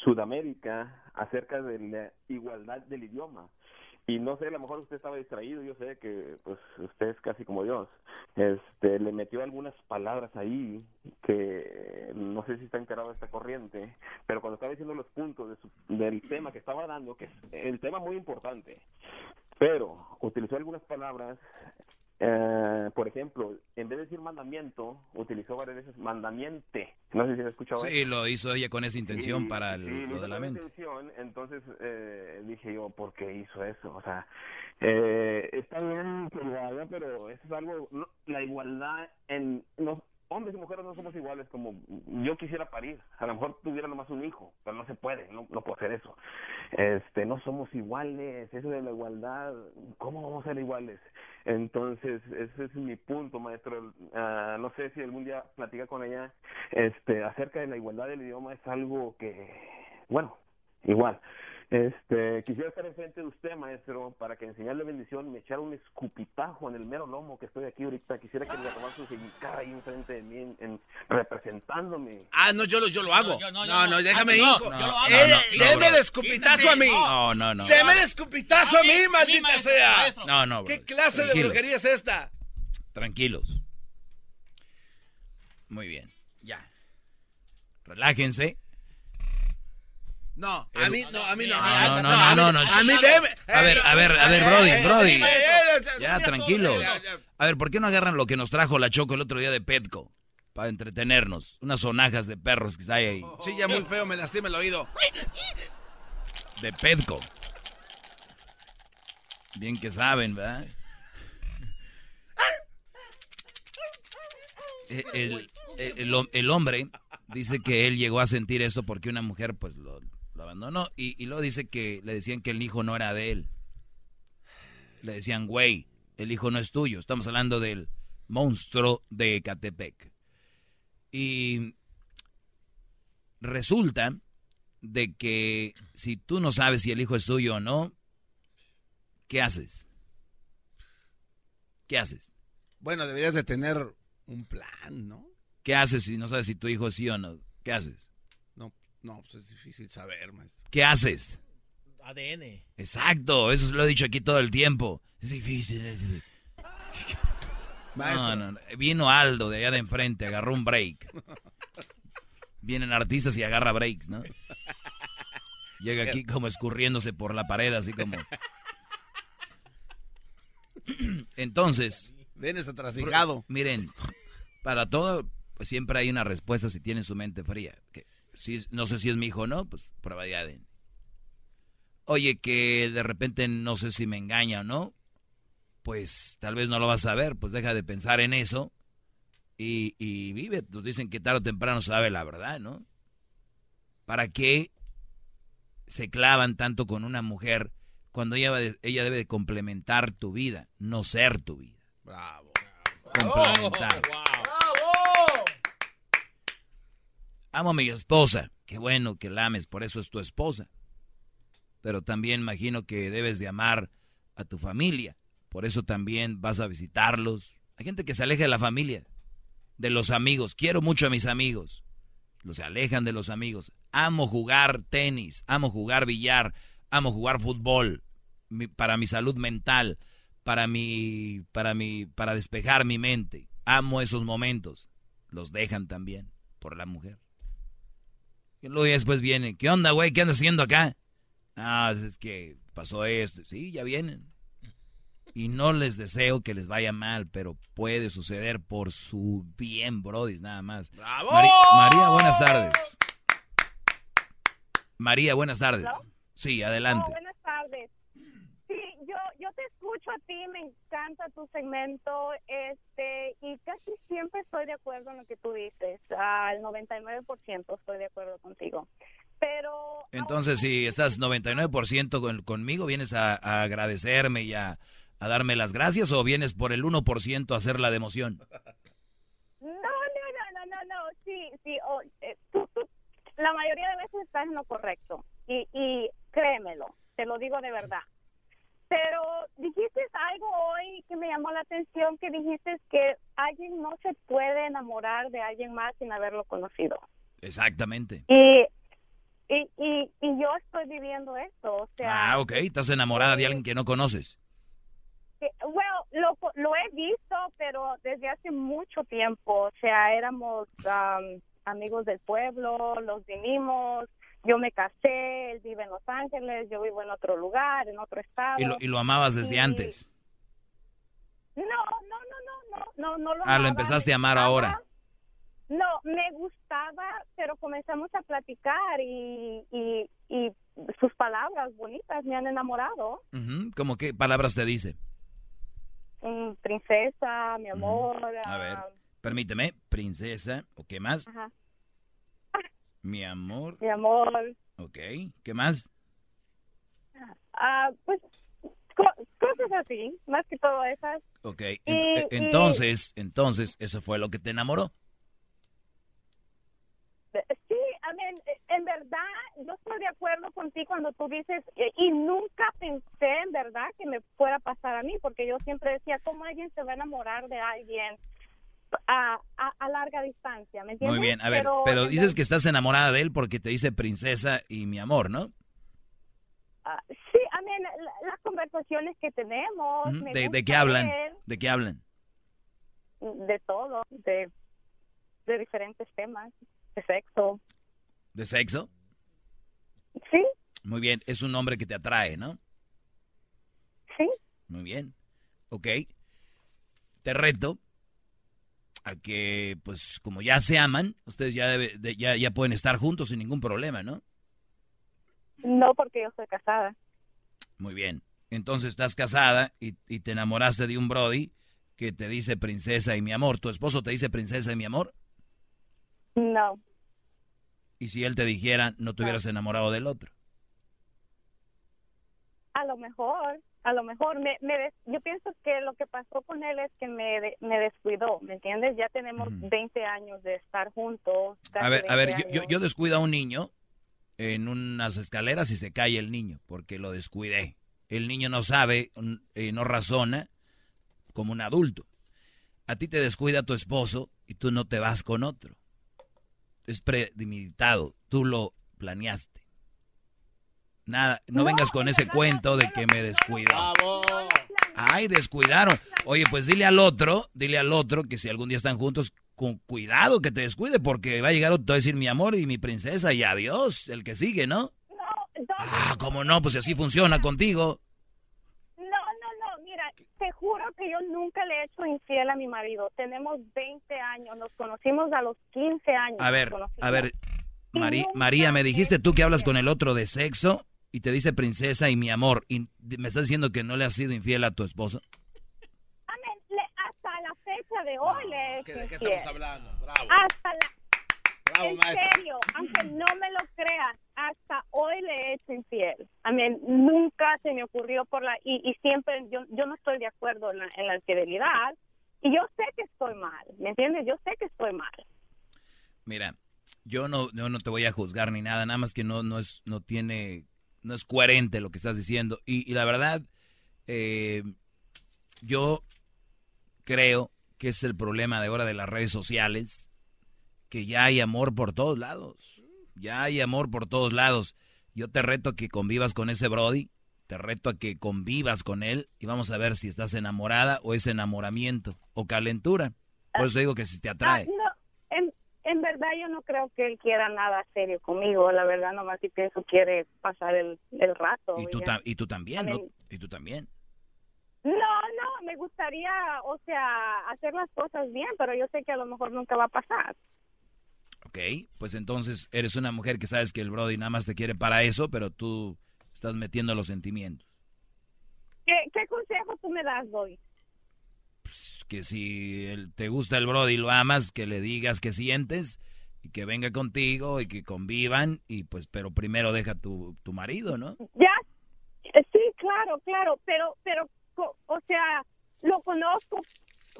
Sudamérica acerca de la igualdad del idioma. Y no sé, a lo mejor usted estaba distraído, yo sé que pues usted es casi como Dios. Este, le metió algunas palabras ahí que no sé si está enterado de esta corriente, pero cuando estaba diciendo los puntos de su- del tema que estaba dando, que es el tema muy importante, pero utilizó algunas palabras eh, por ejemplo, en vez de decir mandamiento, utilizó varias veces mandamiente. No sé si has escuchado Sí, eso. lo hizo ella con esa intención Sí, para el- sí, lo de la mente. intención, entonces eh, dije yo, ¿por qué hizo eso? O sea, eh, está bien haga, pero eso es algo, no- la igualdad en... No, hombres y mujeres no somos iguales como yo quisiera parir. A lo mejor tuviera nomás un hijo, pero no se puede, no, no puedo hacer eso. Este, no somos iguales, eso de la igualdad, ¿cómo vamos a ser iguales? Entonces, ese es mi punto, maestro. Ah, no sé si algún día platica con ella este, acerca de la igualdad del idioma, es algo que, bueno, igual. Este, quisiera estar enfrente de usted, maestro, para que enseñarle bendición, me echara un escupitajo en el mero lomo que estoy aquí ahorita. Quisiera que le tomase su cara ahí enfrente de mí, en, en- representándome. Ah, no, yo lo, yo lo hago. yo- no, no, yo no, no. déjame Ah, no, hinco. yo lo hago. Eh, deme el escupitazo a mí. No, no, no. Deme el escupitazo a mí, maldita sea. No, no, ¿Qué bro. clase de brujería es esta? Tranquilos. Muy bien, ya. Relájense. No, a mí no, a mí no. No, no, no, no, A mí deme. A ver, a ver, a ver, Eh, Brody, eh, Brody. eh, Ya, tranquilos. A ver, ¿por qué no agarran lo que nos trajo la Choco el otro día de Petco? Para entretenernos. Unas sonajas de perros que hay ahí. Sí, ya muy feo, me lastima el oído. De Petco. Bien que saben, ¿verdad? El, el- el hombre dice que él llegó a sentir esto porque una mujer pues lo, lo abandonó y, y luego dice que le decían que el hijo no era de él. Le decían, güey, el hijo no es tuyo. Estamos hablando del monstruo de Catepec. Y resulta de que si tú no sabes si el hijo es tuyo o no, ¿qué haces? ¿Qué haces? Bueno, deberías de tener un plan, ¿no? ¿Qué haces si no sabes si tu hijo es sí o no? ¿Qué haces? No, pues es difícil saber, maestro. ¿Qué haces? ADN. Exacto, eso lo he dicho aquí todo el tiempo. Es difícil. es difícil. Maestro. No, no, no. Vino Aldo de allá de enfrente, agarró un break. Vienen artistas y agarra breaks, ¿no? Llega aquí como escurriéndose por la pared, así como. Entonces. Vienes atrasigado. Miren, para todo, pues siempre hay una respuesta si tienen su mente fría. Que si no sé si es mi hijo o no, pues prueba de ADN. Oye, que de repente no sé si me engaña o no, pues tal vez no lo vas a ver, pues deja de pensar en eso y, y vive. Pues dicen que tarde o temprano sabe la verdad, ¿no? ¿Para qué se clavan tanto con una mujer cuando ella, ella debe de complementar tu vida, no ser tu vida? Bravo. Complementar. Amo a mi esposa. Qué bueno que la ames, por eso es tu esposa. Pero también imagino que debes de amar a tu familia. Por eso también vas a visitarlos. Hay gente que se aleja de la familia, de los amigos. Quiero mucho a mis amigos. Los alejan de los amigos. Amo jugar tenis, amo jugar billar, amo jugar fútbol. Para mi salud mental, para mi, para mi, para despejar mi mente. Amo esos momentos. Los dejan también por la mujer. Y luego ya después viene, ¿qué onda, güey? ¿Qué andas haciendo acá? Ah, es que pasó esto. Sí, ya vienen. Y no les deseo que les vaya mal, pero puede suceder por su bien, brodis, nada más. ¡Bravo! Mari- María, buenas tardes. María, buenas tardes. Sí, adelante. Oh, buenas tardes. Escucho a ti, me encanta tu segmento, este, y casi siempre estoy de acuerdo en lo que tú dices. Al 99% estoy de acuerdo contigo. Pero... Entonces, si estás 99% con, conmigo, ¿vienes a, agradecerme y a, darme las gracias o vienes por el 1% a hacer la democión? No, no, no, no, no, no. Sí, sí. Eh, la mayoría de veces estás en lo correcto. Y, y créemelo, te lo digo de verdad. Pero dijiste algo hoy que me llamó la atención, que dijiste que alguien no se puede enamorar de alguien más sin haberlo conocido. Exactamente. Y, y, y, y yo estoy viviendo esto, o sea... Ah, ok, estás enamorada de alguien que no conoces. Bueno, lo, lo he visto, pero desde hace mucho tiempo, o sea, éramos amigos del pueblo, los vinimos, yo me casé, él vive en Los Ángeles, yo vivo en otro lugar, en otro estado. ¿Y lo, y lo amabas desde antes? No, no, no, no, no, no, no lo Ah, lo empezaste a amar ahora. No, me gustaba, pero comenzamos a platicar y, y, y sus palabras bonitas me han enamorado. ¿Cómo qué palabras te dice? Mm, princesa, mi amor. A ver, permíteme, princesa, ¿o qué más? Ajá. Mi amor. Mi amor. Ok, ¿qué más? Ah, pues cosas así, más que todo esas. Ok, entonces, entonces, ¿eso fue lo que te enamoró? Sí, en verdad, yo estoy de acuerdo contigo cuando tú dices, y nunca pensé en verdad que me fuera a pasar a mí, porque yo siempre decía, ¿cómo alguien se va a enamorar de alguien? A, a, larga distancia, ¿me entiendes? Muy bien, a ver, pero, dices que estás enamorada de él porque te dice princesa y mi amor, ¿no? Ah, sí, a mí las conversaciones que tenemos. ¿De, qué hablan? ¿De qué hablan? De todo, de, de diferentes temas, de sexo. ¿De sexo? Sí. Muy bien, es un hombre que te atrae, ¿no? Sí. Muy bien. Ok. Te reto a que, pues, como ya se aman, ustedes ya, ya, ya pueden estar juntos sin ningún problema, ¿no? No, porque yo soy casada. Muy bien. Entonces estás casada y, y, te enamoraste de un Brody que te dice princesa y mi amor. ¿Tu esposo te dice princesa y mi amor? No. ¿Y si él te dijera no te hubieras enamorado del otro? A lo mejor a lo mejor me, yo pienso que lo que pasó con él es que me, me descuidó, ¿me entiendes? Ya tenemos 20 años de estar juntos. A ver, a ver, yo, yo, descuido a un niño en unas escaleras y se cae el niño porque lo descuidé. El niño no sabe, eh, no razona como un adulto. A ti te descuida tu esposo y tú no te vas con otro. Es premeditado, tú lo planeaste. Nada, no, vengas con ese cuento de que me descuido. Ay, descuidaron. Oye, pues dile al otro, dile al otro que si algún día están juntos, con cuidado que te descuide, porque va a llegar otro a decir mi amor y mi princesa y adiós, el que sigue, ¿no? Ah, ¿cómo no? Pues así funciona contigo. No, no, no, mira, te juro que yo nunca le he hecho infiel a mi marido. Tenemos 20 años, nos conocimos a los 15 años. A ver, a ver, María, me dijiste tú que hablas con el otro de sexo y te dice princesa y mi amor, y me estás diciendo que no le has sido infiel a tu esposo. hasta la fecha de hoy le ¿De qué estamos hablando? Bravo. Hasta la... en serio, aunque no me lo creas, hasta hoy le he hecho infiel. A mí nunca se me ocurrió por la... Y, siempre yo, yo no estoy de acuerdo en la, en la infidelidad. Y yo sé que estoy mal, ¿me entiendes? Yo sé que estoy mal. Mira, yo no, yo no te voy a juzgar ni nada, nada más que no, no, es, no tiene no es coherente lo que estás diciendo. Y, la verdad, eh, yo creo que es el problema de ahora de las redes sociales, que ya hay amor por todos lados. Ya hay amor por todos lados. Yo te reto a que convivas con ese Brody, te reto a que convivas con él y vamos a ver si estás enamorada o es enamoramiento o calentura. Por eso digo que si te atrae. Ah, en verdad yo no creo que él quiera nada serio conmigo, la verdad nomás si pienso quiere pasar el, el rato. Y tú, y tú también, ¿no? Y tú también. No, no, me gustaría, o sea, hacer las cosas bien, pero yo sé que a lo mejor nunca va a pasar. Ok, pues entonces eres una mujer que sabes que el Brody nada más te quiere para eso, pero tú estás metiendo los sentimientos. ¿Qué, qué consejo tú me das, Boy? Pues, que si el- te gusta el Brody y lo amas, que le digas que sientes y que venga contigo y que convivan y pues, pero primero deja tu, tu marido, ¿no? Ya, eh, sí, claro, claro, pero, pero, o sea, lo conozco,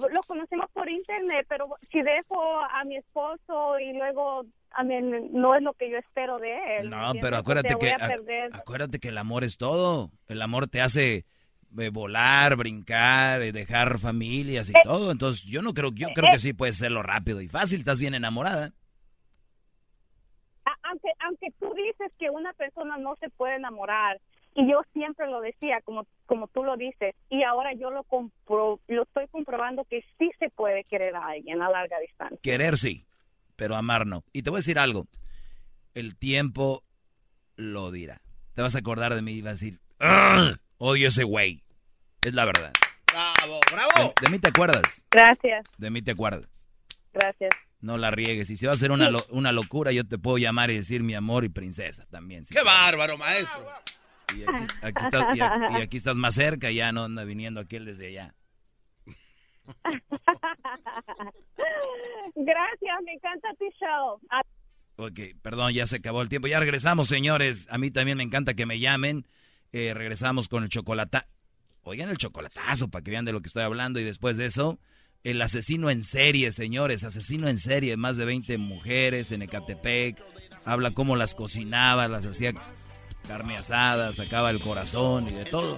lo conocemos por internet, pero si dejo a mi esposo y luego, a mí, no es lo que yo espero de él. ¿me No, pero acuérdate que acuérdate que el amor es todo. El amor te hace eh, volar, brincar, eh, dejar familias y todo. Entonces, yo no creo, yo creo que sí puedes hacerlo rápido y fácil. Estás bien enamorada. aunque, aunque tú dices que una persona no se puede enamorar, y yo siempre lo decía, como, como tú lo dices, y ahora yo lo, compro, lo estoy comprobando que sí se puede querer a alguien a larga distancia. Querer sí, pero amar no. Y te voy a decir algo. El tiempo lo dirá. Te vas a acordar de mí y vas a decir, "Ugh, odio ese güey. Es la verdad. Bravo, bravo. De, de mí te acuerdas. Gracias, De mí te acuerdas. gracias. No la riegues. Y si va a ser una, lo- una locura, yo te puedo llamar y decir mi amor y princesa también. si Qué quieres. bárbaro, maestro. Y aquí, aquí estás, y aquí- y aquí estás más cerca, ya no anda viniendo aquel desde allá. Gracias, me encanta tu show. Ok, perdón, ya se acabó el tiempo. Ya regresamos, señores. A mí también me encanta que me llamen. Eh, regresamos con el chocolata. Oigan el chocolatazo para que vean de lo que estoy hablando. Y después de eso, el asesino en serie, señores. Asesino en serie. Más de 20 mujeres en Ecatepec. Habla cómo las cocinaba, las hacía carne asada, sacaba el corazón y de todo.